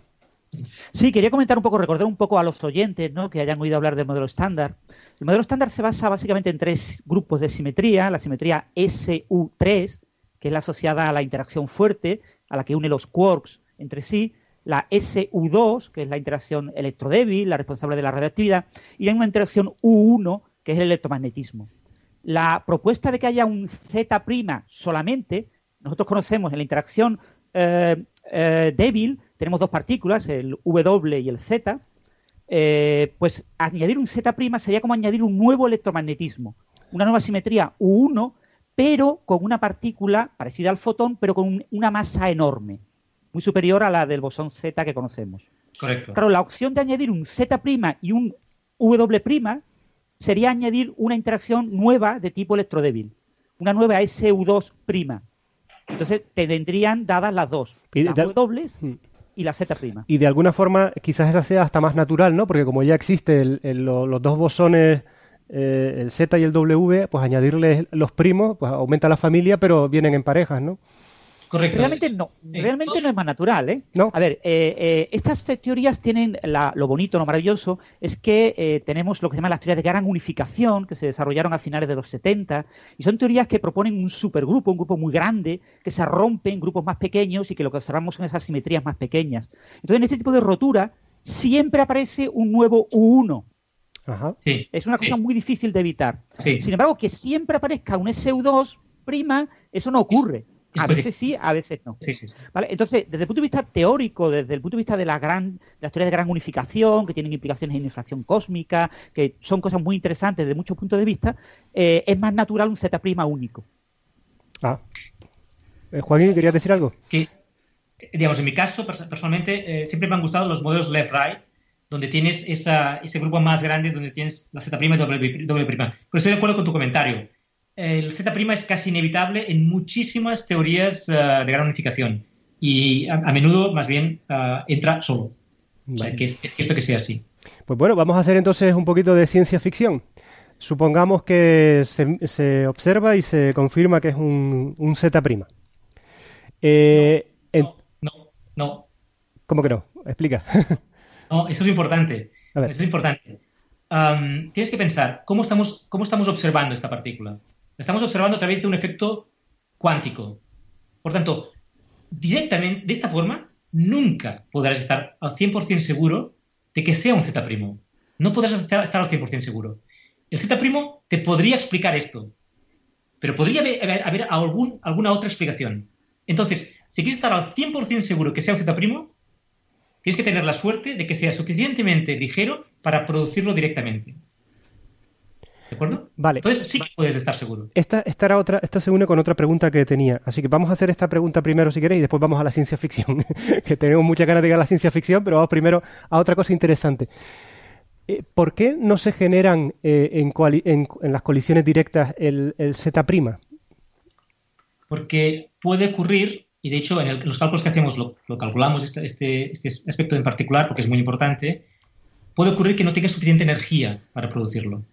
Sí, quería comentar un poco, recordar un poco a los oyentes ¿no? que hayan oído hablar del modelo estándar. El modelo estándar se basa básicamente en tres grupos de simetría. La simetría SU3, que es la asociada a la interacción fuerte, a la que une los quarks entre sí. La SU2, que es la interacción electrodébil, la responsable de la radioactividad. Y hay una interacción U1, que es el electromagnetismo. La propuesta de que haya un Z' solamente, nosotros conocemos en la interacción eh, eh, débil, tenemos dos partículas, el W y el Z, eh, pues añadir un Z' sería como añadir un nuevo electromagnetismo, una nueva simetría U1, pero con una partícula parecida al fotón, pero con una masa enorme, muy superior a la del bosón Z que conocemos. Correcto. Claro, la opción de añadir un Z' y un W' sería añadir una interacción nueva de tipo electrodébil, una nueva SU2'. Entonces te vendrían dadas las dos, las dobles hmm. y la Z'. Y de alguna forma quizás esa sea hasta más natural, ¿no? Porque como ya existen los dos bosones, eh, el Z y el W, pues añadirles los primos, pues aumenta la familia, pero vienen en parejas, ¿no? Realmente no, realmente no es más natural, ¿eh? A ver, eh, eh, estas teorías tienen lo bonito, lo maravilloso, es que eh, tenemos lo que se llama las teorías de gran unificación, que se desarrollaron a finales de los 70, y son teorías que proponen un supergrupo, un grupo muy grande, que se rompe en grupos más pequeños y que lo que observamos son esas simetrías más pequeñas. Entonces, en este tipo de rotura, siempre aparece un nuevo U1. Ajá. es una cosa muy difícil de evitar. Sin embargo, que siempre aparezca un SU2 prima, eso no ocurre. A veces sí, a veces no. ¿Vale? Entonces, desde el punto de vista teórico, desde el punto de vista de la gran, las teorías de gran unificación, que tienen implicaciones en inflación cósmica, que son cosas muy interesantes desde muchos puntos de vista, eh, es más natural un Z' único. Ah. Eh, Joaquín, ¿querías decir algo? Que, digamos, en mi caso, personalmente, eh, siempre me han gustado los modelos left-right, donde tienes esa, ese grupo más grande, donde tienes la Z' y doble, doble prima. Pero estoy de acuerdo con tu comentario el Z' es casi inevitable en muchísimas teorías eh, de gran unificación y a, menudo más bien eh, entra solo. O sea, que es, cierto que sea así. Pues bueno, vamos a hacer entonces un poquito de ciencia ficción. Supongamos que se, observa y se confirma que es un, un Z'. Eh, no, no, no, ¿Cómo que no? Explica. no, eso es importante. Eso es importante. tienes que pensar, ¿cómo estamos, ¿cómo estamos observando esta partícula? Estamos observando a través de un efecto cuántico. Por tanto, directamente, de esta forma, nunca podrás estar al 100% seguro de que sea un Z'. No podrás estar, al 100% seguro. El Z' te podría explicar esto, pero podría haber, alguna otra explicación. Entonces, si quieres estar al 100% seguro que sea un Z', tienes que tener la suerte de que sea suficientemente ligero para producirlo directamente. ¿De acuerdo? Vale. Entonces sí que puedes estar seguro. Esta, esta, era otra, esta se une con otra pregunta que tenía. Así que vamos a hacer esta pregunta primero si queréis y después vamos a la ciencia ficción. que tenemos muchas ganas de ir a la ciencia ficción, pero vamos primero a otra cosa interesante. Eh, ¿Por qué no se generan eh, en, en, en, las colisiones directas el, el Z'? Porque puede ocurrir, y de hecho en, el, en los cálculos que hacemos lo, lo calculamos este, este, este aspecto en particular porque es muy importante, puede ocurrir que no tenga suficiente energía para producirlo.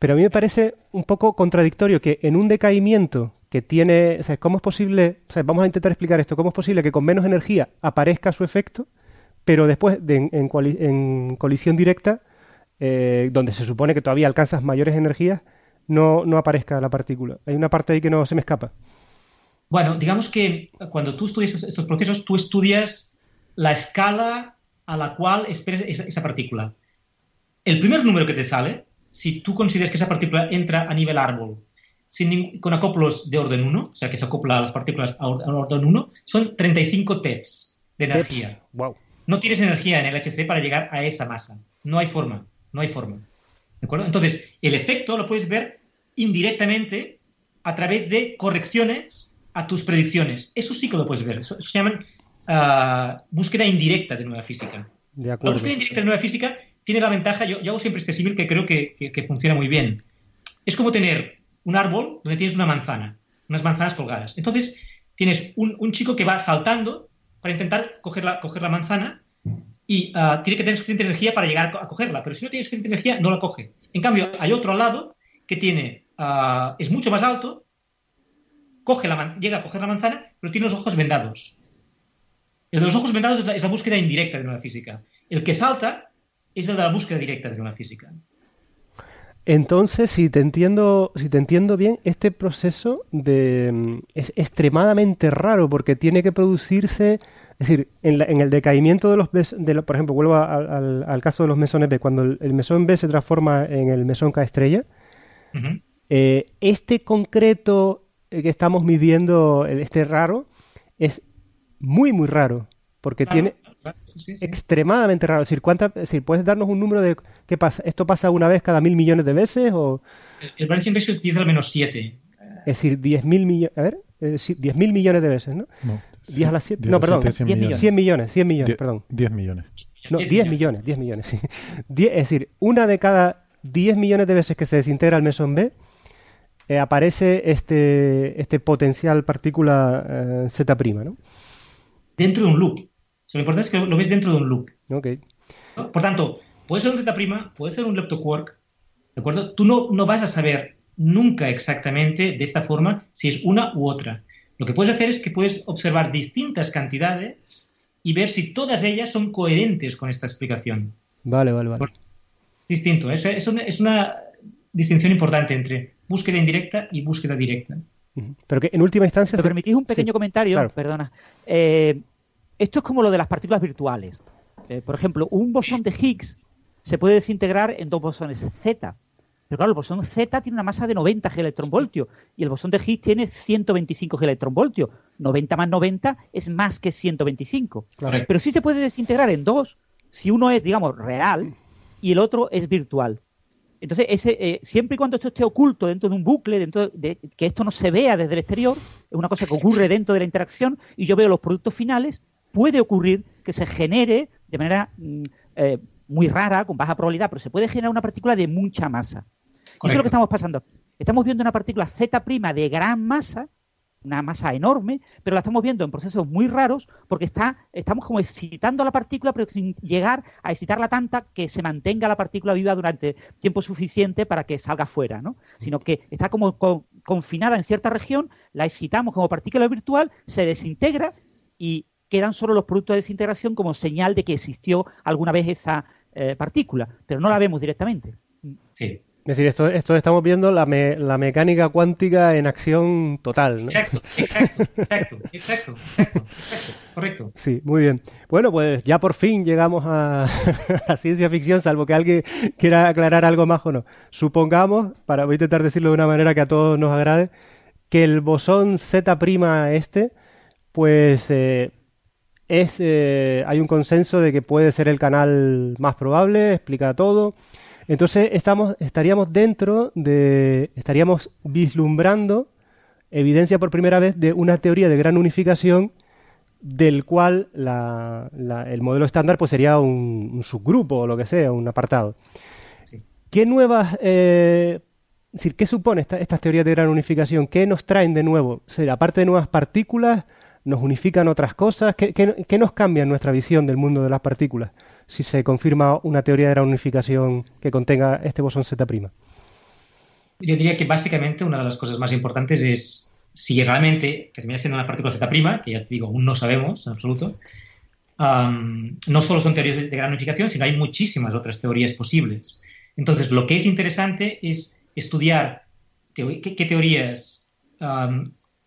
Pero a mí me parece un poco contradictorio que en un decaimiento que tiene, o ¿cómo es posible, vamos a intentar explicar esto, cómo es posible que con menos energía aparezca su efecto, pero después de, en, colisión directa, eh, donde se supone que todavía alcanzas mayores energías, no, no aparezca la partícula? Hay una parte ahí que no se me escapa. Bueno, digamos que cuando tú estudias estos procesos, tú estudias la escala a la cual esperas esa partícula. El primer número que te sale si tú consideras que esa partícula entra a nivel árbol sin, con acoplos de orden 1, o sea que se acopla a las partículas a orden 1, son 35 TeVs de energía. Teps. Wow. No tienes energía en el HC para llegar a esa masa. No hay forma. No hay forma. ¿De acuerdo? Entonces, el efecto lo puedes ver indirectamente a través de correcciones a tus predicciones. Eso sí que lo puedes ver. Eso, eso se llama uh, búsqueda indirecta de nueva física. De acuerdo. La búsqueda indirecta de nueva física tiene la ventaja, yo, hago siempre este símil que creo que, funciona muy bien. Es como tener un árbol donde tienes una manzana, unas manzanas colgadas. Entonces, tienes un, chico que va saltando para intentar coger la, coger la manzana y uh, tiene que tener suficiente energía para llegar a, cogerla, pero si no tiene suficiente energía, no la coge. En cambio, hay otro al lado que tiene, uh, es mucho más alto, coge la llega a coger la manzana, pero tiene los ojos vendados. El de los ojos vendados es la, es la búsqueda indirecta de una física. El que salta es el de la búsqueda directa de una física. Entonces, si te entiendo, si te entiendo bien, este proceso de, es extremadamente raro porque tiene que producirse, es decir, en, la, en el decaimiento de los, de por ejemplo, vuelvo a, al, al, caso de los mesones B, cuando el, el, mesón B se transforma en el mesón K estrella, uh -huh. eh, este concreto que estamos midiendo, este raro, es muy, muy raro, porque claro. tiene Sí, sí, sí. extremadamente raro. Es decir, ¿cuánta, es decir, ¿puedes darnos un número de qué pasa? ¿Esto pasa una vez cada mil millones de veces? O... El, el branching ratio es 10 al menos 7. Es decir, 10 mil millones. A ver, eh, 10 mil millones de veces, ¿no? No. 10 a las 7. No, perdón. 100 millones. 100 millones, 100 millones, 10, perdón. 10 millones. No, 10 millones, 10 millones, sí. 10, es decir, una de cada 10 millones de veces que se desintegra el mesón B, eh, aparece este, este potencial partícula eh, Z', ¿no? Dentro de un loop. O sea, lo importante es que lo ves dentro de un loop. Okay. ¿no? Por tanto, puede ser un Z', puede ser un leptoquark, ¿de acuerdo? Tú no, no vas a saber nunca exactamente de esta forma si es una u otra. Lo que puedes hacer es que puedes observar distintas cantidades y ver si todas ellas son coherentes con esta explicación. Vale, vale, vale. Distinto. Es, es, una, es una distinción importante entre búsqueda indirecta y búsqueda directa. Pero que en última instancia... ¿Me permitís un pequeño sí, comentario? Claro. Perdona. Eh, esto es como lo de las partículas virtuales. Eh, por ejemplo, un bosón de Higgs se puede desintegrar en dos bosones Z. Pero claro, el bosón Z tiene una masa de 90 electronvoltios y el bosón de Higgs tiene 125 electronvoltios. 90 más 90 es más que 125. Claro. Pero sí se puede desintegrar en dos si uno es, digamos, real y el otro es virtual. Entonces, ese, eh, siempre y cuando esto esté oculto dentro de un bucle, dentro de que esto no se vea desde el exterior, es una cosa que ocurre dentro de la interacción y yo veo los productos finales, puede ocurrir que se genere de manera mm, eh, muy rara, con baja probabilidad, pero se puede generar una partícula de mucha masa. Y eso es lo que estamos pasando. Estamos viendo una partícula Z' de gran masa, una masa enorme, pero la estamos viendo en procesos muy raros porque está, estamos como excitando a la partícula, pero sin llegar a excitarla tanta que se mantenga la partícula viva durante tiempo suficiente para que salga fuera, ¿no? Sino que está como con, confinada en cierta región, la excitamos como partícula virtual, se desintegra y quedan solo los productos de desintegración como señal de que existió alguna vez esa eh, partícula, pero no la vemos directamente. Sí. Es decir, esto, esto estamos viendo la, la mecánica cuántica en acción total, ¿no? Exacto, exacto, exacto, exacto, exacto, correcto. Sí, muy bien. Bueno, pues ya por fin llegamos a la ciencia ficción, salvo que alguien quiera aclarar algo más o no. Supongamos, para voy a intentar decirlo de una manera que a todos nos agrade, que el bosón Z' este, pues eh, es, eh, hay un consenso de que puede ser el canal más probable, explica todo entonces estamos, estaríamos dentro de, estaríamos vislumbrando evidencia por primera vez de una teoría de gran unificación del cual el modelo estándar pues sería un, subgrupo o lo que sea, un apartado. ¿Qué nuevas, eh, decir, qué supone estas teorías de gran unificación? ¿Qué nos traen de nuevo? ¿Será aparte de nuevas partículas, nos unifican otras cosas? ¿Qué, nos cambia en nuestra visión del mundo de las partículas? si se confirma una teoría de la unificación que contenga este bosón Z'. Yo diría que básicamente una de las cosas más importantes es si realmente termina siendo una partícula Z', que ya te digo, aún no sabemos en absoluto, no solo son teorías de gran unificación, sino hay muchísimas otras teorías posibles. Entonces, lo que es interesante es estudiar qué, teorías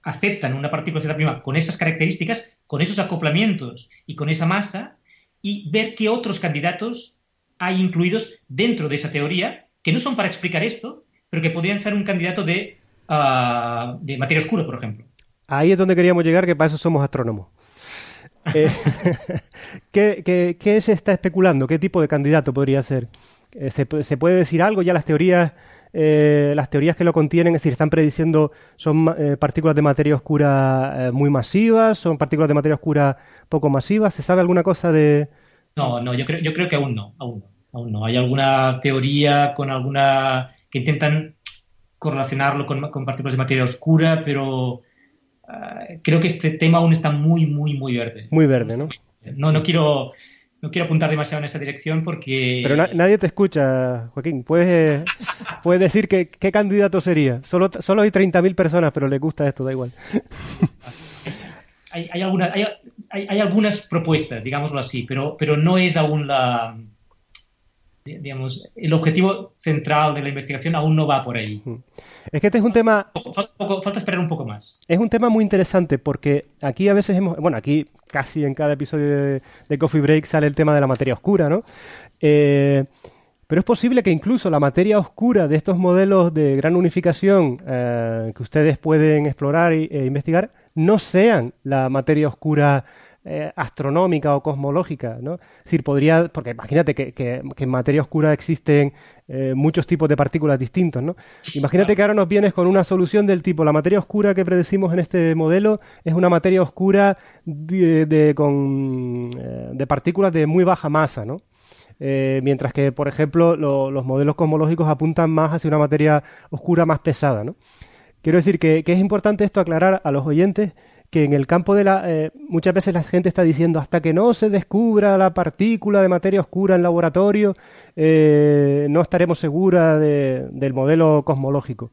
aceptan una partícula Z' con esas características, con esos acoplamientos y con esa masa, y ver qué otros candidatos hay incluidos dentro de esa teoría que no son para explicar esto, pero que podrían ser un candidato de, ah, de materia oscura, por ejemplo. Ahí es donde queríamos llegar, que para eso somos astrónomos. Eh, ¿qué, se está especulando? ¿Qué tipo de candidato podría ser? Eh, ¿Se, puede decir algo? Ya las teorías, eh, las teorías que lo contienen, es decir, están prediciendo, son partículas de materia oscura muy masivas, son partículas de materia oscura poco masivas? ¿Se sabe alguna cosa de...? No, no, yo creo, yo creo que aún no, aún no, aún no. Hay alguna teoría con alguna... que intentan correlacionarlo con, partículas de materia oscura, pero ah, creo que este tema aún está muy, muy, muy verde. Muy verde, ¿no? No, no quiero... No quiero apuntar demasiado en esa dirección porque... Pero nadie te escucha, Joaquín. Puedes, puedes decir que, qué candidato sería. Solo, solo hay 30.000 personas, pero les gusta esto, da igual. hay, hay, hay, algunas propuestas, digámoslo así, pero, pero no es aún la, digamos, el objetivo central de la investigación aún no va por ahí. Es que este es un tema... Falta, esperar un poco más. Es un tema muy interesante porque aquí a veces hemos... Bueno, aquí casi en cada episodio de, Coffee Break sale el tema de la materia oscura, ¿no? Eh, pero es posible que incluso la materia oscura de estos modelos de gran unificación eh, que ustedes pueden explorar e investigar no sean la materia oscura eh, astronómica o cosmológica, ¿no? Es decir, podría, porque imagínate que, en materia oscura existen eh, muchos tipos de partículas distintos, ¿no? Imagínate que ahora nos vienes con una solución del tipo, la materia oscura que predecimos en este modelo es una materia oscura de, con, eh, de partículas de muy baja masa, ¿no? mientras que, por ejemplo, los modelos cosmológicos apuntan más hacia una materia oscura más pesada, ¿no? Quiero decir que, es importante esto aclarar a los oyentes que en el campo de la... Eh, muchas veces la gente está diciendo, hasta que no se descubra la partícula de materia oscura en laboratorio, eh, no estaremos seguras del modelo cosmológico.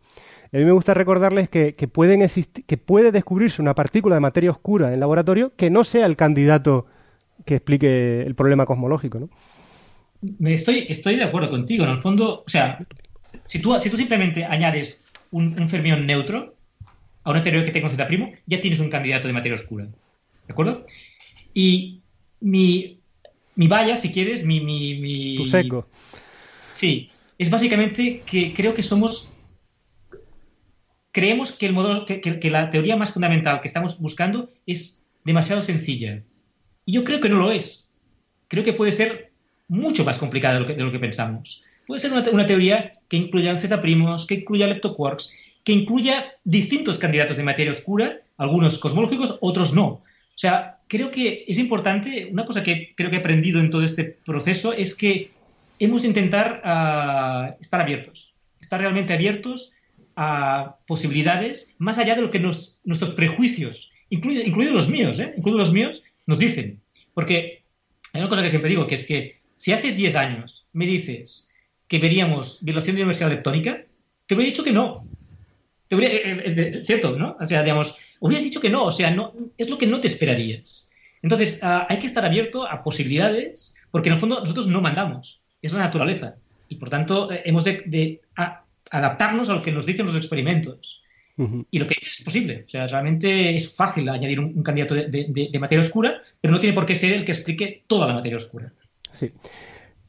A mí me gusta recordarles que, pueden que puede descubrirse una partícula de materia oscura en laboratorio que no sea el candidato que explique el problema cosmológico, ¿no? Estoy, estoy de acuerdo contigo. En el fondo, o sea, si tú, si tú simplemente añades un, fermión neutro a una teoría que tenga un Z', ya tienes un candidato de materia oscura. ¿De acuerdo? Y mi, mi valla, si quieres, mi, mi, Tu seco. Sí, es básicamente que creo que somos creemos que el modelo, que, que, la teoría más fundamental que estamos buscando es demasiado sencilla. Y yo creo que no lo es. Creo que puede ser mucho más complicada de lo que, de lo que pensamos. Puede ser una, teoría que incluya Z', que incluya leptoquarks, que incluya distintos candidatos de materia oscura, algunos cosmológicos, otros no. O sea, creo que es importante, una cosa que creo que he aprendido en todo este proceso es que hemos de intentar ah, estar abiertos, estar realmente abiertos a posibilidades más allá de lo que nuestros prejuicios, incluidos los míos, ¿eh? incluidos los míos, nos dicen. Porque hay una cosa que siempre digo, que es que si hace 10 años me dices que veríamos violación de universidad leptónica, te hubiera dicho que no. Te eh, eh, cierto, ¿no? O sea, digamos, hubieras dicho que no, o sea, no, es lo que no te esperarías. Entonces, ah, hay que estar abierto a posibilidades, porque en el fondo nosotros no mandamos, es la naturaleza. y por tanto eh, hemos de, adaptarnos a lo que nos dicen los experimentos. Y lo que es posible. O sea, realmente es fácil añadir un, candidato de, materia oscura, pero no tiene por qué ser el que explique toda la materia oscura. Sí.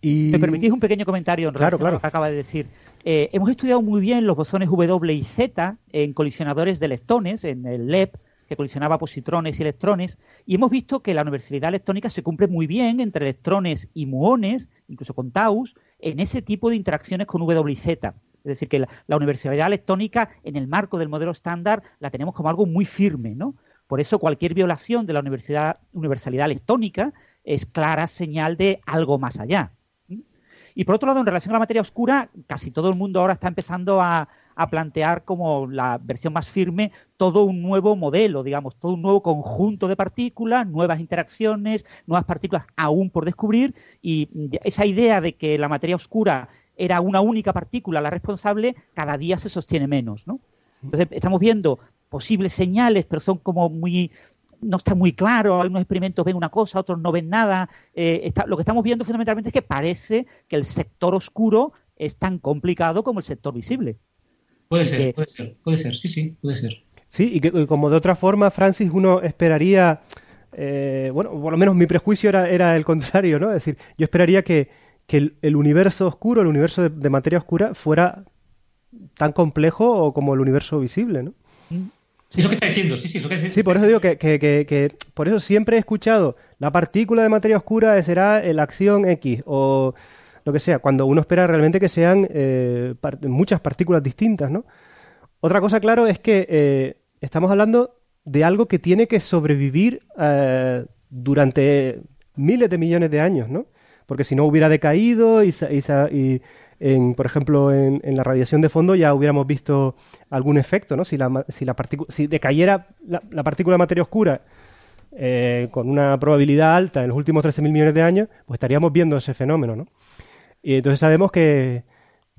Y... ¿Me permitís un pequeño comentario en relación a lo que acaba de decir? Eh, hemos estudiado muy bien los bosones W y Z en colisionadores de leptones, en el LEP, que colisionaba positrones y electrones, y hemos visto que la universalidad electrónica se cumple muy bien entre electrones y muones, incluso con taus, en ese tipo de interacciones con W y Z. Es decir, que la, universalidad electrónica en el marco del modelo estándar la tenemos como algo muy firme, ¿no? Por eso cualquier violación de la universalidad electrónica es clara señal de algo más allá. Y por otro lado, en relación a la materia oscura, casi todo el mundo ahora está empezando a, plantear como la versión más firme todo un nuevo modelo, digamos, todo un nuevo conjunto de partículas, nuevas interacciones, nuevas partículas aún por descubrir y esa idea de que la materia oscura era una única partícula la responsable, cada día se sostiene menos, ¿no? Entonces estamos viendo posibles señales, pero son como muy no está muy claro, algunos experimentos ven una cosa, otros no ven nada. Eh, lo que estamos viendo fundamentalmente es que parece que el sector oscuro es tan complicado como el sector visible. Puede ser, puede ser, puede ser, sí, sí, puede ser. Sí, y que como de otra forma, Francis, uno esperaría, eh, bueno, por lo menos mi prejuicio era, era el contrario, ¿no? Es decir, yo esperaría que, que el, universo oscuro, el universo de, materia oscura, fuera tan complejo como el universo visible, ¿no? Sí, eso que está diciendo, sí, sí, eso que está Sí, por eso digo que, que, que, por eso siempre he escuchado la partícula de materia oscura será la acción X o lo que sea, cuando uno espera realmente que sean eh, muchas partículas distintas, ¿no? Otra cosa, claro, es que eh, estamos hablando de algo que tiene que sobrevivir eh, durante miles de millones de años, ¿no? porque si no hubiera decaído y, en, por ejemplo, en, la radiación de fondo ya hubiéramos visto algún efecto, ¿no? Si, la, si, la si decayera la, partícula de materia oscura eh, con una probabilidad alta en los últimos 13.000 millones de años, pues estaríamos viendo ese fenómeno, ¿no? Y entonces sabemos que,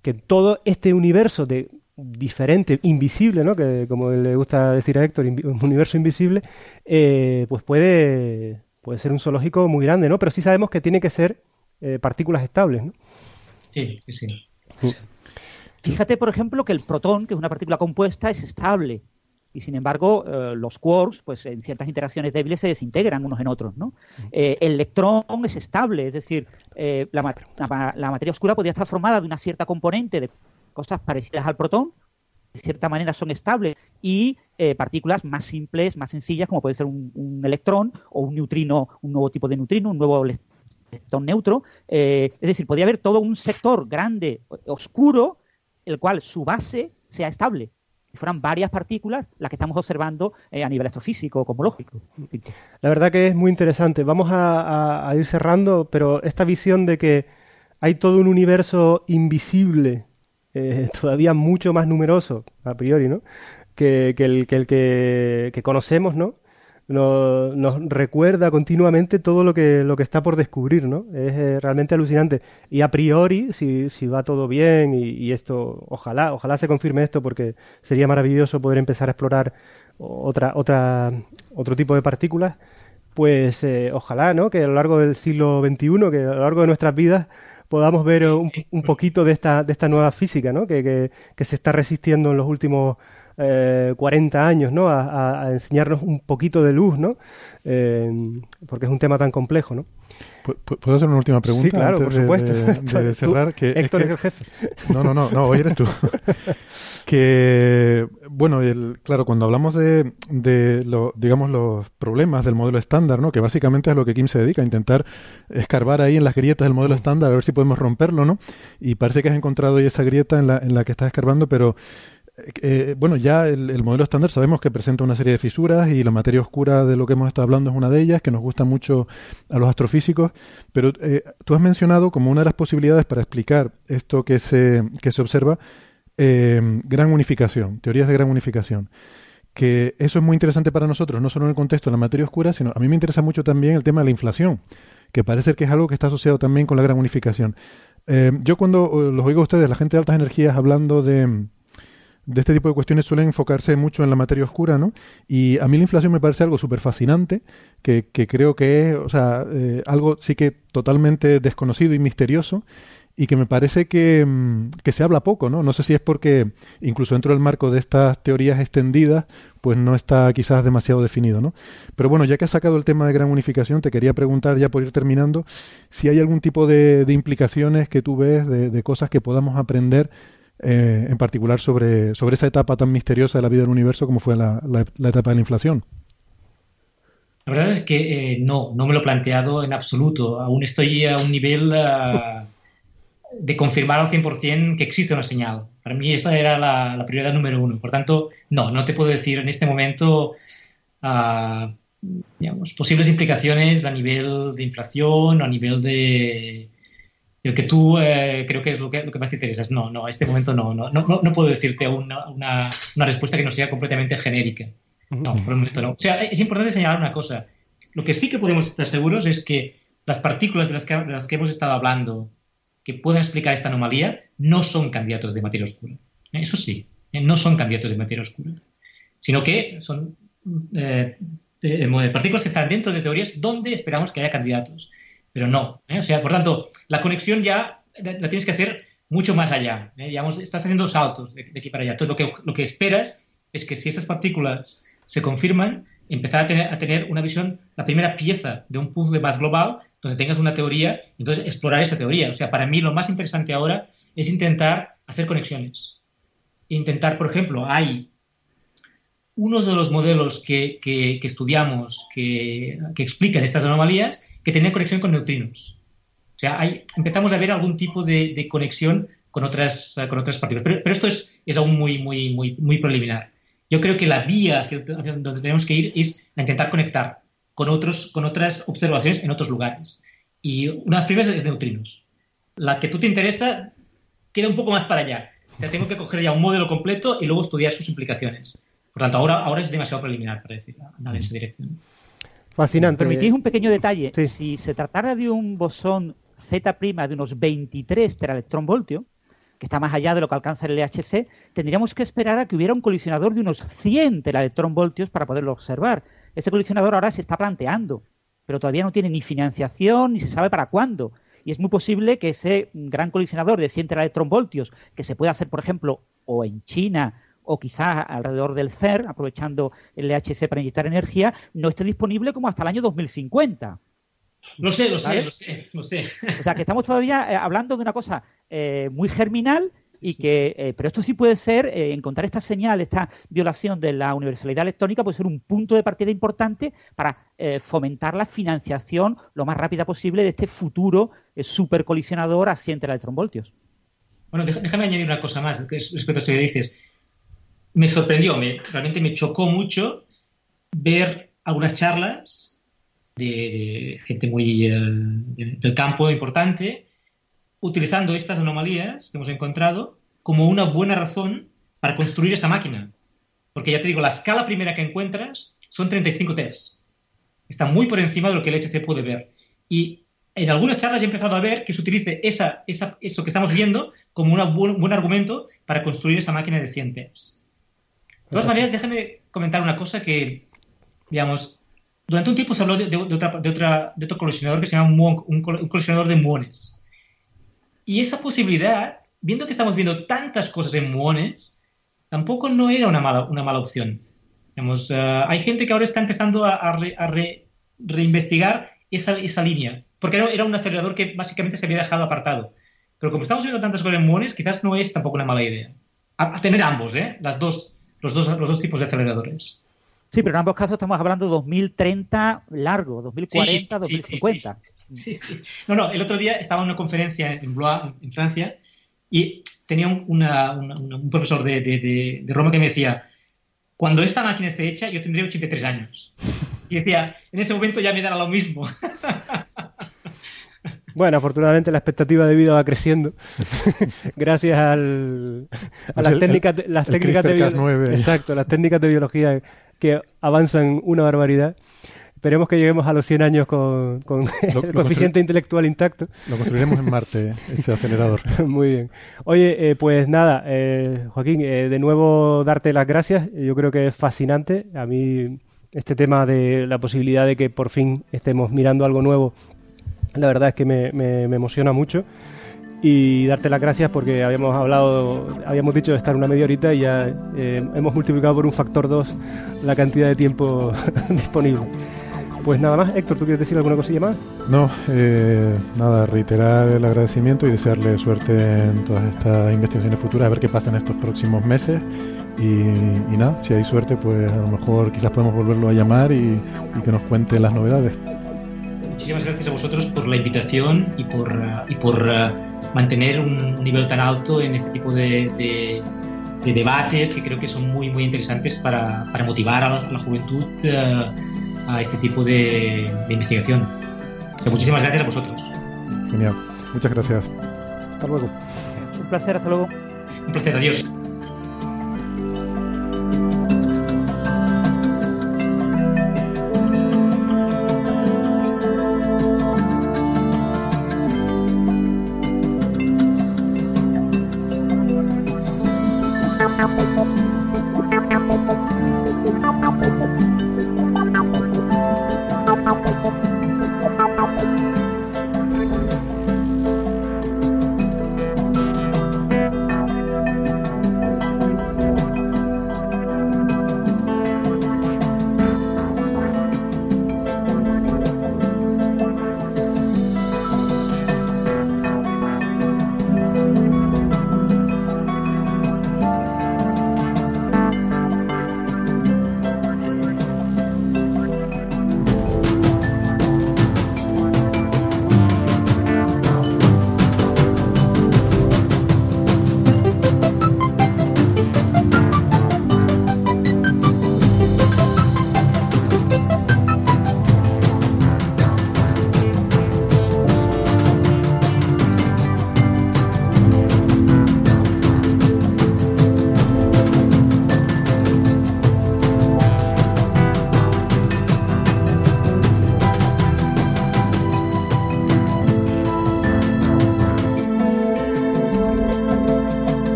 que todo este universo de diferente, invisible, ¿no? Que como le gusta decir a Héctor, un universo invisible, eh, pues puede, puede ser un zoológico muy grande, ¿no? Pero sí sabemos que tiene que ser eh, partículas estables. ¿no? Sí, sí, sí. Fíjate, por ejemplo, que el protón, que es una partícula compuesta, es estable. Y sin embargo, eh, los quarks, pues en ciertas interacciones débiles se desintegran unos en otros, ¿no? Eh, el electrón es estable, es decir, la, materia oscura podría estar formada de una cierta componente de cosas parecidas al protón, de cierta manera son estables, y partículas más simples, más sencillas, como puede ser un, un, electrón o un neutrino, un nuevo tipo de neutrino, un nuevo neutro. Eh, es decir, podría haber todo un sector grande, oscuro, el cual su base sea estable. Y fueran varias partículas las que estamos observando eh, a nivel astrofísico, cosmológico. La verdad que es muy interesante. Vamos a, ir cerrando, pero esta visión de que hay todo un universo invisible, eh, todavía mucho más numeroso, a priori, ¿no? Que, el que conocemos, ¿no? Nos, recuerda continuamente todo lo que, lo que está por descubrir, ¿no? Es eh, realmente alucinante. Y a priori, si, si va todo bien y, esto, ojalá, ojalá se confirme esto porque sería maravilloso poder empezar a explorar otra, otra, otro tipo de partículas, pues eh, ojalá, ¿no? Que a lo largo del siglo XXI, que a lo largo de nuestras vidas podamos ver un, un poquito de esta, de esta nueva física, ¿no? Que, que, que se está resistiendo en los últimos eh, 40 años, ¿no? A, enseñarnos un poquito de luz, ¿no? Eh, porque es un tema tan complejo, ¿no? ¿Puedo hacer una última pregunta? Sí, claro, por supuesto. De, cerrar. que Héctor es, el jefe. No, no, no, no, hoy eres tú. que, bueno, el, claro, cuando hablamos de, de lo, digamos, los problemas del modelo estándar, ¿no? Que básicamente es a lo que Kim se dedica, a intentar escarbar ahí en las grietas del modelo estándar, a ver si podemos romperlo, ¿no? Y parece que has encontrado ahí esa grieta en la, en la que estás escarbando, pero eh, bueno, ya el, modelo estándar sabemos que presenta una serie de fisuras y la materia oscura de lo que hemos estado hablando es una de ellas, que nos gusta mucho a los astrofísicos, pero eh, tú has mencionado como una de las posibilidades para explicar esto que se, que se observa, eh, gran unificación, teorías de gran unificación. Que eso es muy interesante para nosotros, no solo en el contexto de la materia oscura, sino a mí me interesa mucho también el tema de la inflación, que parece que es algo que está asociado también con la gran unificación. yo cuando los oigo a ustedes, la gente de altas energías, hablando de de este tipo de cuestiones suelen enfocarse mucho en la materia oscura, ¿no? Y a mí la inflación me parece algo súper fascinante, que, que, creo que es, o sea, eh, algo sí que totalmente desconocido y misterioso, y que me parece que, mm, que, se habla poco, ¿no? No sé si es porque incluso dentro del marco de estas teorías extendidas, pues no está quizás demasiado definido, ¿no? Pero bueno, ya que has sacado el tema de gran unificación, te quería preguntar ya por ir terminando si hay algún tipo de, de implicaciones que tú ves de, de cosas que podamos aprender eh, en particular sobre, sobre esa etapa tan misteriosa de la vida del universo como fue la, la, la etapa de la inflación. La verdad es que eh, no, no me lo he planteado en absoluto. Aún estoy a un nivel uh, de confirmar al 100% que existe una señal. Para mí esa era la, la, prioridad número uno. Por tanto, no, no te puedo decir en este momento uh, digamos, posibles implicaciones a nivel de inflación o a nivel de, el que tú eh, creo que es lo que, lo que, más te interesa. No, no, a este momento no, no, no, no puedo decirte una, una, una, respuesta que no sea completamente genérica. No, por el momento no. O sea, es importante señalar una cosa. Lo que sí que podemos estar seguros es que las partículas de las que, de las que hemos estado hablando que pueden explicar esta anomalía no son candidatos de materia oscura. Eso sí, eh, no son candidatos de materia oscura, sino que son eh, partículas que están dentro de teorías donde esperamos que haya candidatos pero no. ¿eh? O sea, por tanto, la conexión ya la, tienes que hacer mucho más allá. ¿eh? Digamos, estás haciendo saltos de, de, aquí para allá. Entonces, lo que, lo que esperas es que si estas partículas se confirman, empezar a tener, a tener una visión, la primera pieza de un puzzle más global, donde tengas una teoría, entonces explorar esa teoría. O sea, para mí lo más interesante ahora es intentar hacer conexiones. Intentar, por ejemplo, hay uno de los modelos que, que, que estudiamos que, que explican estas anomalías que tenía conexión con neutrinos. O sea, hay, empezamos a ver algún tipo de, de conexión con otras, con otras partículas. Pero, pero, esto es, es aún muy, muy, muy, muy preliminar. Yo creo que la vía hacia, hacia, donde tenemos que ir es a intentar conectar con, otros, con otras observaciones en otros lugares. Y una de las primeras es neutrinos. La que tú te interesa queda un poco más para allá. O sea, tengo que coger ya un modelo completo y luego estudiar sus implicaciones. Por tanto, ahora, ahora es demasiado preliminar para decir, andar en esa dirección. Fascinante. ¿Permitís un pequeño detalle? Sí. Si se tratara de un bosón Z' de unos 23 teraelectronvoltios, que está más allá de lo que alcanza el LHC, tendríamos que esperar a que hubiera un colisionador de unos 100 teraelectronvoltios para poderlo observar. Ese colisionador ahora se está planteando, pero todavía no tiene ni financiación ni se sabe para cuándo. Y es muy posible que ese gran colisionador de 100 teraelectronvoltios, que se pueda hacer, por ejemplo, o en China o quizás alrededor del CER, aprovechando el LHC para inyectar energía, no esté disponible como hasta el año 2050. Lo sé, lo sé, lo sé, lo sé. O sea, que estamos todavía eh, hablando de una cosa eh, muy germinal y que, eh, pero esto sí puede ser, eh, encontrar esta señal, esta violación de la universalidad electrónica puede ser un punto de partida importante para eh, fomentar la financiación lo más rápida posible de este futuro supercolisionador a 100 electronvoltios. Bueno, déjame añadir una cosa más respecto a esto que dices me sorprendió, me, realmente me chocó mucho ver algunas charlas de, gente muy eh, del campo importante utilizando estas anomalías que hemos encontrado como una buena razón para construir esa máquina. Porque ya te digo, la escala primera que encuentras son 35 TeV. Está muy por encima de lo que el HC puede ver. Y en algunas charlas he empezado a ver que se utilice esa, eso que estamos viendo como un buen, argumento para construir esa máquina de 100 TeV. De todas maneras, déjame comentar una cosa que, digamos, durante un tiempo se habló de, de, de, otra, de, otra, otro colisionador que se llama muon, un, un, colisionador de muones. Y esa posibilidad, viendo que estamos viendo tantas cosas en muones, tampoco no era una mala, una mala opción. Digamos, uh, hay gente que ahora está empezando a, a, re, a re, reinvestigar esa, esa línea, porque era, era un acelerador que básicamente se había dejado apartado. Pero como estamos viendo tantas cosas en muones, quizás no es tampoco una mala idea. A, a tener ambos, ¿eh? Las dos, los dos, los dos tipos de aceleradores. Sí, pero en ambos casos estamos hablando de 2030 largo, 2040, sí, 2050. Sí, sí, No, no, el otro día estaba en una conferencia en Blois, en Francia, y tenía una, una, un profesor de, de, de, de, Roma que me decía, cuando esta máquina esté hecha, yo tendré 83 años. Y decía, en ese momento ya me dará lo mismo. Bueno, afortunadamente la expectativa de vida va creciendo gracias al, a las técnicas, las el técnicas de biología. Exacto, las técnicas de biología que avanzan una barbaridad. Esperemos que lleguemos a los 100 años con, con lo, el coeficiente intelectual intacto. Lo construiremos en Marte, ese acelerador. Muy bien. Oye, eh, pues nada, eh, Joaquín, eh, de nuevo darte las gracias. Yo creo que es fascinante. A mí este tema de la posibilidad de que por fin estemos mirando algo nuevo la verdad es que me, me, emociona mucho. y darte las gracias porque habíamos hablado, habíamos dicho de estar una media horita y ya eh, hemos multiplicado por un factor 2 la cantidad de tiempo disponible. Pues nada más, Héctor, ¿tú quieres decir alguna cosilla más? No, eh, nada, reiterar el agradecimiento y desearle suerte en todas estas investigaciones futuras, a ver qué pasa en estos próximos meses. Y, nada, si hay suerte, pues a lo mejor quizás podemos volverlo a llamar y, que nos cuente las novedades. Muchísimas gracias a vosotros por la invitación y por, y por uh, mantener un nivel tan alto en este tipo de, de, debates que creo que son muy, muy interesantes para, para motivar a la, juventud. Uh, a este tipo de, investigación. muchísimas gracias a vosotros. Genial. Muchas gracias. Hasta luego. Un placer, hasta luego. Un placer, adiós.